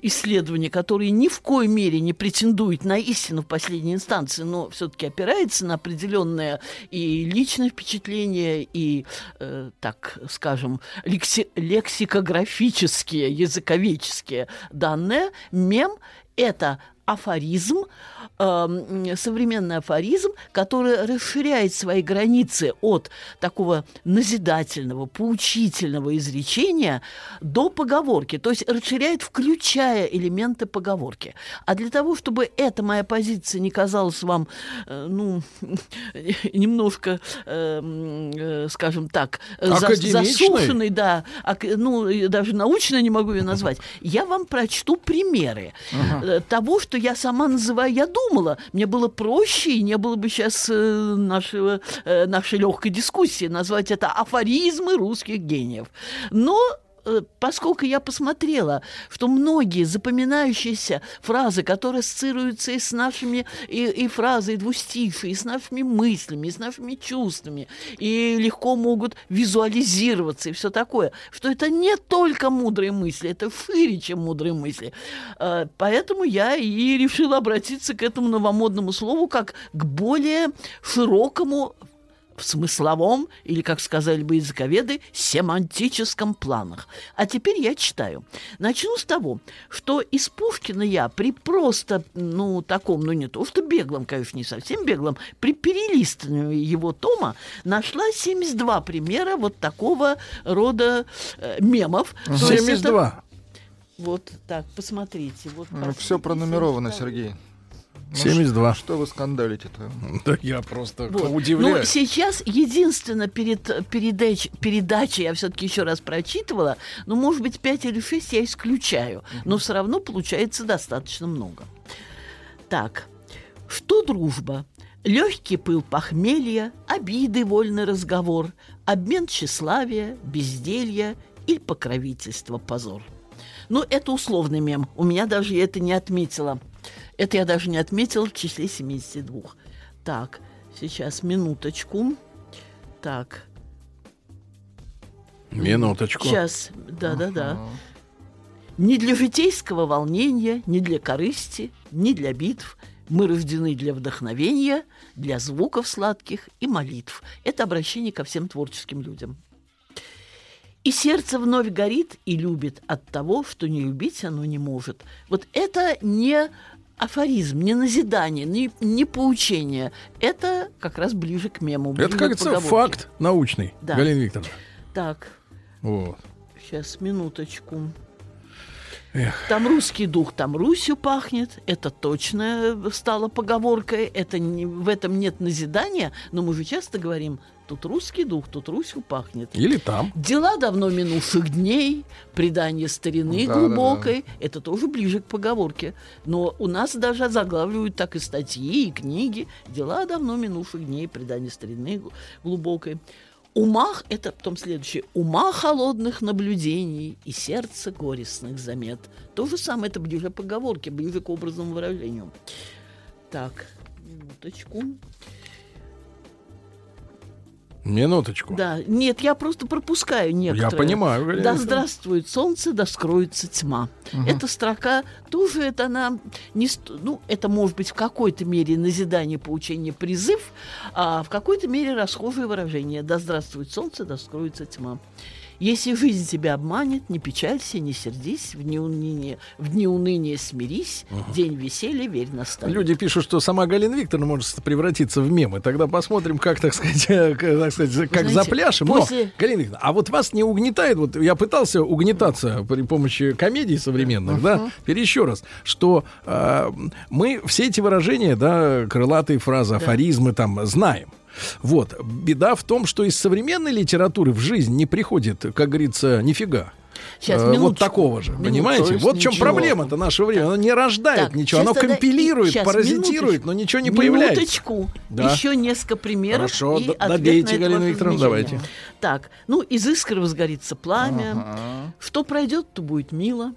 Speaker 15: исследование, которое ни в коей мере не претендует на истину в последней инстанции, но все-таки опирается на определенное и личное впечатление, и, э, так скажем, лекси- лексикографические, языковедческие данные, мем – это афоризм, эм, современный афоризм, который расширяет свои границы от такого назидательного, поучительного изречения до поговорки, то есть расширяет, включая элементы поговорки. А для того, чтобы эта моя позиция не казалась вам, э, ну, немножко, э, м, э, скажем так, засушенной, да, ну, даже научно не могу ее назвать, я вам прочту примеры э, того, что я сама называю, я думала, мне было проще, и не было бы сейчас нашего, э, нашей легкой дискуссии назвать это афоризмы русских гениев. Но э, поскольку я посмотрела, что многие запоминающиеся фразы, которые ассоциируются и с нашими, и, и фразы, и двустишие, и с нашими мыслями, и с нашими чувствами, и легко могут визуализироваться, и все такое, что это не только мудрые мысли, это шире, чем мудрые мысли. Э, Поэтому я и решила обратиться к этому новомодному слову как к более широкому в смысловом, или, как сказали бы языковеды, семантическом планах. А теперь я читаю. Начну с того, что из Пушкина я при просто, ну, таком, ну, не то что беглом, конечно, не совсем беглом, при перелистывании его тома нашла 72 примера вот такого рода э, мемов. То есть это-
Speaker 1: 72.
Speaker 15: Вот так, посмотрите. Вот,
Speaker 2: Все пронумеровано, Сергей.
Speaker 1: 72.
Speaker 2: Что вы скандалите-то?
Speaker 1: Да я просто
Speaker 15: Вот.
Speaker 1: удивляюсь.
Speaker 15: Но сейчас единственно перед передач, передачей я все-таки еще раз прочитывала, ну, может быть, 5 или 6 я исключаю, но все равно получается достаточно много. Так, что дружба? Легкий пыл похмелья, обиды, вольный разговор, обмен тщеславия, безделья или покровительство, позор. Ну, это условный мем. У меня даже это не отметила. Это я даже не отметила в числе 72. Так, сейчас минуточку. Так,
Speaker 1: Минуточку.
Speaker 15: сейчас, да-да-да. Ни для житейского волнения, ни для корысти, ни для битв. Мы рождены для вдохновения, для звуков сладких и молитв. Это обращение ко всем творческим людям. И сердце вновь горит и любит от того, что не любить оно не может. Вот это не афоризм, не назидание, не, не поучение. Это как раз ближе к мему. ближе
Speaker 1: Это, как
Speaker 15: поговорке.
Speaker 1: факт научный,
Speaker 15: Да.
Speaker 1: Галина Викторовна.
Speaker 15: Так,
Speaker 1: Вот.
Speaker 15: сейчас, минуточку.
Speaker 1: Эх.
Speaker 15: Там русский дух, там Русью пахнет. Это точно стало поговоркой. Это не, в этом нет назидания, но мы же часто говорим, тут русский дух, тут Русью пахнет.
Speaker 1: Или там.
Speaker 15: Дела давно минувших дней, предание старины
Speaker 2: Да,
Speaker 15: глубокой, это тоже ближе к поговорке. Но у нас даже заглавливают так и статьи, и книги. Дела давно минувших дней, предание старины гл- глубокой. Умах, это потом следующее, ума холодных наблюдений и сердце горестных замет. То же самое, это ближе к поговорке, ближе к образному выражению. Так, минуточку.
Speaker 1: Минуточку.
Speaker 15: Да, нет, я просто пропускаю некоторые.
Speaker 1: понимаю, Галина
Speaker 15: Да здравствует солнце, да скроется тьма.
Speaker 1: Мгм.
Speaker 15: Эта строка тоже, это она не, ну, это может быть в какой-то мере назидание, поучение, призыв, а в какой-то мере расхожее выражение. Да здравствует солнце, да скроется тьма. Если жизнь тебя обманет, не печалься, не сердись, в дни уныния, в дни уныния смирись, день веселья верь настанет.
Speaker 1: Люди пишут, что сама Галина Викторовна может превратиться в мемы. Тогда посмотрим, как, так сказать, как, так сказать, как
Speaker 15: знаете,
Speaker 1: запляшем. Но,
Speaker 15: после-
Speaker 1: Галина Викторовна, а вот вас не угнетает, вот я пытался угнетаться при помощи комедий современных, да, теперь еще раз, что э, мы все эти выражения, да, крылатые фразы, афоризмы там знаем. Вот. Беда в том, что из современной литературы в жизнь не приходит, как говорится, нифига.
Speaker 15: Сейчас,
Speaker 1: Э, вот
Speaker 15: минуточку.
Speaker 1: такого же,
Speaker 15: Минуточку.
Speaker 1: понимаете? Вот в чем проблема-то нашего времени. Оно не рождает
Speaker 15: Так,
Speaker 1: ничего, оно компилирует,
Speaker 15: щас,
Speaker 1: паразитирует,
Speaker 15: минуточку.
Speaker 1: но ничего не появляется.
Speaker 15: Минуточку.
Speaker 1: Да.
Speaker 15: Еще несколько примеров
Speaker 1: Хорошо,
Speaker 15: и
Speaker 1: добейте, Галина Викторовна, давайте.
Speaker 15: Так, ну, из искры возгорится пламя.
Speaker 2: Ага.
Speaker 15: Что пройдет, то будет мило.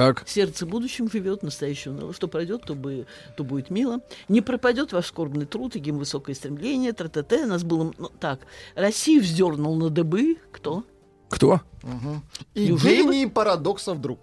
Speaker 1: Так.
Speaker 15: Сердце будущим живет, настоящим уныло. Что пройдет, то, бы, то будет мило. Не пропадет ваш скорбный труд и гим высокое стремление. Тра-та-та. Нас было... Ну, так, Россию вздернул на дыбы. Кто?
Speaker 1: Кто?
Speaker 2: Мгм. И
Speaker 15: Неужели
Speaker 2: гений парадоксов друг.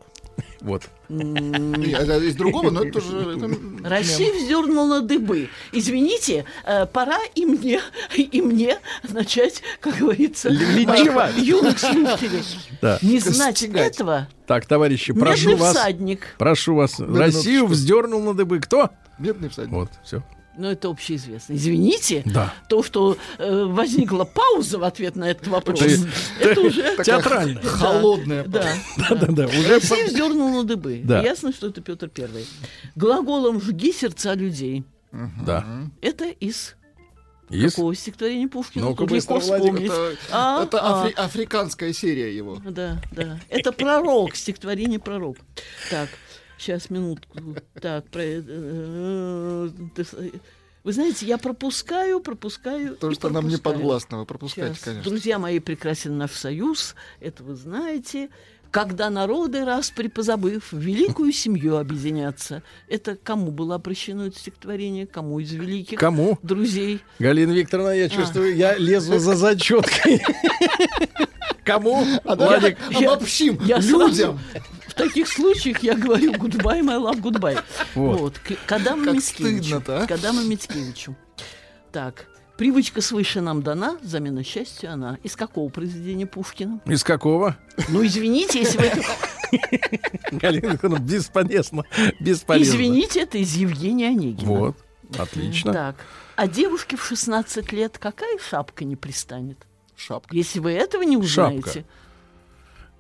Speaker 1: Вот.
Speaker 2: Из другого, но это это
Speaker 15: Россия вздернула на дыбы. Извините, э, пора и мне, и мне начать, как говорится, юных слушателей.
Speaker 1: Да.
Speaker 15: Не знать
Speaker 2: Стегать.
Speaker 15: этого.
Speaker 1: Так, товарищи, прошу
Speaker 15: Медный
Speaker 1: вас.
Speaker 15: всадник.
Speaker 1: Прошу вас. Россию вздернул на дыбы. Кто?
Speaker 2: Бедный всадник.
Speaker 1: Вот, все.
Speaker 15: Ну, это общеизвестно. Извините,
Speaker 1: Да.
Speaker 15: то, что э, возникла пауза в ответ на этот вопрос,
Speaker 1: Это-
Speaker 15: это уже...
Speaker 1: Театрально.
Speaker 15: Да,
Speaker 2: Холодная.
Speaker 15: Да.
Speaker 1: Да-да-да. Уже
Speaker 15: Россия вздернула на дыбы.
Speaker 1: Да.
Speaker 15: Ясно, что это Петр Первый. Глаголом «жги сердца людей».
Speaker 1: Да.
Speaker 15: Это из
Speaker 1: Из?
Speaker 15: какого стихотворения Пушкина? Тут легко вспомнить.
Speaker 2: Это,
Speaker 15: А,
Speaker 2: это
Speaker 15: а.
Speaker 2: афри- африканская серия его.
Speaker 15: Да, да. Это пророк, стихотворение пророк. Так, сейчас, минутку. Так, про... э, э, с- Вы знаете, я пропускаю, пропускаю.
Speaker 2: То, что нам не подвластно, вы пропускаете,
Speaker 15: Щас.
Speaker 2: конечно.
Speaker 15: Друзья мои, прекрасен наш союз, это вы знаете. Когда народы, раз припозабыв, в великую семью объединятся. Это кому было обращено это стихотворение? Кому из великих
Speaker 1: Кому?
Speaker 15: друзей?
Speaker 1: Галина Викторовна, я чувствую, я лезу за зачеткой. Кому? Владик,
Speaker 15: Я-
Speaker 2: Обобщим
Speaker 15: я сразу-
Speaker 2: людям.
Speaker 15: В таких случаях я говорю goodbye, my love, goodbye.
Speaker 1: Вот.
Speaker 15: Вот. К- к Адаму
Speaker 2: Как
Speaker 15: Мицкевичу.
Speaker 2: а?
Speaker 15: К Адаму Мицкевичу. Так. Привычка свыше нам дана, замена счастью она. Из какого произведения Пушкина?
Speaker 1: из какого?
Speaker 15: Ну, извините, если вы.
Speaker 1: Галина бесполезно. Бесполезно.
Speaker 15: Извините, это из Евгения Онегина.
Speaker 1: Вот. Отлично.
Speaker 15: Так. А девушке в 16 лет какая шапка не пристанет?
Speaker 2: Шапка.
Speaker 15: Если вы этого не
Speaker 1: Шапка.
Speaker 15: узнаете...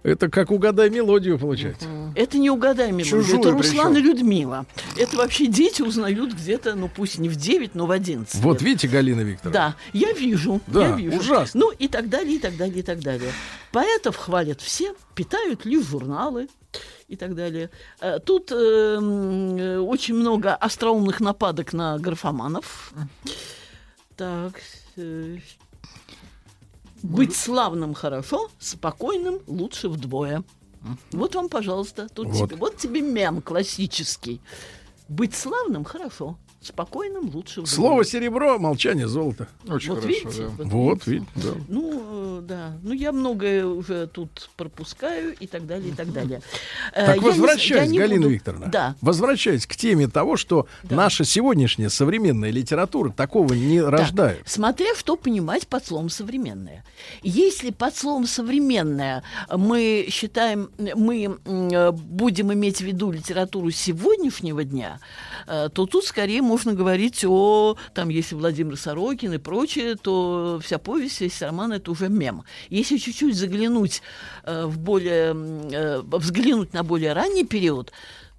Speaker 1: Это как угадай мелодию получается.
Speaker 15: Это не угадай мелодию,
Speaker 1: Чужую
Speaker 15: это Руслан
Speaker 1: причем.
Speaker 15: и Людмила. Это вообще дети узнают где-то, ну пусть не в 9, но в 11
Speaker 1: Вот
Speaker 15: лет.
Speaker 1: видите, Галина Викторовна.
Speaker 15: Да, я вижу,
Speaker 1: Да,
Speaker 15: я вижу.
Speaker 1: ужасно.
Speaker 15: Ну и так далее, и так далее, и так далее. Поэтов хвалят все, питают лишь журналы и так далее. Э, Тут э, э, очень много остроумных нападок на графоманов. Так. э, Быть славным хорошо, спокойным лучше вдвое. Вот вам, пожалуйста, тут
Speaker 1: Вот.
Speaker 15: тебе, вот тебе мем классический. Быть славным хорошо, спокойным лучше.
Speaker 1: Слово серебро, молчание золото.
Speaker 15: Очень Вот хорошо, видите, да. вот
Speaker 1: Вот, видите, да.
Speaker 15: Ну, э, да. Ну, я многое уже тут пропускаю и так далее, и так далее. Э,
Speaker 1: Так
Speaker 15: я
Speaker 1: возвращаясь,
Speaker 15: не
Speaker 1: Галина
Speaker 15: буду-
Speaker 1: Викторовна,
Speaker 15: Да.
Speaker 1: возвращаясь к теме того, что наша сегодняшняя современная литература такого не рождает.
Speaker 15: Смотря что понимать под словом современное. Если под словом современное мы считаем, мы э, будем иметь в виду литературу сегодняшнего дня, то тут скорее можно говорить о, там, если Владимир Сорокин и прочее, то вся повесть, весь роман это уже мем. Если чуть-чуть заглянуть э, в более, э, взглянуть на более ранний период,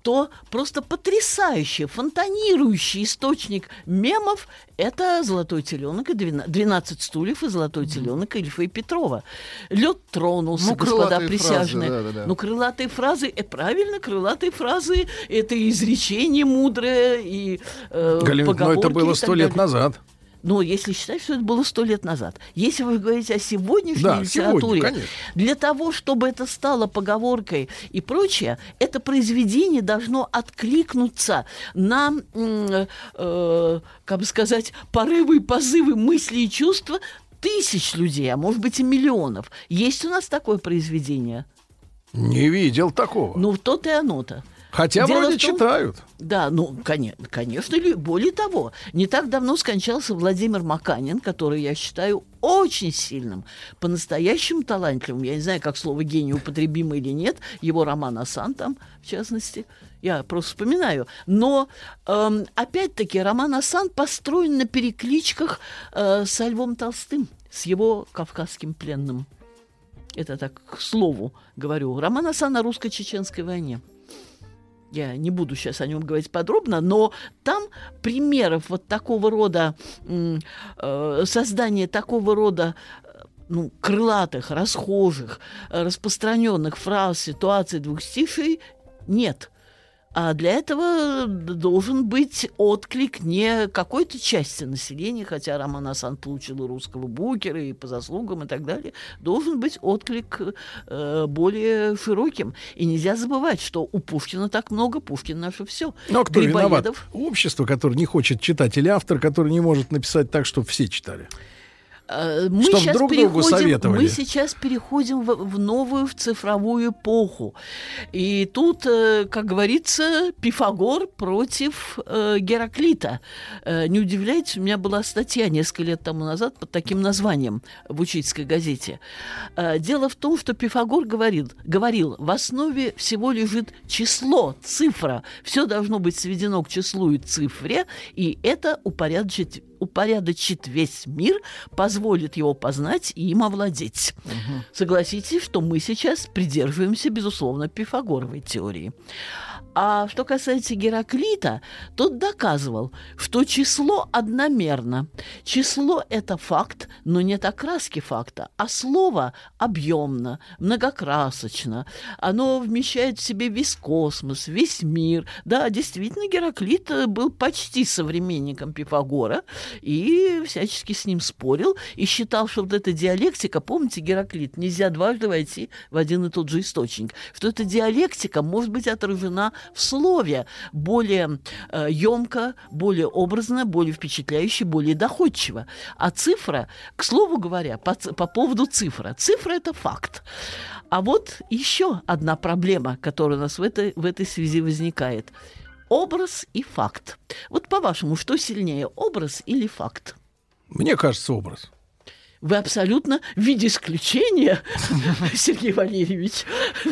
Speaker 15: то просто потрясающий, фонтанирующий источник мемов – это «Золотой теленок» и «12 стульев» и «Золотой теленок» Ильфа и Петрова. Лед тронулся,
Speaker 2: Ну,
Speaker 15: господа присяжные.
Speaker 2: фразы, да-да-да.
Speaker 15: Ну, крылатые фразы, э, правильно, крылатые фразы – это и изречение мудрое, и э,
Speaker 1: Галина, но это
Speaker 15: поговорки
Speaker 1: было
Speaker 15: и
Speaker 1: сто лет назад.
Speaker 15: Ну, если считать, что это было сто лет назад. Если вы говорите о сегодняшней
Speaker 1: Да,
Speaker 15: литературе,
Speaker 1: сегодня, конечно.
Speaker 15: для того, чтобы это стало поговоркой и прочее, это произведение должно откликнуться на, э, как бы сказать, порывы и позывы мысли и чувства тысяч людей, а может быть и миллионов. Есть у нас такое произведение?
Speaker 1: Не видел такого.
Speaker 15: Ну, то-то и оно-то.
Speaker 1: Хотя
Speaker 15: Дело
Speaker 1: вроде
Speaker 15: том-
Speaker 1: читают.
Speaker 15: Да, ну, конечно, конечно, более того, не так давно скончался Владимир Маканин, который я считаю очень сильным, по-настоящему талантливым. Я не знаю, как слово гений употребимо или нет, его роман «Асан» там, в частности, я просто вспоминаю. Но, эм, опять-таки, роман «Асан» построен на перекличках э, со Львом Толстым, с его «Кавказским пленным». Это так, к слову говорю. Роман «Асан» о русско-чеченской войне. Я не буду сейчас о нем говорить подробно, но там примеров вот такого рода э, создания такого рода э, ну, крылатых, расхожих, э, распространенных фраз, ситуаций, двухстишей нет. А для этого должен быть отклик не какой-то части населения, хотя Роман Асан получил русского букера, и по заслугам, и так далее. Должен быть отклик э, более широким. И нельзя забывать, что у Пушкина так много, Пушкин наше все.
Speaker 1: Но кто виноват? Общество, которое не хочет читать, или автор, который не может написать так, чтобы все читали?
Speaker 15: Э, Мы
Speaker 1: Чтоб
Speaker 15: сейчас,
Speaker 1: друг другу советовали.
Speaker 15: мы сейчас переходим в, в новую, в цифровую эпоху. И тут, э, как говорится, Пифагор против э, Гераклита. Не удивляйтесь, у меня была статья несколько лет тому назад под таким названием в учительской газете. Дело в том, что Пифагор говорил, говорил, в основе всего лежит число, цифра. Все должно быть сведено к числу и цифре, и это упорядочит упорядочит весь мир, позволит его познать и им овладеть. Согласитесь, что мы сейчас придерживаемся, безусловно, пифагоровой теории. А что касается Гераклита, тот доказывал, что число одномерно. Число – это факт, но нет окраски факта, а слово объемно, многокрасочно. Оно вмещает в себе весь космос, весь мир. Да, действительно, Гераклит э, был почти современником Пифагора и всячески с ним спорил и считал, что вот эта диалектика, помните, Гераклит, нельзя дважды войти в один и тот же источник, что эта диалектика может быть отражена в слове более э, емко, более образно, более впечатляюще, более доходчиво. А цифра, к слову говоря, по, по поводу цифра. Цифра – это факт. А вот еще одна проблема, которая у нас в этой, в этой связи возникает. Образ и факт. Вот по-вашему, что сильнее, образ или факт?
Speaker 1: Мне кажется, образ.
Speaker 15: Вы абсолютно в виде исключения, Сергей Валерьевич,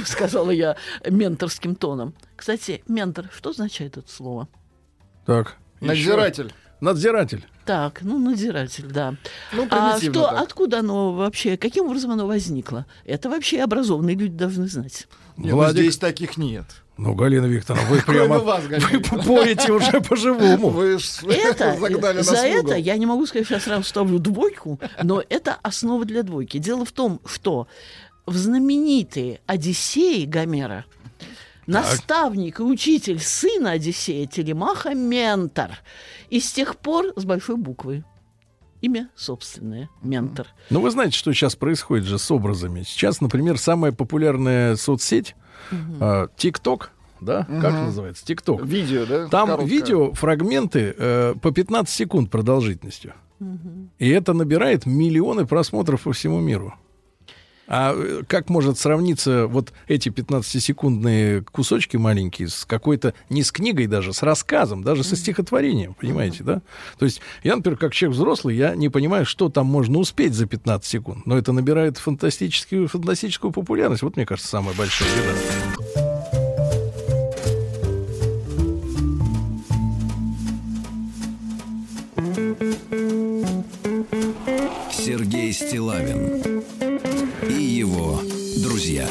Speaker 15: сказала я менторским тоном. Кстати, ментор, что означает это слово?
Speaker 1: Так.
Speaker 2: Надзиратель.
Speaker 1: Надзиратель.
Speaker 15: Так, ну, надзиратель, да.
Speaker 2: Ну,
Speaker 15: а что,
Speaker 2: так.
Speaker 15: откуда оно вообще, каким образом оно возникло? Это вообще образованные люди должны знать.
Speaker 2: Нет, ну,
Speaker 1: Владик-
Speaker 2: здесь таких нет.
Speaker 1: Ну, Галина Викторовна, вы прямо
Speaker 2: вас,
Speaker 1: вы поете уже по-живому.
Speaker 2: Вы
Speaker 15: Это,
Speaker 2: загнали
Speaker 15: за это я не могу сказать, что я сразу ставлю двойку, но это основа для двойки. Дело в том, что в знаменитые Одиссеи Гомера наставник и учитель сына Одиссея Телемаха Ментор. И с тех пор с большой буквы. Имя собственное. Ментор.
Speaker 1: Ну, вы знаете, что сейчас происходит же с образами. Сейчас, например, самая популярная соцсеть ТикТок, да? Как
Speaker 2: Мгм.
Speaker 1: называется? ТикТок.
Speaker 2: Видео, да?
Speaker 1: Там
Speaker 2: Короткое.
Speaker 1: видео, фрагменты э, по 15 секунд продолжительностью. И это набирает миллионы просмотров по всему миру. А э, как может сравниться вот эти 15-секундные кусочки маленькие с какой-то, не с книгой даже, с рассказом, даже со стихотворением, понимаете, да? То есть я, например, как человек взрослый, я не понимаю, что там можно успеть за 15 секунд, но это набирает фантастическую, фантастическую популярность. Вот, мне кажется, самая большая беда.
Speaker 3: Сергей Стилавин его друзья.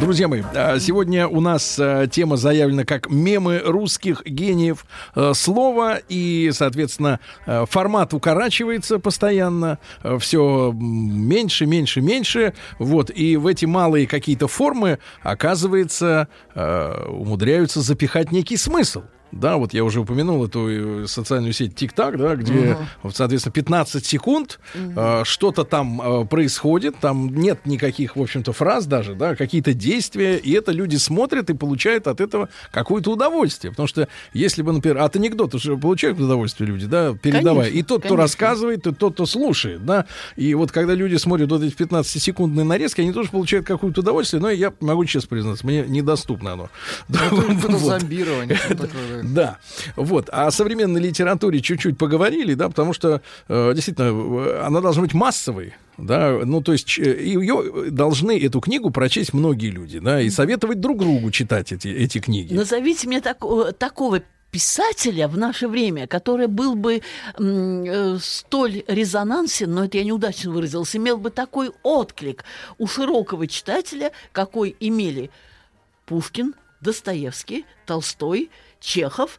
Speaker 1: Друзья мои, а, сегодня у нас а, тема заявлена как мемы русских гениев э, слова, и, соответственно, формат укорачивается постоянно, все меньше, меньше, меньше, вот, и в эти малые какие-то формы, оказывается, умудряются запихать некий смысл. Да, вот я уже упомянул эту э, социальную сеть TikTok, да, где, вот, соответственно, 15 секунд э, что-то там э, происходит, там нет никаких, в общем-то, фраз даже, да, какие-то действия, и это люди смотрят и получают от этого какое-то удовольствие. Потому что если бы, например, от анекдота же получают удовольствие люди, да, передавая.
Speaker 16: Конечно,
Speaker 1: и тот, кто
Speaker 16: конечно.
Speaker 1: рассказывает, и тот, кто слушает, да. И вот когда люди смотрят вот эти 15-секундные нарезки, они тоже получают какое-то удовольствие, но я могу честно признаться, мне недоступно оно.
Speaker 2: Это
Speaker 1: Вот.
Speaker 2: зомбирование. что такое.
Speaker 1: Да, вот. А о современной литературе чуть-чуть поговорили, да, потому что э, действительно э, она должна быть массовой. Да, ну то есть э, ее должны эту книгу прочесть многие люди, да, и советовать друг другу читать эти эти книги.
Speaker 15: Назовите мне тако- такого писателя в наше время, который был бы э, столь резонансен, но это я неудачно выразился, имел бы такой отклик у широкого читателя, какой имели Пушкин, Достоевский, Толстой, Чехов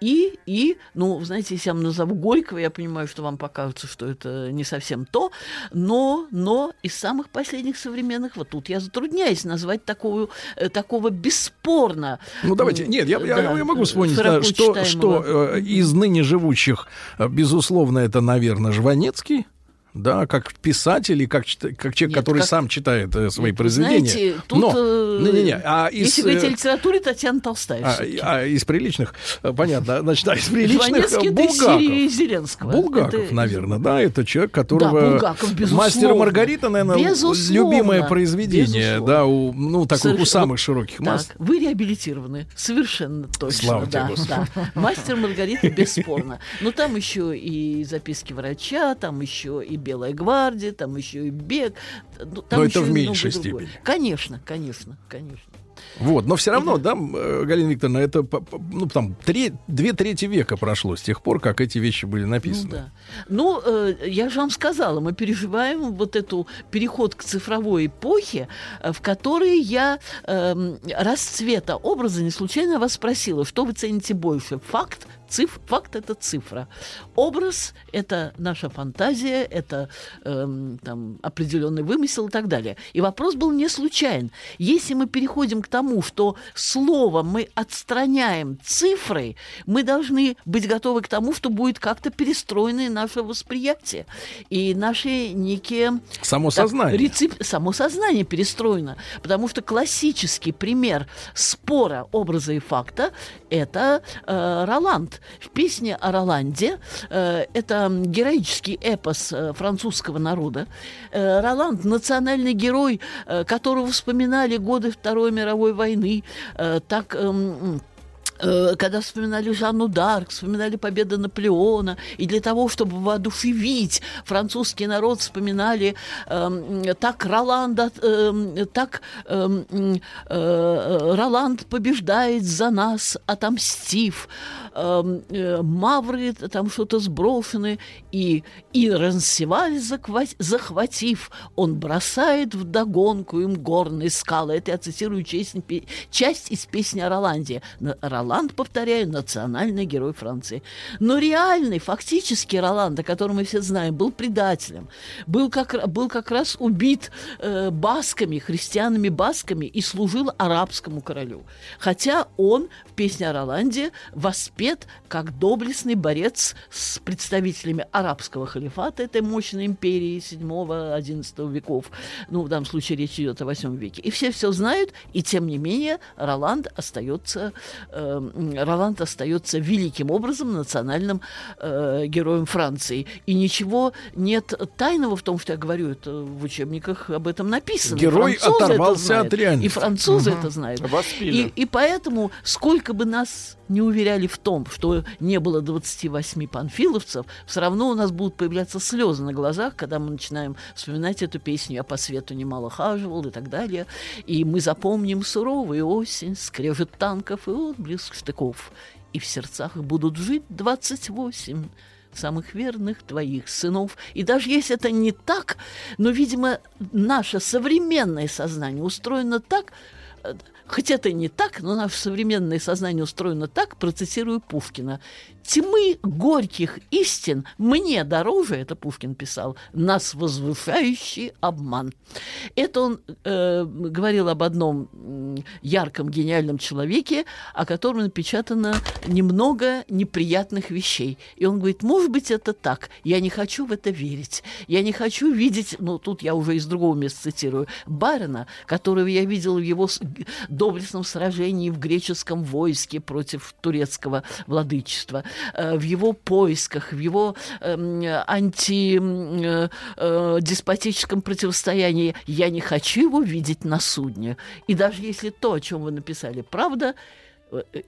Speaker 15: и, и, ну, знаете, если я вам назову Горького, я понимаю, что вам покажется, что это не совсем то, но, но из самых последних современных, вот тут я затрудняюсь назвать такого, э, такого бесспорно.
Speaker 1: Ну давайте, нет, я, я-
Speaker 15: да,
Speaker 1: я могу вспомнить, что, что э, из ныне живущих, э, безусловно, это, наверное, Жванецкий. Да, как писатель и как, как человек, который
Speaker 15: как-
Speaker 1: сам читает э, свои
Speaker 15: Вы
Speaker 1: произведения.
Speaker 15: Знаете, тут,
Speaker 1: Но,
Speaker 15: э,
Speaker 1: не-не-не, а из,
Speaker 15: если говорить о литературе, Татьяна Толстая.
Speaker 1: а, а из приличных, э, понятно, значит, а из приличных э, Булгаков.
Speaker 15: Зеленского.
Speaker 1: Булгаков,
Speaker 15: Это-
Speaker 1: наверное, да, это человек, которого...
Speaker 15: Булгаков, безусловно.
Speaker 1: Мастер Маргарита, наверное,
Speaker 15: Безусловно.
Speaker 1: любимое произведение,
Speaker 15: Безусловно.
Speaker 1: да, у, ну, таких у
Speaker 15: Совершенно-
Speaker 1: самых широких
Speaker 15: Так,
Speaker 1: масс.
Speaker 15: вы реабилитированы. Совершенно точно.
Speaker 1: Слава тебе,
Speaker 15: да,
Speaker 1: Господи.
Speaker 15: да. Мастер Маргарита бесспорно. Но там еще и записки врача, там еще и Белая гвардия, там еще и бег. ну, там
Speaker 1: Но это в меньшей
Speaker 15: многое другое.
Speaker 1: степени.
Speaker 15: Конечно, конечно, конечно.
Speaker 1: Вот, но все равно, да, э, Галина Викторовна, это, ну, там, тре- две трети века прошло с тех пор, как эти вещи были написаны.
Speaker 15: Ну да. Ну, э, я же вам сказала, мы переживаем вот эту переход к цифровой эпохе, э, в которой я эм, расцвета образа не случайно вас спросила, что вы цените больше, факт Циф, факт это цифра. Образ это наша фантазия, это эм, там, определенный вымысел и так далее. И вопрос был не случайен. Если мы переходим к тому, что слово мы отстраняем цифрой, мы должны быть готовы к тому, что будет как-то перестроено наше восприятие. И наши некие...
Speaker 1: Само
Speaker 15: так,
Speaker 1: сознание.
Speaker 15: рецеп- само сознание перестроено. Потому что классический пример спора образа и факта – это э, Роланд. В песне о Роланде э, это героический эпос э, французского народа. Э, Роланд – национальный герой, которого вспоминали годы Второй мировой войны. Так... эм, э, когда вспоминали Жанну Дарк, вспоминали победы Наполеона, и для того, чтобы воодушевить французский народ, вспоминали э, так Роланда, э, так э, э, Роланд побеждает за нас, отомстив, э, э, Мавры там что-то сброшены, и, и Рансеваль захватив, он бросает в догонку им горные скалы. Это я цитирую часть, часть из песни о Роланде. Роланд, повторяю, национальный герой Франции. Но реальный, фактически Роланд, о котором мы все знаем, был предателем. Был как, был как раз убит э, басками, христианами-басками и служил арабскому королю. Хотя он в песне о Роланде воспет как доблестный борец с представителями арабского халифата, этой мощной империи 7-11 веков. Ну, в данном случае речь идет о 8 веке. И все все знают, и тем не менее Роланд остается, э, Роланд остается великим образом национальным э, героем Франции. И ничего нет тайного в том, что я говорю, это в учебниках об этом написано.
Speaker 1: Герой оторвался от реальности.
Speaker 15: И французы угу. это знают. И, и поэтому, сколько бы нас не уверяли в том, что не было 28 панфиловцев, все равно у нас будут появляться слезы на глазах, когда мы начинаем вспоминать эту песню «Я по свету немало хаживал» и так далее. И мы запомним суровую осень, скрежет танков и отблеск штыков. И в сердцах будут жить 28 самых верных твоих сынов. И даже если это не так, но, видимо, наше современное сознание устроено так, Хоть это не так, но наше современное сознание устроено так, процитирую Пушкина. «Тьмы горьких истин мне дороже», это Пушкин писал, «нас возвышающий обман». Это он э, говорил об одном ярком, гениальном человеке, о котором напечатано немного неприятных вещей. И он говорит, может быть, это так, я не хочу в это верить. Я не хочу видеть, ну, тут я уже из другого места цитирую, Барина, которого я видел в его доблестном сражении в греческом войске против турецкого владычества, э, в его поисках, в его эм, антидеспотическом э, э, противостоянии. Я не хочу его видеть на судне. И даже если то, о чем вы написали, правда,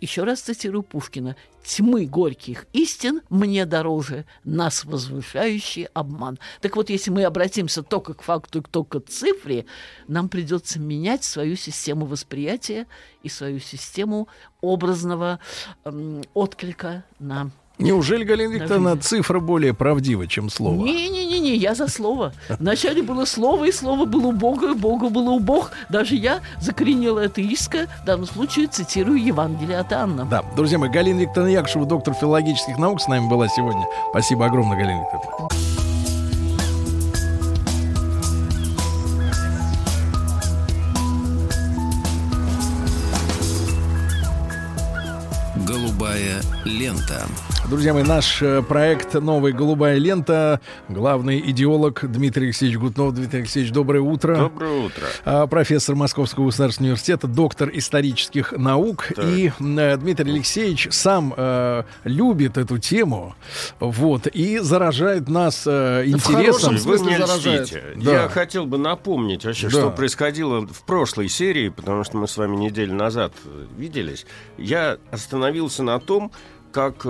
Speaker 15: еще раз цитирую Пушкина, «Тьмы горьких истин мне дороже, нас возвышающий обман». Так вот, если мы обратимся только к факту, только к цифре, нам придется менять свою систему восприятия и свою систему образного эм, отклика на
Speaker 1: Неужели, Галина Викторовна, цифра более правдива, чем слово?
Speaker 15: Не-не-не, я за слово. Вначале было слово, и слово было у Бога, и Бога было у Бог. Даже я закоренела атеистка, в данном случае цитирую Евангелие от Анна.
Speaker 1: Да, друзья мои, Галина Викторовна Якушева, доктор филологических наук, с нами была сегодня. Спасибо огромное, Галина Викторовна.
Speaker 3: Голубая лента.
Speaker 1: Друзья мои, наш э, проект «Новая голубая лента». Главный идеолог Дмитрий Алексеевич Гутнов. Дмитрий Алексеевич, доброе утро.
Speaker 16: Доброе утро.
Speaker 1: А, профессор Московского государственного университета, доктор исторических наук. Так. И э, Дмитрий Алексеевич сам э, любит эту тему. Вот. И заражает нас э, интересом.
Speaker 16: Вы мне льстите. Да. Я хотел бы напомнить вообще, да. что происходило в прошлой серии, потому что мы с вами неделю назад э, виделись. Я остановился на том, как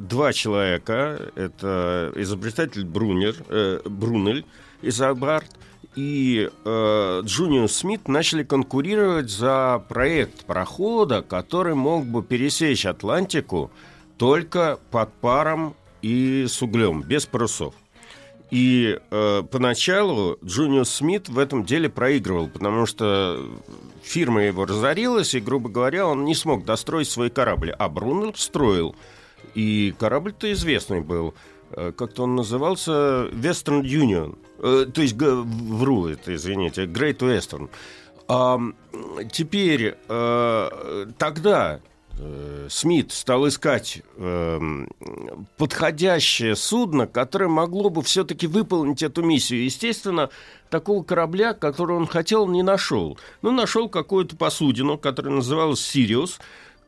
Speaker 16: два человека, это изобретатель Брунер, э, Брунель Изамбард и э, Джуниус Смит начали конкурировать за проект парохода, который мог бы пересечь Атлантику только под паром и с углем, без парусов. И э, поначалу Джуниус Смит в этом деле проигрывал, потому что фирма его разорилась, и, грубо говоря, он не смог достроить свой корабль. А Брунель строил. И корабль-то известный был. Э, как-то он назывался Western Union. Э, то есть, вру это, извините, Great Western. А теперь, э, тогда Смит стал искать э, подходящее судно, которое могло бы все-таки выполнить эту миссию. Естественно, такого корабля, который он хотел, не нашел. Но ну, нашел какую-то посудину, которая называлась «Сириус»,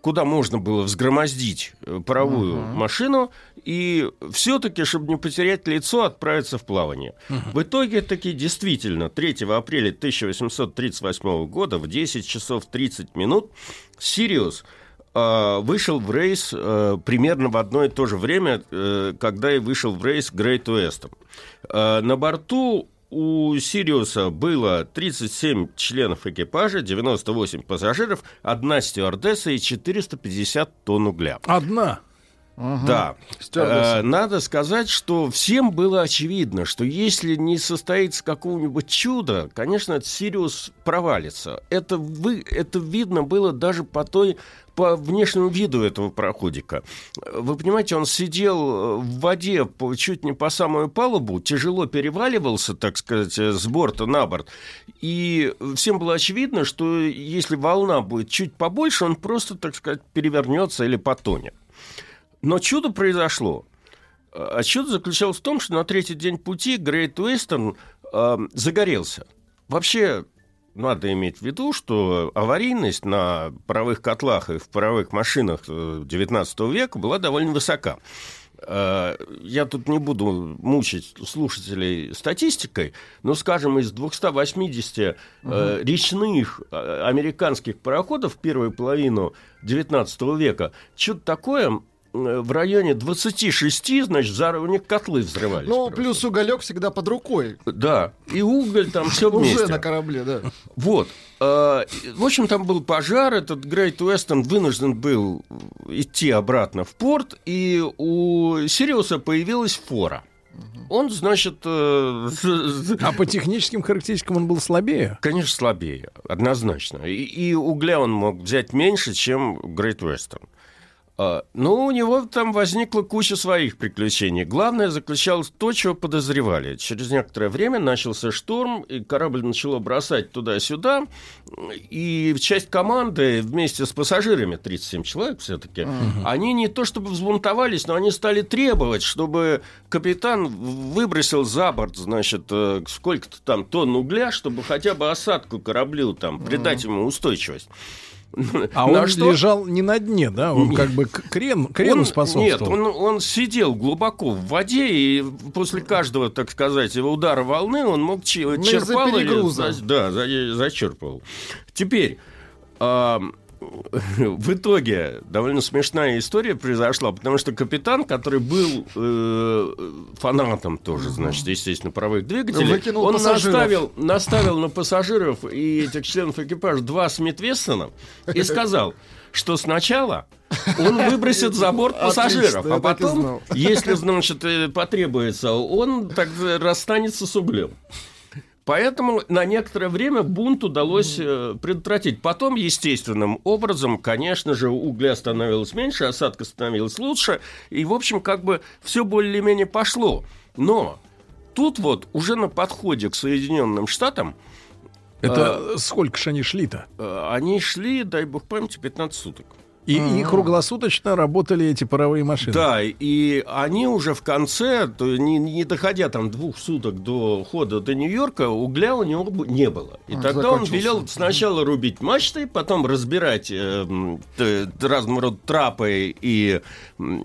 Speaker 16: куда можно было взгромоздить э, паровую uh-huh. машину и все-таки, чтобы не потерять лицо, отправиться в плавание. Uh-huh. В итоге таки действительно 3 апреля 1838 года в 10 часов 30 минут «Сириус» э, вышел в рейс э, примерно в одно и то же время, э, когда и вышел в рейс Great Western. Э, на борту у Сириуса было 37 членов экипажа, 98 пассажиров, одна стюардесса и 450 тонн угля.
Speaker 1: Одна?
Speaker 16: Да. Э, надо сказать, что всем было очевидно, что если не состоится какого-нибудь чуда, конечно, Сириус провалится. Это, вы, это видно было даже по той по внешнему виду этого проходика. Вы понимаете, он сидел в воде чуть не по самую палубу, тяжело переваливался, так сказать, с борта на борт. И всем было очевидно, что если волна будет чуть побольше, он просто, так сказать, перевернется или потонет. Но чудо произошло. А чудо заключалось в том, что на третий день пути Грейт Уэстern э, загорелся. Вообще, надо иметь в виду, что аварийность на паровых котлах и в паровых машинах XIX века была довольно высока. Я тут не буду мучить слушателей статистикой, но, скажем, из 280 угу. речных американских пароходов в первую половину XIX века что-то такое в районе 26, значит, за, у них котлы взрывались.
Speaker 2: Ну, просто. плюс уголек всегда под рукой.
Speaker 16: Да, и уголь там все вместе.
Speaker 2: Уже на корабле, да.
Speaker 16: Вот. В общем, там был пожар, этот Грейт Уэстон вынужден был идти обратно в порт, и у Сириуса появилась фора. Он, значит... Э,
Speaker 1: а по техническим характеристикам он был слабее?
Speaker 16: Конечно, слабее, однозначно. И, и угля он мог взять меньше, чем Грейт Уэстон. А, ну, у него там возникла куча своих приключений. Главное заключалось то, чего подозревали. Через некоторое время начался шторм, и корабль начало бросать туда-сюда, и часть команды вместе с пассажирами, 37 человек все-таки, угу. они не то чтобы взбунтовались, но они стали требовать, чтобы капитан выбросил за борт, значит, э, сколько-то там тонн угля, чтобы хотя бы осадку кораблю там придать ему устойчивость.
Speaker 1: А он что... лежал не на дне, да? Он как бы крен, крену он, способствовал.
Speaker 16: Нет, он, он сидел глубоко в воде, и после каждого, так сказать, его удара волны он мог черпал... Или, да, зачерпывал. Теперь... в итоге довольно смешная история произошла, потому что капитан, который был э, фанатом тоже, значит, естественно, правых двигателей, Выкинул он наставил, наставил на пассажиров и этих членов экипажа два Смит Вессона и сказал, что сначала он выбросит за борт пассажиров, Отлично, а потом, если, значит, э, потребуется, он так расстанется с углем. Поэтому на некоторое время бунт удалось э, предотвратить. Потом, естественным образом, конечно же, угля становилось меньше, осадка становилась лучше, и, в общем, как бы все более-менее пошло. Но тут вот уже на подходе к Соединенным Штатам
Speaker 1: это э, сколько же они шли-то?
Speaker 16: Э, они шли, дай бог памяти, 15 суток.
Speaker 1: И, и круглосуточно работали эти паровые машины.
Speaker 16: Да, и они уже в конце, то не, не доходя там двух суток до хода до Нью-Йорка, угля у него не было. И тогда он велел сначала рубить мачты, потом разбирать э, э, разного рода трапы и э,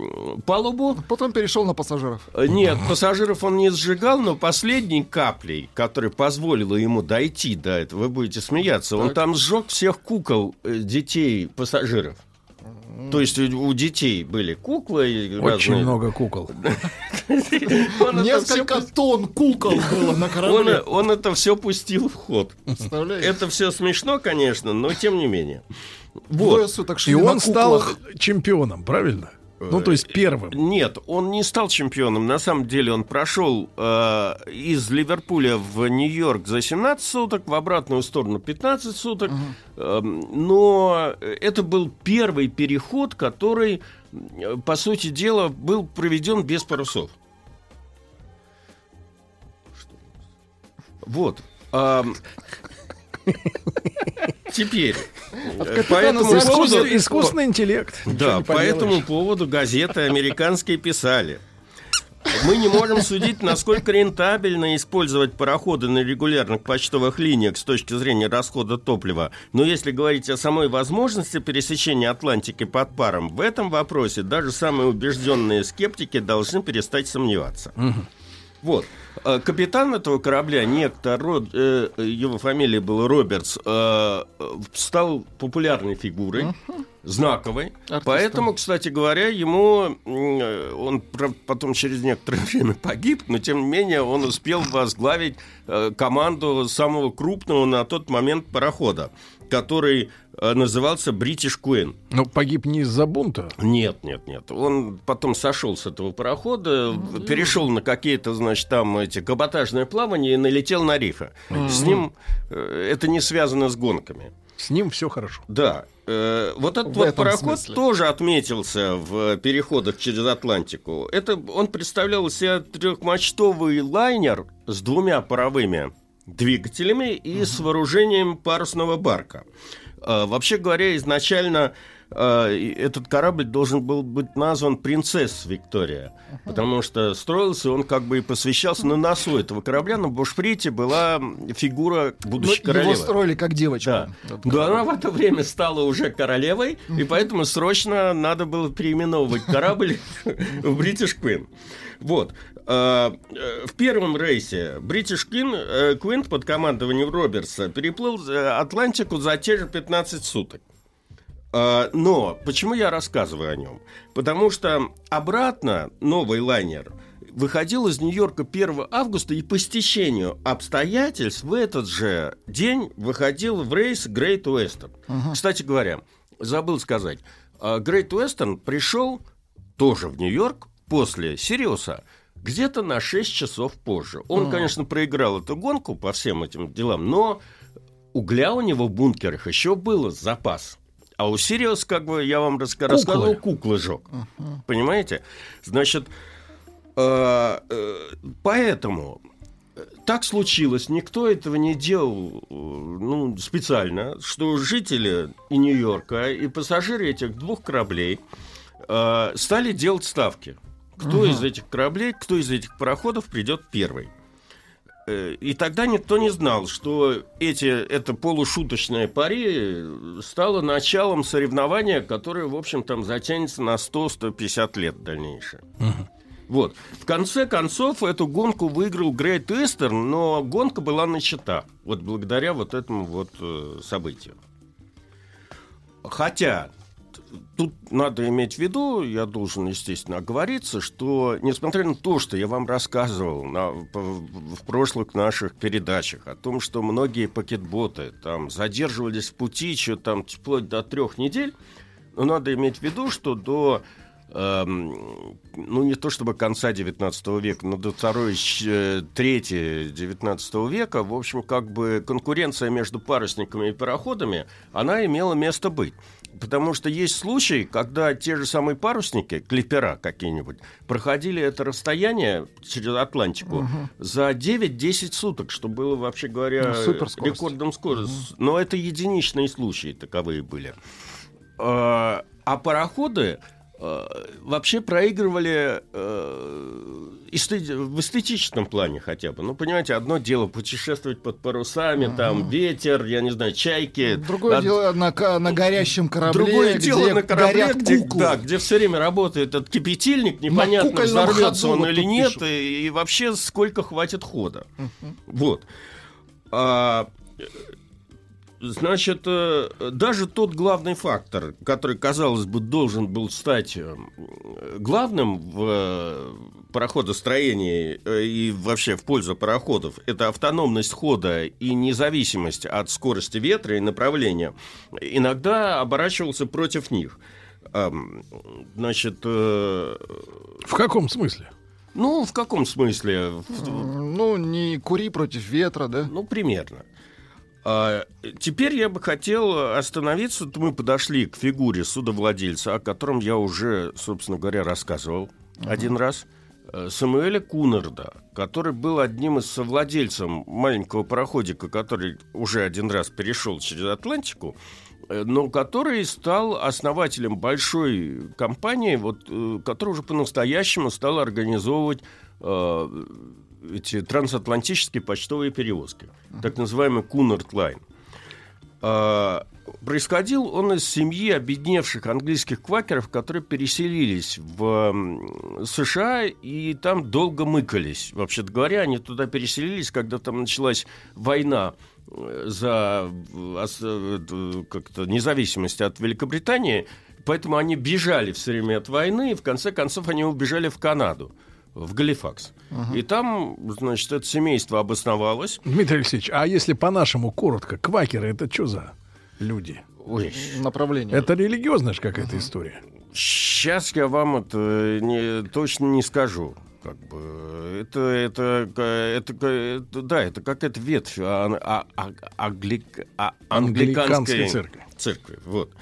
Speaker 16: палубу.
Speaker 2: Потом перешел на пассажиров.
Speaker 16: Э, нет, пассажиров он не сжигал, но последней каплей, которая позволила ему дойти до этого, вы будете смеяться, так. он там сжег всех кукол э, детей пассажиров. То есть у детей были куклы.
Speaker 1: Очень разные. много кукол.
Speaker 2: Несколько тонн кукол было на корабле.
Speaker 16: Он это все пустил в ход. Это все смешно, конечно, но тем не менее.
Speaker 1: Вот. И он стал чемпионом, правильно? Ну, то есть первым.
Speaker 16: Нет, он не стал чемпионом. На самом деле он прошел э, из Ливерпуля в Нью-Йорк за 17 суток, в обратную сторону 15 суток. Угу. Э, но это был первый переход, который, по сути дела, был проведен без парусов. Вот. Теперь.
Speaker 1: По этому поводу... Искусственный интеллект.
Speaker 16: Да, по этому поводу газеты американские писали. Мы не можем судить, насколько рентабельно использовать пароходы на регулярных почтовых линиях с точки зрения расхода топлива. Но если говорить о самой возможности пересечения Атлантики под паром, в этом вопросе даже самые убежденные скептики должны перестать сомневаться. Вот. Э, капитан этого корабля, некто, Род, э, его фамилия была Робертс, э, стал популярной фигурой, uh-huh. знаковой. Артистом. Поэтому, кстати говоря, ему он потом через некоторое время погиб, но тем не менее он успел возглавить э, команду самого крупного на тот момент парохода, который назывался Бритиш Куин.
Speaker 1: Но погиб не из-за бунта?
Speaker 16: Нет, нет, нет. Он потом сошел с этого парохода, mm-hmm. перешел на какие-то, значит, там эти каботажные плавания и налетел на рифы. Mm-hmm. С ним э, это не связано с гонками.
Speaker 1: С ним все хорошо.
Speaker 16: Да. Э, вот этот вот пароход смысле. тоже отметился в переходах через Атлантику. Это он представлял из себя трехмачтовый лайнер с двумя паровыми двигателями и угу. с вооружением парусного барка. А, вообще говоря, изначально а, этот корабль должен был быть назван «Принцесс Виктория», потому что строился он как бы и посвящался на носу этого корабля, на бушприте была фигура будущей Но королевы.
Speaker 2: Его строили как девочку.
Speaker 16: Да. Но она в это время стала уже королевой, и поэтому срочно надо было переименовывать корабль в «Бритиш Queen». Вот. А, э, в первом рейсе British Queen, Queen под командованием Робертса переплыл э, Атлантику за те же 15 суток. А, но почему я рассказываю о нем? Потому что обратно новый лайнер выходил из Нью-Йорка 1 августа и по стечению обстоятельств в этот же день выходил в рейс Great Western. Uh-huh. Кстати говоря, забыл сказать, Great Western пришел тоже в Нью-Йорк после Сириуса – где-то на 6 часов позже. Он, mm. конечно, проиграл эту гонку по всем этим делам, но угля у него в бункерах еще было запас. А у Сириус, как бы я вам куклы. рассказывал, куклы жег. Uh-huh. Понимаете? Значит, э, э, поэтому так случилось, никто этого не делал ну, специально, что жители и Нью-Йорка, и пассажиры этих двух кораблей э, стали делать ставки кто угу. из этих кораблей, кто из этих пароходов придет первый. Э, и тогда никто не знал, что эти, это полушуточное пари стало началом соревнования, которое, в общем, там затянется на 100-150 лет дальнейшее. Угу. Вот. В конце концов, эту гонку выиграл Грейт Эстерн, но гонка была начата. Вот благодаря вот этому вот э, событию. Хотя тут надо иметь в виду, я должен, естественно, оговориться, что, несмотря на то, что я вам рассказывал на, в прошлых наших передачах о том, что многие пакетботы там задерживались в пути еще там вплоть до трех недель, но надо иметь в виду, что до эм, ну, не то чтобы конца 19 века, но до второй, э, трети 19 века, в общем, как бы конкуренция между парусниками и пароходами, она имела место быть. Потому что есть случаи, когда те же самые парусники, клипера какие-нибудь, проходили это расстояние через Атлантику угу. за 9-10 суток, что было, вообще говоря, ну, рекордом скорости. Угу. Но это единичные случаи таковые были. А, а пароходы Э, вообще проигрывали в эстетическом плане хотя бы. Ну, понимаете, одно дело путешествовать под парусами, uh-huh. там ветер, я не знаю, чайки.
Speaker 2: Другое а... дело на, на горящем корабле,
Speaker 16: Другое где дело на корабле, где, да, где все время работает этот кипятильник, непонятно, взорвется он или нет, и, и вообще сколько хватит хода. Uh-huh. Вот. А, Значит, э, даже тот главный фактор, который, казалось бы, должен был стать э, главным в э, пароходостроении и вообще в пользу пароходов, это автономность хода и независимость от скорости ветра и направления, иногда оборачивался против них. Значит... В
Speaker 1: каком смысле?
Speaker 16: Ну, в каком смысле?
Speaker 2: Ну, не кури против ветра, да?
Speaker 16: Ну, примерно. А, теперь я бы хотел остановиться. Мы подошли к фигуре судовладельца, о котором я уже, собственно говоря, рассказывал uh-huh. один раз. Э, Самуэля Кунарда, который был одним из совладельцев маленького пароходика, который уже один раз перешел через Атлантику, э, но который стал основателем большой компании, вот, э, которая уже по-настоящему стала организовывать эти трансатлантические почтовые перевозки, так называемый Кунард Лайн. А, происходил он из семьи обедневших английских квакеров, которые переселились в США и там долго мыкались. Вообще-то говоря, они туда переселились, когда там началась война э, за э, как-то независимость от Великобритании, поэтому они бежали все время от войны, и в конце концов они убежали в Канаду в Галифакс. Угу. И там, значит, это семейство обосновалось.
Speaker 1: Дмитрий Алексеевич, а если по-нашему коротко, квакеры это что за люди?
Speaker 16: Ой.
Speaker 2: Направление.
Speaker 1: Это религиозная же какая-то угу. история.
Speaker 16: Сейчас я вам это не, точно не скажу. Как бы это, это, это, это да, это какая-то ветвь а, а, а, англик, а, англиканской церкви. церкви. Вот.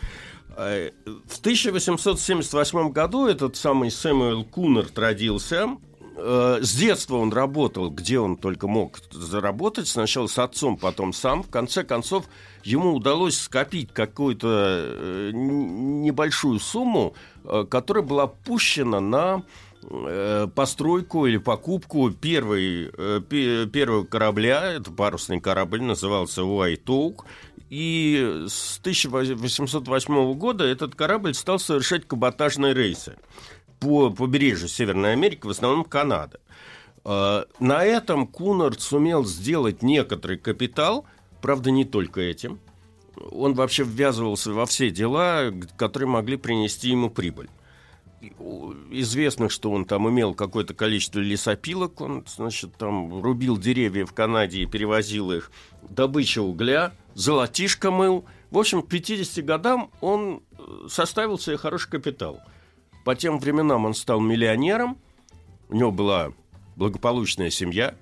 Speaker 16: Э, в 1878 году этот самый Сэмюэл Кунарт родился. Э, с детства он работал, где он только мог заработать. Сначала с отцом, потом сам. В конце концов, ему удалось скопить какую-то э, небольшую сумму, которая была пущена на постройку или покупку первой, первого корабля, это парусный корабль, назывался Oak, и с 1808 года этот корабль стал совершать каботажные рейсы по побережью Северной Америки, в основном Канада. На этом Кунард сумел сделать некоторый капитал, правда, не только этим. Он вообще ввязывался во все дела, которые могли принести ему прибыль известно, что он там имел какое-то количество лесопилок, он, значит, там рубил деревья в Канаде и перевозил их, добыча угля, золотишко мыл. В общем, к 50 годам он э, составил себе хороший капитал. По тем временам он стал миллионером, у него была благополучная семья,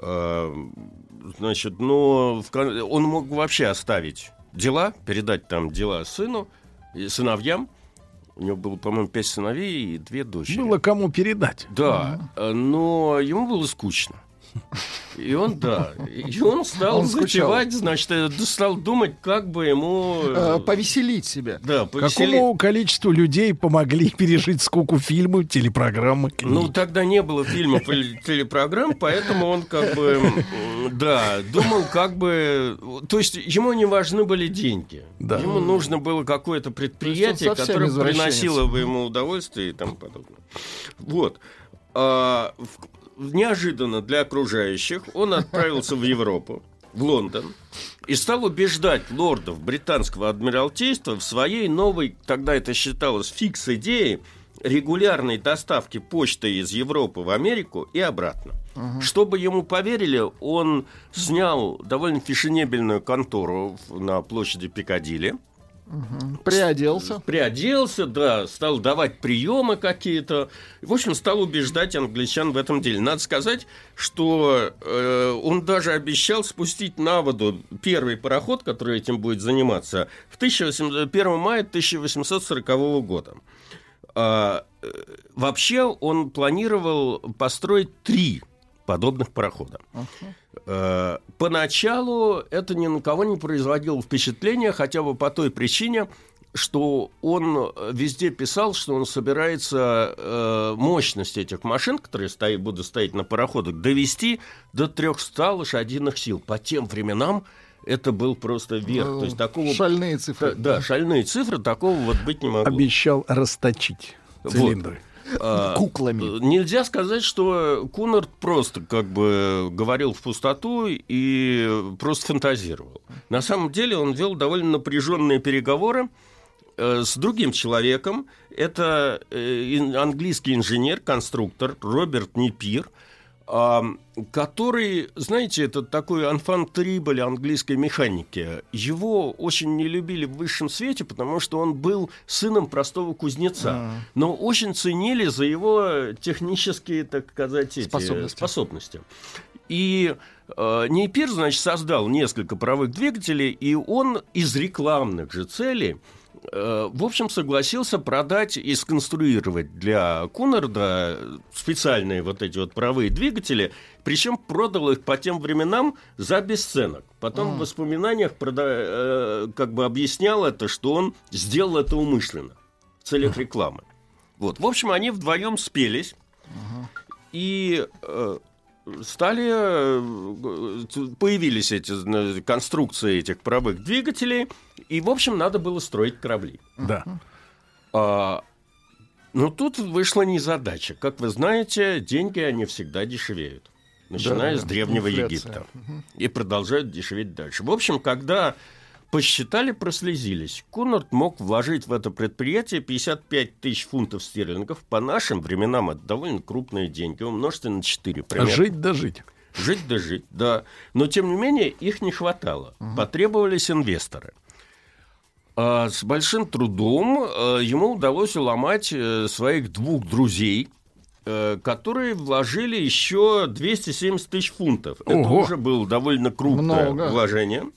Speaker 16: э, значит, но он мог вообще оставить дела, передать там дела сыну, сыновьям, у него было, по-моему, пять сыновей и две дочери.
Speaker 1: Было кому передать.
Speaker 16: Да, но ему было скучно. И он, да, и он стал он затевать, значит, э, стал думать, как бы ему...
Speaker 2: Э, повеселить себя.
Speaker 1: Да, повеселить. Какому количеству людей помогли пережить скуку фильмы, телепрограммы,
Speaker 16: книги? Ну, тогда не было фильмов или телепрограмм, поэтому он как бы, да, думал как бы... То есть ему не важны были деньги. Да. Ему нужно было какое-то предприятие, которое приносило бы ему удовольствие и тому подобное. Вот. А, неожиданно для окружающих он отправился в Европу, в Лондон, и стал убеждать лордов британского адмиралтейства в своей новой, тогда это считалось фикс-идее, регулярной доставки почты из Европы в Америку и обратно. Угу. Чтобы ему поверили, он снял довольно фешенебельную контору на площади Пикадилли,
Speaker 2: Угу. Приоделся.
Speaker 16: Приоделся, да, стал давать приемы какие-то. В общем, стал убеждать англичан в этом деле. Надо сказать, что э, он даже обещал спустить на воду первый пароход, который этим будет заниматься, в 1800, 1 мая 1840 года. А, э, вообще он планировал построить три подобных парохода. Uh-huh. Поначалу это ни на кого не производило впечатления, хотя бы по той причине, что он везде писал, что он собирается э, мощность этих машин, которые стоят, будут стоять на пароходах, довести до 300 лошадиных сил. По тем временам это был просто верх. Ну, То есть такого...
Speaker 2: Шальные цифры.
Speaker 16: Да, шальные цифры, такого вот быть не могло.
Speaker 1: Обещал расточить цилиндры. Вот.
Speaker 2: А, куклами.
Speaker 16: Нельзя сказать, что Кунард просто как бы говорил в пустоту и просто фантазировал. На самом деле он вел довольно напряженные переговоры э, с другим человеком. Это э, английский инженер, конструктор Роберт Непир – который, знаете, это такой анфан-трибль английской механики. Его очень не любили в высшем свете, потому что он был сыном простого кузнеца. А. Но очень ценили за его технические, так сказать, эти способности. способности. И э, Нейпир, значит, создал несколько паровых двигателей, и он из рекламных же целей в общем, согласился продать и сконструировать для Кунарда специальные вот эти вот правые двигатели, причем продал их по тем временам за бесценок. Потом mm. в воспоминаниях прода- э, как бы объяснял это, что он сделал это умышленно в целях рекламы. Вот. В общем, они вдвоем спелись. Uh-huh. И э, стали, э, появились эти конструкции этих паровых двигателей, и, в общем, надо было строить корабли.
Speaker 1: Да.
Speaker 16: А, но тут вышла незадача. Как вы знаете, деньги, они всегда дешевеют. Начиная
Speaker 2: Да,
Speaker 16: с Древнего
Speaker 2: инфляция.
Speaker 16: Египта. И продолжают дешеветь дальше. В общем, когда посчитали, прослезились. Кунард мог вложить в это предприятие 55 тысяч фунтов стерлингов. По нашим временам это довольно крупные деньги. Умножьте на 4.
Speaker 1: А жить да жить.
Speaker 16: Жить да жить, да. Но, тем не менее, их не хватало. Потребовались инвесторы. А с большим трудом э, ему удалось уломать э, своих двух друзей, э, которые вложили еще 270 тысяч фунтов. Это
Speaker 1: Ого.
Speaker 16: уже было довольно крупное
Speaker 2: Много.
Speaker 16: вложение.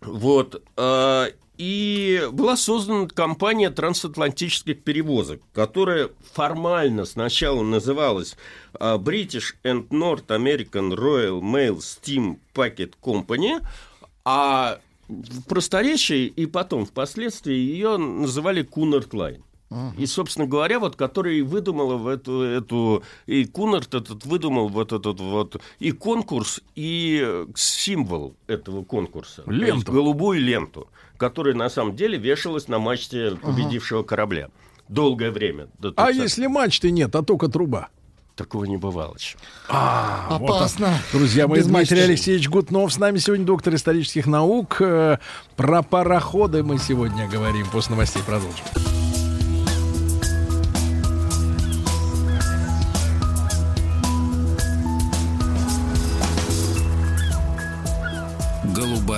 Speaker 16: Вот. э, И была создана компания трансатлантических перевозок, которая формально сначала называлась э, British and North American Royal Mail Steam Packet Company, а в просторечии и потом впоследствии ее называли Cunard Line. И, собственно говоря, вот который и выдумала в эту, эту и Кунарт этот выдумал вот этот вот и конкурс, и символ этого конкурса. То есть
Speaker 1: Ленту.
Speaker 16: голубую ленту, которая на самом деле вешалась на мачте победившего корабля. Долгое время. до
Speaker 1: А
Speaker 16: 30-х.
Speaker 1: если мачты нет, а только труба?
Speaker 16: Такого не бывало еще.
Speaker 1: А, вот
Speaker 2: Опасно.
Speaker 1: так. Друзья мои,
Speaker 2: Без
Speaker 1: Дмитрий
Speaker 2: мачты.
Speaker 1: Алексеевич Гутнов с нами сегодня, доктор исторических наук. Э, Про пароходы мы сегодня говорим. После новостей продолжим.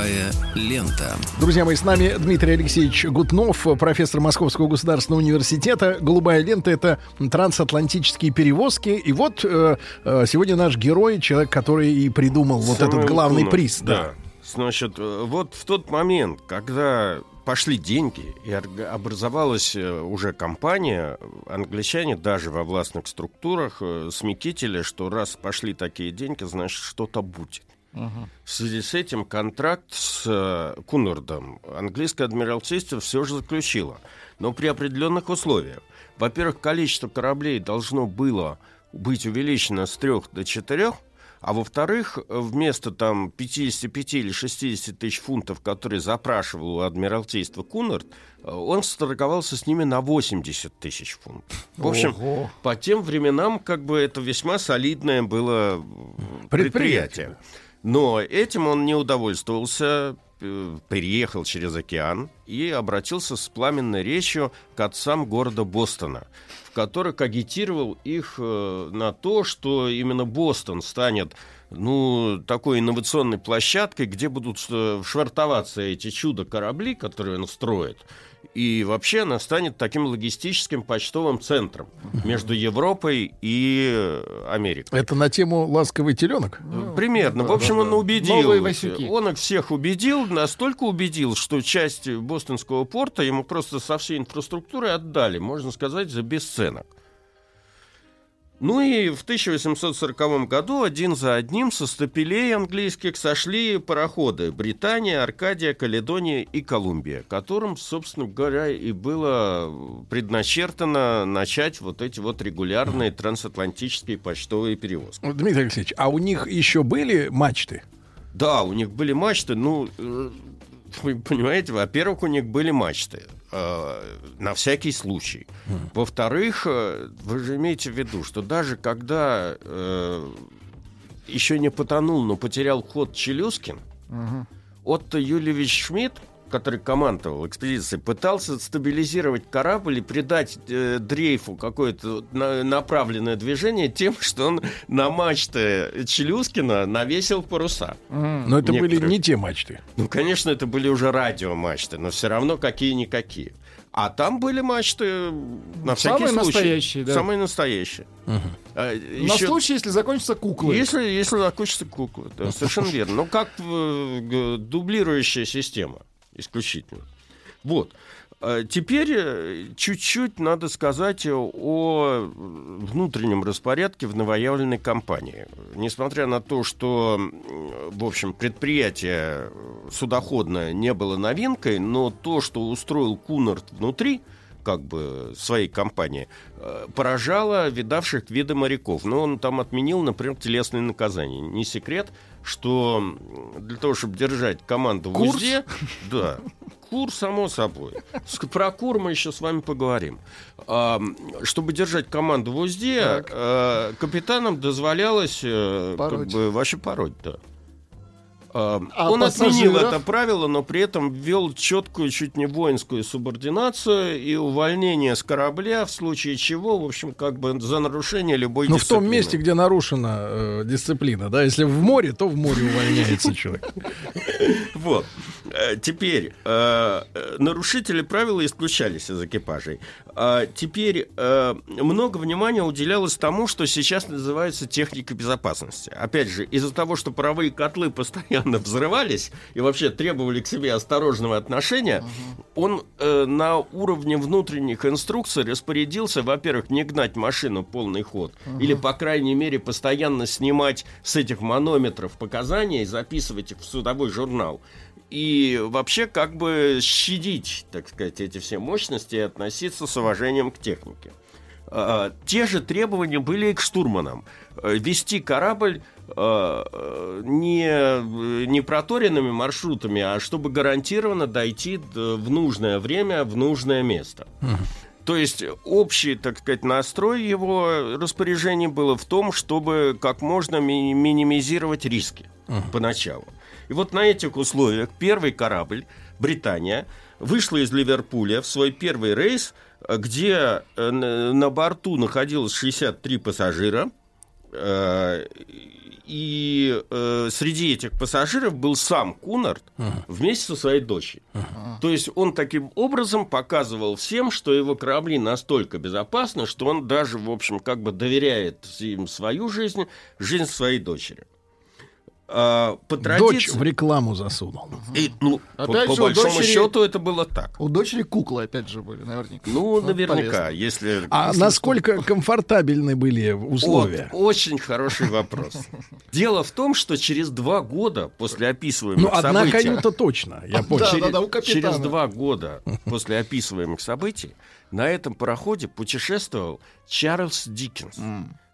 Speaker 3: Голубая лента.
Speaker 1: Друзья мои, с нами Дмитрий Алексеевич Гутнов, профессор Московского государственного университета. «Голубая лента» — это трансатлантические перевозки. И вот э, э, сегодня наш герой, человек, который и придумал вот
Speaker 16: Самуэл
Speaker 1: этот главный
Speaker 16: Кунард,
Speaker 1: приз.
Speaker 16: Да. Значит, э, вот в тот момент, когда пошли деньги и образовалась э, уже компания, англичане даже во властных структурах смекитили, что раз пошли такие деньги, значит, что-то будет. В связи с этим контракт с э, Кунардом английское адмиралтейство все же заключило, но при определенных условиях. Во-первых, количество кораблей должно было быть увеличено с трех до четырех, а во-вторых, вместо там 55 или 60 тысяч фунтов, которые запрашивал у Адмиралтейства Кунард, э, он сторговался с ними на 80 тысяч фунтов. В общем,
Speaker 2: Ого.
Speaker 16: по тем временам как бы это весьма солидное было
Speaker 1: Предприятие.
Speaker 16: предприятие. Но этим он не удовольствовался, э, переехал через океан и обратился с пламенной речью к отцам города Бостона, в которых агитировал их э, на то, что именно Бостон станет ну, такой инновационной площадкой, где будут э, швартоваться эти чудо-корабли, которые он строит. И вообще она станет таким логистическим почтовым центром между Европой и э, Америкой.
Speaker 1: Это на тему «Ласковый теленок»?
Speaker 16: Примерно. В общем, он убедил. Он их всех убедил, настолько убедил, что часть бостонского порта ему просто со всей инфраструктурой отдали, можно сказать, за бесценок. Ну и в 1840 году один за одним со стапелей английских сошли пароходы Британия, Аркадия, Каледония и Колумбия, которым, собственно говоря, и было предначертано начать вот эти вот регулярные трансатлантические почтовые перевозки.
Speaker 1: Дмитрий Алексеевич, а у них еще были мачты?
Speaker 16: Да, у них были мачты, ну, э, вы понимаете, во-первых, у них были мачты. Э, на всякий случай. Во-вторых, э, вы же имеете в виду, что даже когда э, еще не потонул, но потерял ход Челюскин, Отто Юльевич Шмидт, который командовал экспедицией, пытался стабилизировать корабль и придать э, дрейфу какое-то на- направленное движение тем, что он на мачты Челюскина навесил паруса.
Speaker 1: Но это были
Speaker 16: Некоторые.
Speaker 1: не те мачты.
Speaker 16: Ну, конечно, это были уже радиомачты, но все равно какие-никакие. А там были мачты на всякий
Speaker 2: Самые
Speaker 16: случай.
Speaker 2: настоящие, да.
Speaker 16: Самые настоящие. А,
Speaker 2: На
Speaker 16: еще-
Speaker 2: случай, если закончится куклой.
Speaker 16: Если, если закончится кукла, да, совершенно верно. Ну, как э, дублирующая система исключительно. Вот. А Теперь э, чуть-чуть надо сказать о внутреннем распорядке в новоявленной компании. Несмотря на то, что, в общем, предприятие судоходное не было новинкой, но то, что устроил Кунарт внутри, как бы своей компании, э, поражало видавших виды моряков. Но он там отменил, например, телесные наказания. Не секрет, что для того, чтобы держать команду в
Speaker 1: Курс?
Speaker 16: узде, да, кур, само собой. Про кур мы еще с вами поговорим. А, чтобы держать команду в узде, э, капитанам дозволялось э, как
Speaker 2: Пороть.
Speaker 16: бы вообще пороть, да. А,
Speaker 2: А
Speaker 16: он отменил
Speaker 2: пассажиров?
Speaker 16: это правило, но при этом ввел четкую, чуть не воинскую субординацию и увольнение с корабля, в случае чего, в общем, как бы за нарушение любой
Speaker 1: Ну, в том
Speaker 16: дисциплины.
Speaker 1: месте, где нарушена э, дисциплина, да, если в море, то в море увольняется человек.
Speaker 16: Вот. Э, Теперь э, э, нарушители правила исключались из экипажей. А теперь э, много внимания уделялось тому, что сейчас называется техника безопасности. Опять же, из-за того, что паровые котлы постоянно взрывались и вообще требовали к себе осторожного отношения, он э, на уровне внутренних инструкций распорядился, во-первых, не гнать машину полный ход, или, по крайней мере, постоянно снимать с этих манометров показания и записывать их в судовой журнал. И вообще как бы щадить, так сказать, эти все мощности и относиться с уважением к технике. А, Те же требования были и к штурманам. Э, Вести корабль э, э, не, не проторенными маршрутами, а чтобы гарантированно дойти в нужное время, в нужное место. То есть общий, так сказать, настрой его распоряжений было в том, чтобы как можно ми- минимизировать риски поначалу. И вот на этих условиях первый корабль, Британия, вышла из Ливерпуля в свой первый рейс, где э, на на борту находилось 63 пассажира, э, и э, среди этих пассажиров был сам Кунард вместе со своей дочерью. То есть он таким образом показывал всем, что его корабли настолько безопасны, что он даже, в общем, как бы доверяет им свою жизнь, жизнь своей дочери. По
Speaker 1: Дочь в рекламу засунул.
Speaker 16: И, ну, по,
Speaker 2: Опять
Speaker 16: по
Speaker 2: же, у
Speaker 16: большому
Speaker 2: дочери-
Speaker 16: счету это было так.
Speaker 2: У дочери куклы, опять же, были, наверняка.
Speaker 16: Ну, наверняка,
Speaker 2: полезно.
Speaker 16: если...
Speaker 1: А
Speaker 16: если
Speaker 1: насколько комфортабельны были условия?
Speaker 16: Вот, очень хороший вопрос. Дело в том, что через два года после описываемых
Speaker 1: Ну, одна
Speaker 16: событий...
Speaker 1: каюта точно, я понял.
Speaker 16: через,
Speaker 2: да, у капитана.
Speaker 16: через два года после описываемых событий на этом пароходе путешествовал Чарльз Диккенс,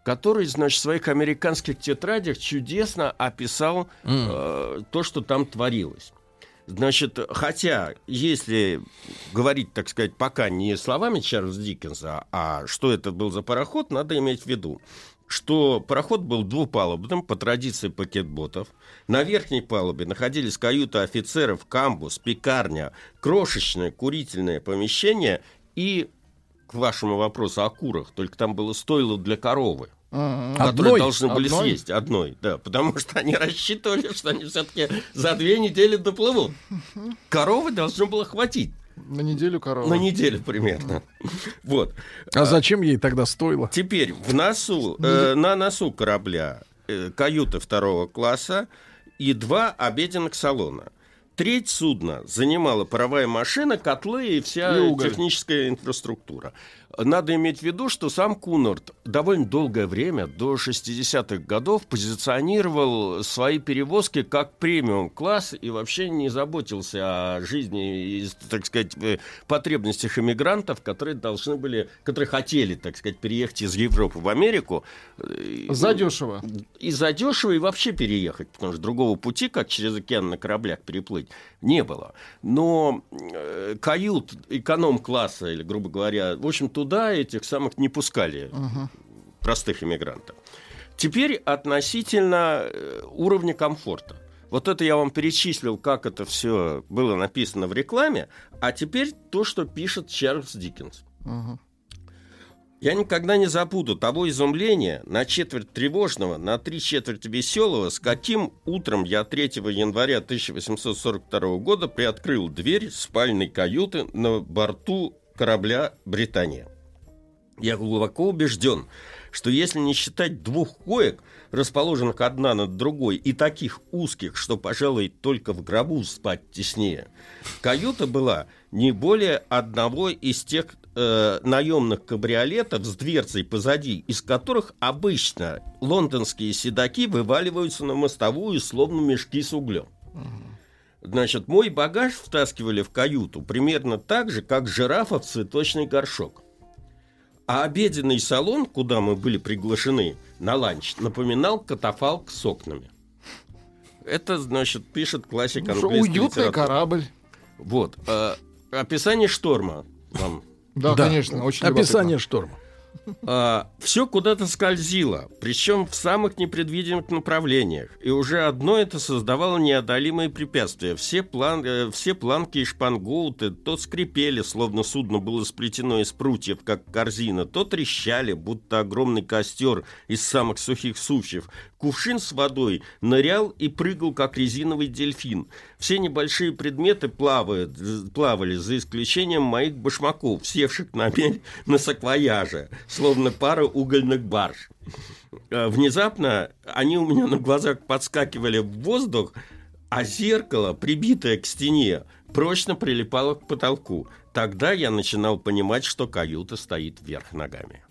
Speaker 16: который, значит, в своих американских тетрадях чудесно описал э, то, что там творилось. Значит, хотя, если говорить, так сказать, пока не словами Чарльза Диккенса, а что это был за пароход, надо иметь в виду, что пароход был двупалубным по традиции пакетботов. На верхней палубе находились каюты офицеров, камбус, пекарня, крошечное курительное помещение и, к вашему вопросу о курах, только там было стойло для коровы
Speaker 2: Ага.
Speaker 16: которые
Speaker 1: Одной?
Speaker 16: должны были
Speaker 2: Одной?
Speaker 16: съесть одной, да, потому что они рассчитывали, что они все-таки за две недели доплывут. Коровы должно было хватить
Speaker 2: На неделю корова.
Speaker 16: на неделю примерно. Вот.
Speaker 1: А зачем ей тогда стоило?
Speaker 16: Теперь в носу, э, на носу корабля э, каюта второго класса и два обеденных салона. Треть судна занимала паровая машина, котлы и вся
Speaker 2: И
Speaker 16: техническая инфраструктура. Надо иметь в виду, что сам Кунард довольно долгое время, до 60-х годов, позиционировал свои перевозки как премиум-класс и вообще не заботился о жизни и, так сказать, э, потребностях иммигрантов, которые должны были, которые хотели, так сказать, переехать из Европы в Америку. Э,
Speaker 2: Задешево.
Speaker 16: И задешево, и вообще переехать, потому что другого пути, как через океан на кораблях переплыть, не было. Но э, кают эконом-класса, или, грубо говоря, в общем, туда этих самых не пускали простых иммигрантов. Теперь относительно э, уровня комфорта. Вот это я вам перечислил, как это все было написано в рекламе, а теперь то, что пишет Чарльз Диккенс.
Speaker 2: Ага.
Speaker 16: Я никогда не забуду того изумления, на четверть тревожного, на три четверти веселого, с каким утром я 3 января 1842 года приоткрыл дверь спальной каюты на борту корабля «Британия». Я глубоко убежден, что если не считать двух коек, расположенных одна над другой, и таких узких, что, пожалуй, только в гробу спать теснее, каюта была не более одного из тех э, наемных кабриолетов с дверцей позади, из которых обычно лондонские седаки вываливаются на мостовую, словно мешки с углем. Значит, мой багаж втаскивали в каюту примерно так же, как жирафа в цветочный горшок. А обеденный салон, куда мы были приглашены на ланч, напоминал катафалк с окнами. Это, значит, пишет классик английской
Speaker 2: уютный
Speaker 16: литературы.
Speaker 2: корабль.
Speaker 16: Вот. э, описание шторма вам.
Speaker 2: Да, конечно, очень
Speaker 1: Описание шторма.
Speaker 16: все куда-то скользило, причем в самых непредвиденных направлениях. И уже одно это создавало неодолимые препятствия. Все, план, э, все планки и шпангоуты то скрипели, словно судно было сплетено из прутьев, как корзина, то трещали, будто огромный костер из самых сухих сучьев. Кувшин с водой нырял и прыгал, как резиновый дельфин. Все небольшие предметы плавают, плавали, за исключением моих башмаков, севших на мель на саквояже, словно пара угольных барж. Э, Внезапно они у меня на глазах подскакивали в воздух, а зеркало, прибитое к стене, прочно прилипало к потолку. Тогда я начинал понимать, что каюта стоит вверх ногами.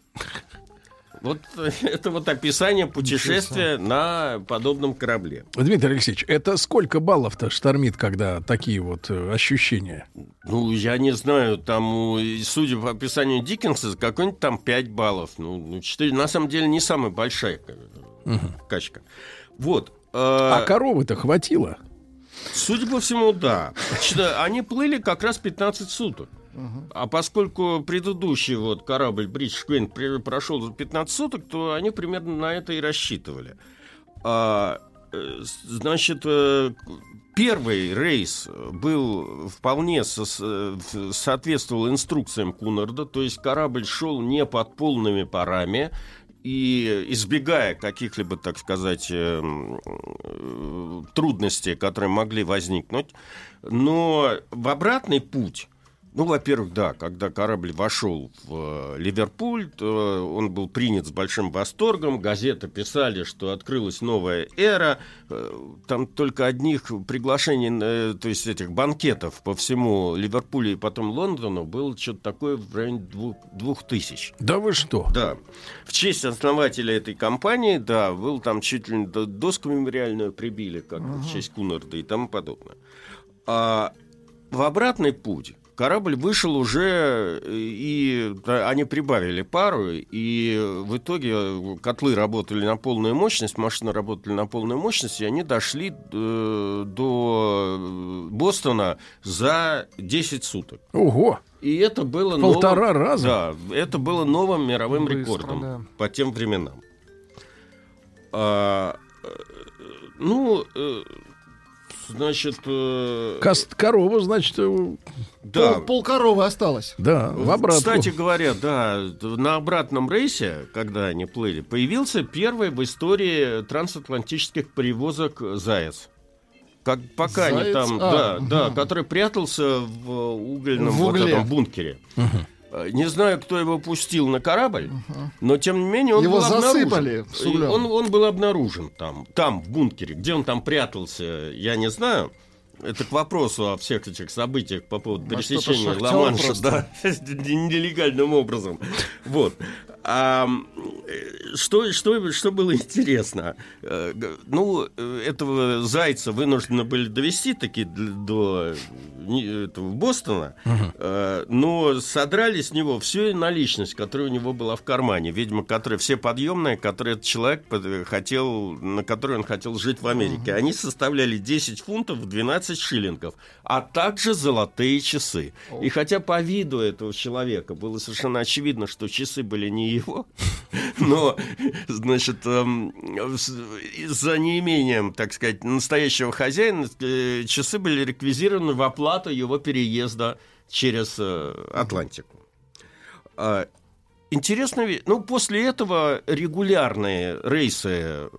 Speaker 16: Вот э, это вот описание путешествия на подобном корабле.
Speaker 1: Дмитрий Алексеевич, это сколько баллов-то штормит, когда такие вот э, ощущения?
Speaker 16: Ну, я не знаю, там, судя по описанию Диккенса, какой-нибудь там 5 баллов. Ну, ну, 4, на самом деле, не самая большая
Speaker 1: Мгм.
Speaker 16: качка. Вот.
Speaker 1: А коровы-то хватило?
Speaker 16: Судя по всему, да. Они плыли как раз 15 суток. А поскольку предыдущий вот корабль Queen при- прошел за 15 суток, то они примерно на это и рассчитывали. А, э, значит, э, первый рейс был вполне э, соответствовал инструкциям Кунарда, то есть корабль шел не под полными парами, и избегая каких-либо, так сказать, трудностей, которые могли возникнуть. Но в обратный путь, ну, во-первых, да, когда корабль вошел в э, Ливерпуль, то он был принят с большим восторгом. Газеты писали, что открылась новая эра. Э, Там только одних приглашений, э, то есть этих банкетов по всему Ливерпулю и потом Лондону было что-то такое в районе двух, двух тысяч.
Speaker 1: Да вы что?
Speaker 16: Да. В честь основателя этой компании, да, был там чуть ли не до- доску мемориальную прибили, как в честь Кунарда и тому подобное. А в обратный путь корабль вышел уже, э, и да, они прибавили пару, и в итоге котлы работали на полную мощность, машины работали на полную мощность, и они дошли э, до Бостона за 10 суток.
Speaker 1: Ого!
Speaker 16: И это было
Speaker 1: Полтора
Speaker 16: новым-
Speaker 1: раза?
Speaker 16: Да, это было новым мировым
Speaker 1: Быстро,
Speaker 16: рекордом
Speaker 1: да.
Speaker 16: по тем временам. А, э, ну, значит, э,
Speaker 1: Кос- корову, значит,
Speaker 16: да.
Speaker 2: Пол, пол коровы осталось.
Speaker 1: да, в обратку.
Speaker 16: Кстати говоря, да, на обратном рейсе, когда они плыли, появился первый в истории трансатлантических перевозок заяц. Как, пока они
Speaker 2: Заяц?
Speaker 16: там,
Speaker 2: А,
Speaker 16: да,
Speaker 2: мгм.
Speaker 16: да, который прятался в угольном
Speaker 2: В
Speaker 16: вот
Speaker 2: угле.
Speaker 16: этом бункере. Э, Не знаю, кто его пустил на корабль, но тем не менее он
Speaker 2: Его
Speaker 16: был обнаружен.
Speaker 2: засыпали углем.
Speaker 16: Он, он был обнаружен там, там, в бункере. Где он там прятался, я не знаю. Это к вопросу о всех этих событиях по поводу пересечения Ла-Манша, да, нелегальным образом. Вот. А, что, что, что было интересно? Э, Ну, этого зайца вынуждены были довести таки до этого Бостона, э, но содрали с него всю наличность, которая у него была в кармане. Видимо, которые все подъемные, которые этот человек хотел, на которые он хотел жить в Америке. Они составляли 10 фунтов 12 шиллингов, а также золотые часы. И хотя по виду этого человека было совершенно очевидно, что часы были не его, но, значит, эм, за неимением, так сказать, настоящего хозяина, э, часы были реквизированы в оплату его переезда через э, Атлантику. А, Интересно, ну, после этого регулярные рейсы э,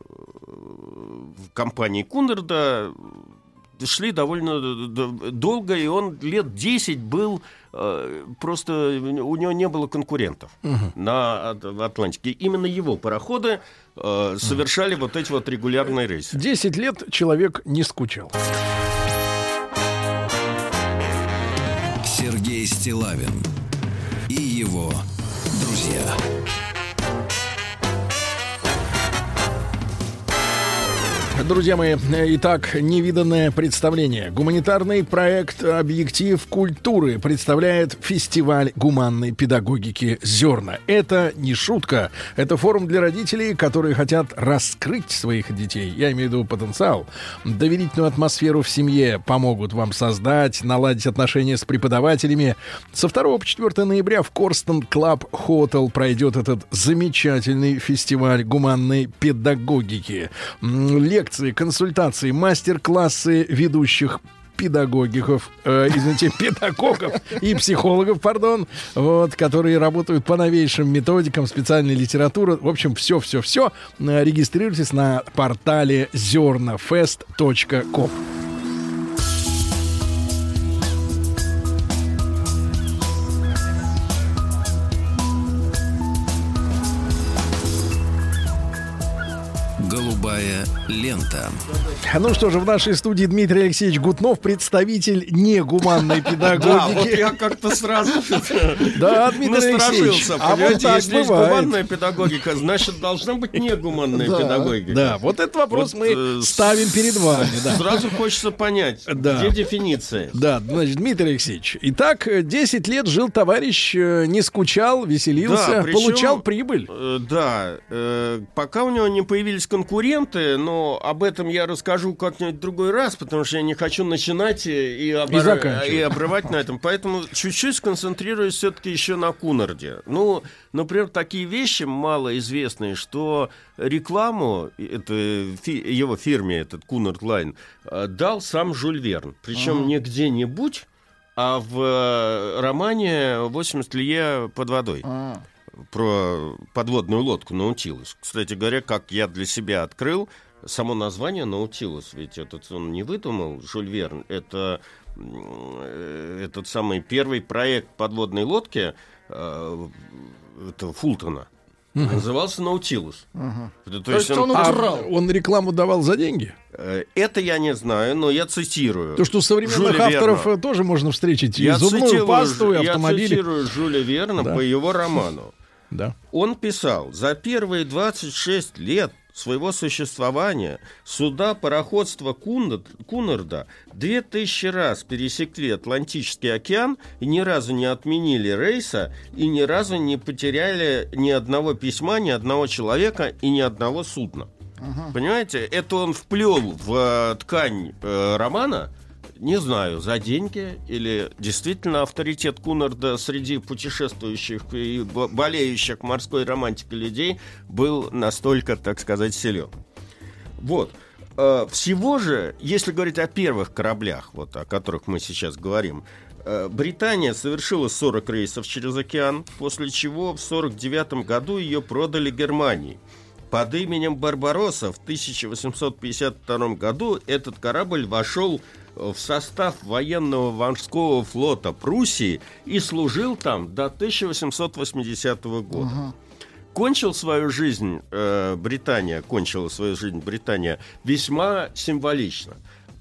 Speaker 16: в компании Кунерда шли довольно долго, и он лет 10 был, просто у него не было конкурентов
Speaker 1: Мгм.
Speaker 16: на Атлантике. Именно его пароходы э, совершали вот эти вот регулярные рейсы.
Speaker 1: 10 лет человек не скучал.
Speaker 3: Сергей Стилавин и его друзья.
Speaker 1: Друзья мои, итак, невиданное представление. Гуманитарный проект «Объектив культуры» представляет фестиваль гуманной педагогики «Зерна». Это не шутка, это форум для родителей, которые хотят раскрыть своих детей. Я имею в виду потенциал. Доверительную атмосферу в семье помогут вам создать, наладить отношения с преподавателями. Со 2 по 4 ноября в Korston Club Hotel пройдет этот замечательный фестиваль гуманной педагогики. М, Лекции, консультации, мастер-классы ведущих педагогиков, э, извините, педагогов и психологов, пардон, вот, которые работают по новейшим методикам, специальной литературы. В общем, все-все-все. Регистрируйтесь на портале зернафест.com.
Speaker 3: Голубая лента.
Speaker 1: Ну что же, в нашей студии Дмитрий Алексеевич Гутнов, представитель негуманной
Speaker 16: Да, вот
Speaker 1: педагогики.
Speaker 16: я как-то сразу
Speaker 1: Да, Дмитрий
Speaker 16: насторожился.
Speaker 1: А вот так
Speaker 16: если есть гуманная педагогика, значит, должна быть негуманная
Speaker 1: Да,
Speaker 16: педагогика.
Speaker 1: да, вот этот вопрос мы
Speaker 16: э,
Speaker 1: ставим перед вами, да.
Speaker 16: Сразу хочется понять,
Speaker 1: Да.
Speaker 16: где дефиниция.
Speaker 1: Да, значит, Дмитрий Алексеевич. Итак, э, 10 лет жил товарищ, э, не скучал, веселился,
Speaker 16: Да, причем,
Speaker 1: получал прибыль.
Speaker 16: э, да, э, пока у него не появились конкуренты, но об этом я расскажу как-нибудь в другой раз, потому что я не хочу начинать и, и, обор-
Speaker 1: заканчивать.
Speaker 16: и обрывать на этом. Поэтому чуть-чуть сконцентрируюсь все-таки еще на Кунарде. Ну, например, такие вещи малоизвестные, что рекламу это, фи- его фирме, этот Cunard Line, э, дал сам Жюль Верн. Причем
Speaker 2: Ага.
Speaker 16: не где-нибудь, а в э, романе «80 лье под водой»
Speaker 2: А,
Speaker 16: про подводную лодку Наутилус. Кстати говоря, как я для себя открыл, само название Наутилус, ведь этот он не выдумал, Жюль Верн, это э, этот самый первый проект подводной лодки э, это Фултона.
Speaker 1: Мгм.
Speaker 16: Назывался Наутилус.
Speaker 2: ага.
Speaker 16: То,
Speaker 2: То есть он
Speaker 1: А
Speaker 2: украл.
Speaker 1: он рекламу давал за деньги?
Speaker 16: э, это я не знаю, но я цитирую.
Speaker 1: То, что у современных
Speaker 16: Жюля
Speaker 1: авторов
Speaker 16: Верна.
Speaker 1: э, тоже можно встретить и
Speaker 16: Я
Speaker 1: зубную
Speaker 16: цитирую,
Speaker 1: пасту, и
Speaker 16: я
Speaker 1: автомобили.
Speaker 16: цитирую Жюля Верна
Speaker 1: Да.
Speaker 16: по его роману.
Speaker 1: Да.
Speaker 16: Он писал, за первые 26 лет своего существования суда пароходства Кунард- Кунарда две тысячи раз пересекли Атлантический океан и ни разу не отменили рейса и ни разу не потеряли ни одного письма, ни одного человека и ни одного судна. Понимаете, это он вплел в э, ткань э, романа, не знаю, за деньги или действительно авторитет Кунарда среди путешествующих и бо- болеющих морской романтикой людей был настолько, так сказать, силен. Вот. Э, Всего же, если говорить о первых кораблях, вот о которых мы сейчас говорим, э, Британия совершила 40 рейсов через океан, после чего в 49 году ее продали Германии. Под именем Барбаросса в 1852 году этот корабль вошел в состав военного морского флота Пруссии и служил там до 1880 года. Кончил свою жизнь э, Британия, кончила свою жизнь Британия весьма символично.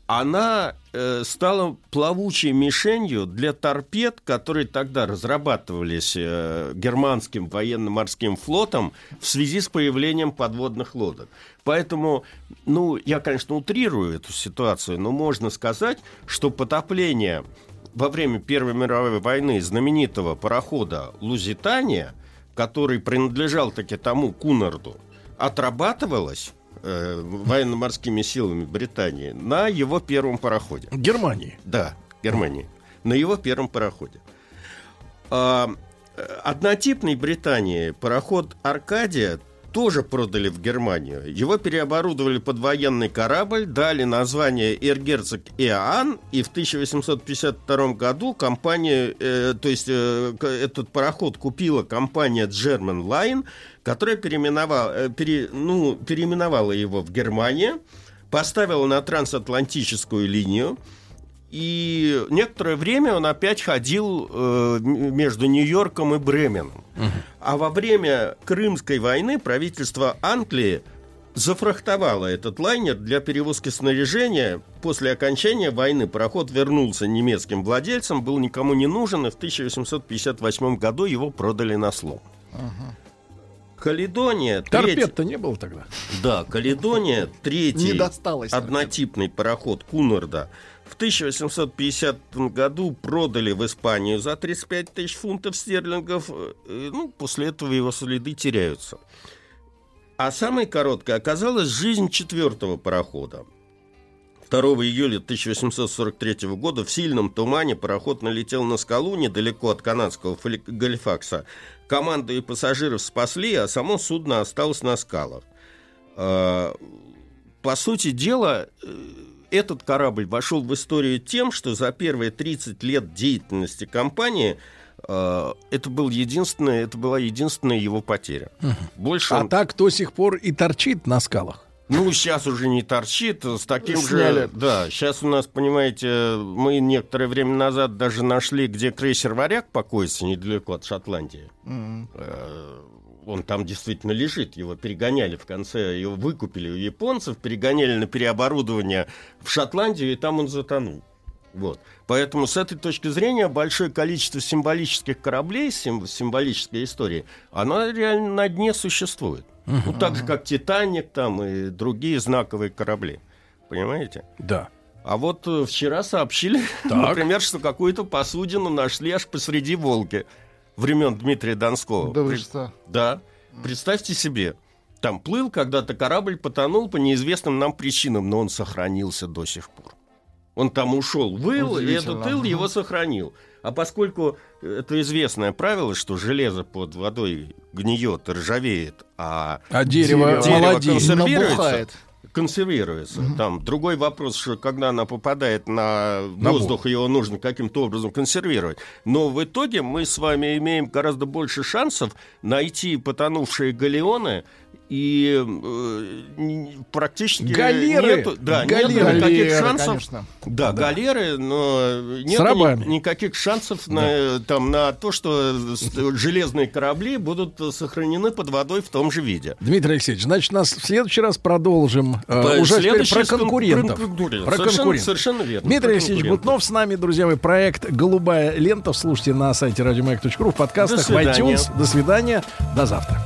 Speaker 16: Она э, стала плавучей мишенью для торпед, которые тогда разрабатывались э, германским военно-морским флотом в связи с появлением подводных лодок. Поэтому, ну, я, конечно, утрирую эту ситуацию, но можно сказать, что потопление во время Первой мировой войны знаменитого парохода «Лузитания», который принадлежал таки тому Кунарду, отрабатывалось э, военно-морскими силами Британии на его первом пароходе.
Speaker 1: Германии.
Speaker 16: Да, Германии. На его первом пароходе. А, э, однотипный Британии пароход «Аркадия» тоже продали в Германию. Его переоборудовали под военный корабль, дали название «Эргерцог Иоанн», и в 1852 году компания, э, то есть э, этот пароход купила компания German Line, которая переименовала, э, пере- ну, переименовала его в Германию, поставила на трансатлантическую линию, и некоторое время он опять ходил э, между Нью-Йорком и Бременом. А во время Крымской войны правительство Англии зафрахтовало этот лайнер для перевозки снаряжения. После окончания войны пароход вернулся немецким владельцам, был никому не нужен, и в 1858 году его продали на слом. Каледония...
Speaker 1: Торпед-то не было тогда.
Speaker 16: Да, Каледония, третий
Speaker 2: Не досталось
Speaker 16: однотипный пароход Кунарда в 1850 году продали в Испанию за 35 тысяч фунтов стерлингов. э, Ну, после этого его следы теряются. А самой короткой оказалась жизнь четвертого парохода. 2 июля 1843 года в сильном тумане пароход налетел на скалу недалеко от канадского Галифакса. Команду и пассажиров спасли, а само судно осталось на скалах. А, По сути дела, э, этот корабль вошел в историю тем, что за первые 30 лет деятельности компании э, это, был единственное, это была единственная его потеря. Больше
Speaker 1: А
Speaker 16: он-
Speaker 1: так до сих пор и торчит на скалах.
Speaker 16: Ну, сейчас уже не торчит, с таким
Speaker 1: Сняли.
Speaker 16: же... Да, сейчас у нас, понимаете, мы некоторое время назад даже нашли, где крейсер «Варяг» покоится, недалеко от Шотландии. Э, Он там действительно лежит, его перегоняли в конце, его выкупили у японцев, перегоняли на переоборудование в Шотландию, и там он затонул. Вот. Поэтому с этой точки зрения большое количество символических кораблей, сим- символической истории, она реально на дне существует. Ну, так же, как «Титаник» там и другие знаковые корабли. Понимаете?
Speaker 1: Да.
Speaker 16: А вот э, вчера сообщили,
Speaker 1: Так.
Speaker 16: например, что какую-то посудину нашли аж посреди Волги времен Дмитрия Донского.
Speaker 2: Да вы
Speaker 16: При-
Speaker 2: что?
Speaker 16: Да. Представьте себе, там плыл когда-то корабль, потонул по неизвестным нам причинам, но он сохранился до сих пор. Он там ушел, выл, и
Speaker 2: Удивительно.
Speaker 16: этот ил его сохранил. А поскольку это известное правило, что железо под водой гниет, ржавеет, а,
Speaker 1: А дерево молодеет.
Speaker 16: консервируется,
Speaker 2: Набухает.
Speaker 16: консервируется. Там другой вопрос, что когда она попадает на воздух, его нужно каким-то образом консервировать. Но в итоге мы с вами имеем гораздо больше шансов найти потонувшие галеоны и э, практически
Speaker 1: Галеры!
Speaker 16: нету, да,
Speaker 1: Галеры.
Speaker 16: нету никаких шансов.
Speaker 2: конечно.
Speaker 16: Да, галеры, но
Speaker 1: рабами.
Speaker 16: ни- никаких шансов на, там, на то, что железные корабли будут сохранены под водой в том же виде.
Speaker 1: Дмитрий Алексеевич, значит, нас в следующий раз продолжим э,
Speaker 16: Да,
Speaker 1: уже теперь про
Speaker 16: кон-
Speaker 1: конкурентов.
Speaker 16: про конкурентов.
Speaker 1: Про
Speaker 16: Совершенно-
Speaker 1: конкурентов.
Speaker 16: совершенно верно,
Speaker 1: Дмитрий Алексеевич. Бутнов с нами, друзья мои. Проект «Голубая лента». Слушайте на сайте радиомаяк.ру, в подкастах, в iTunes. До свидания. До завтра.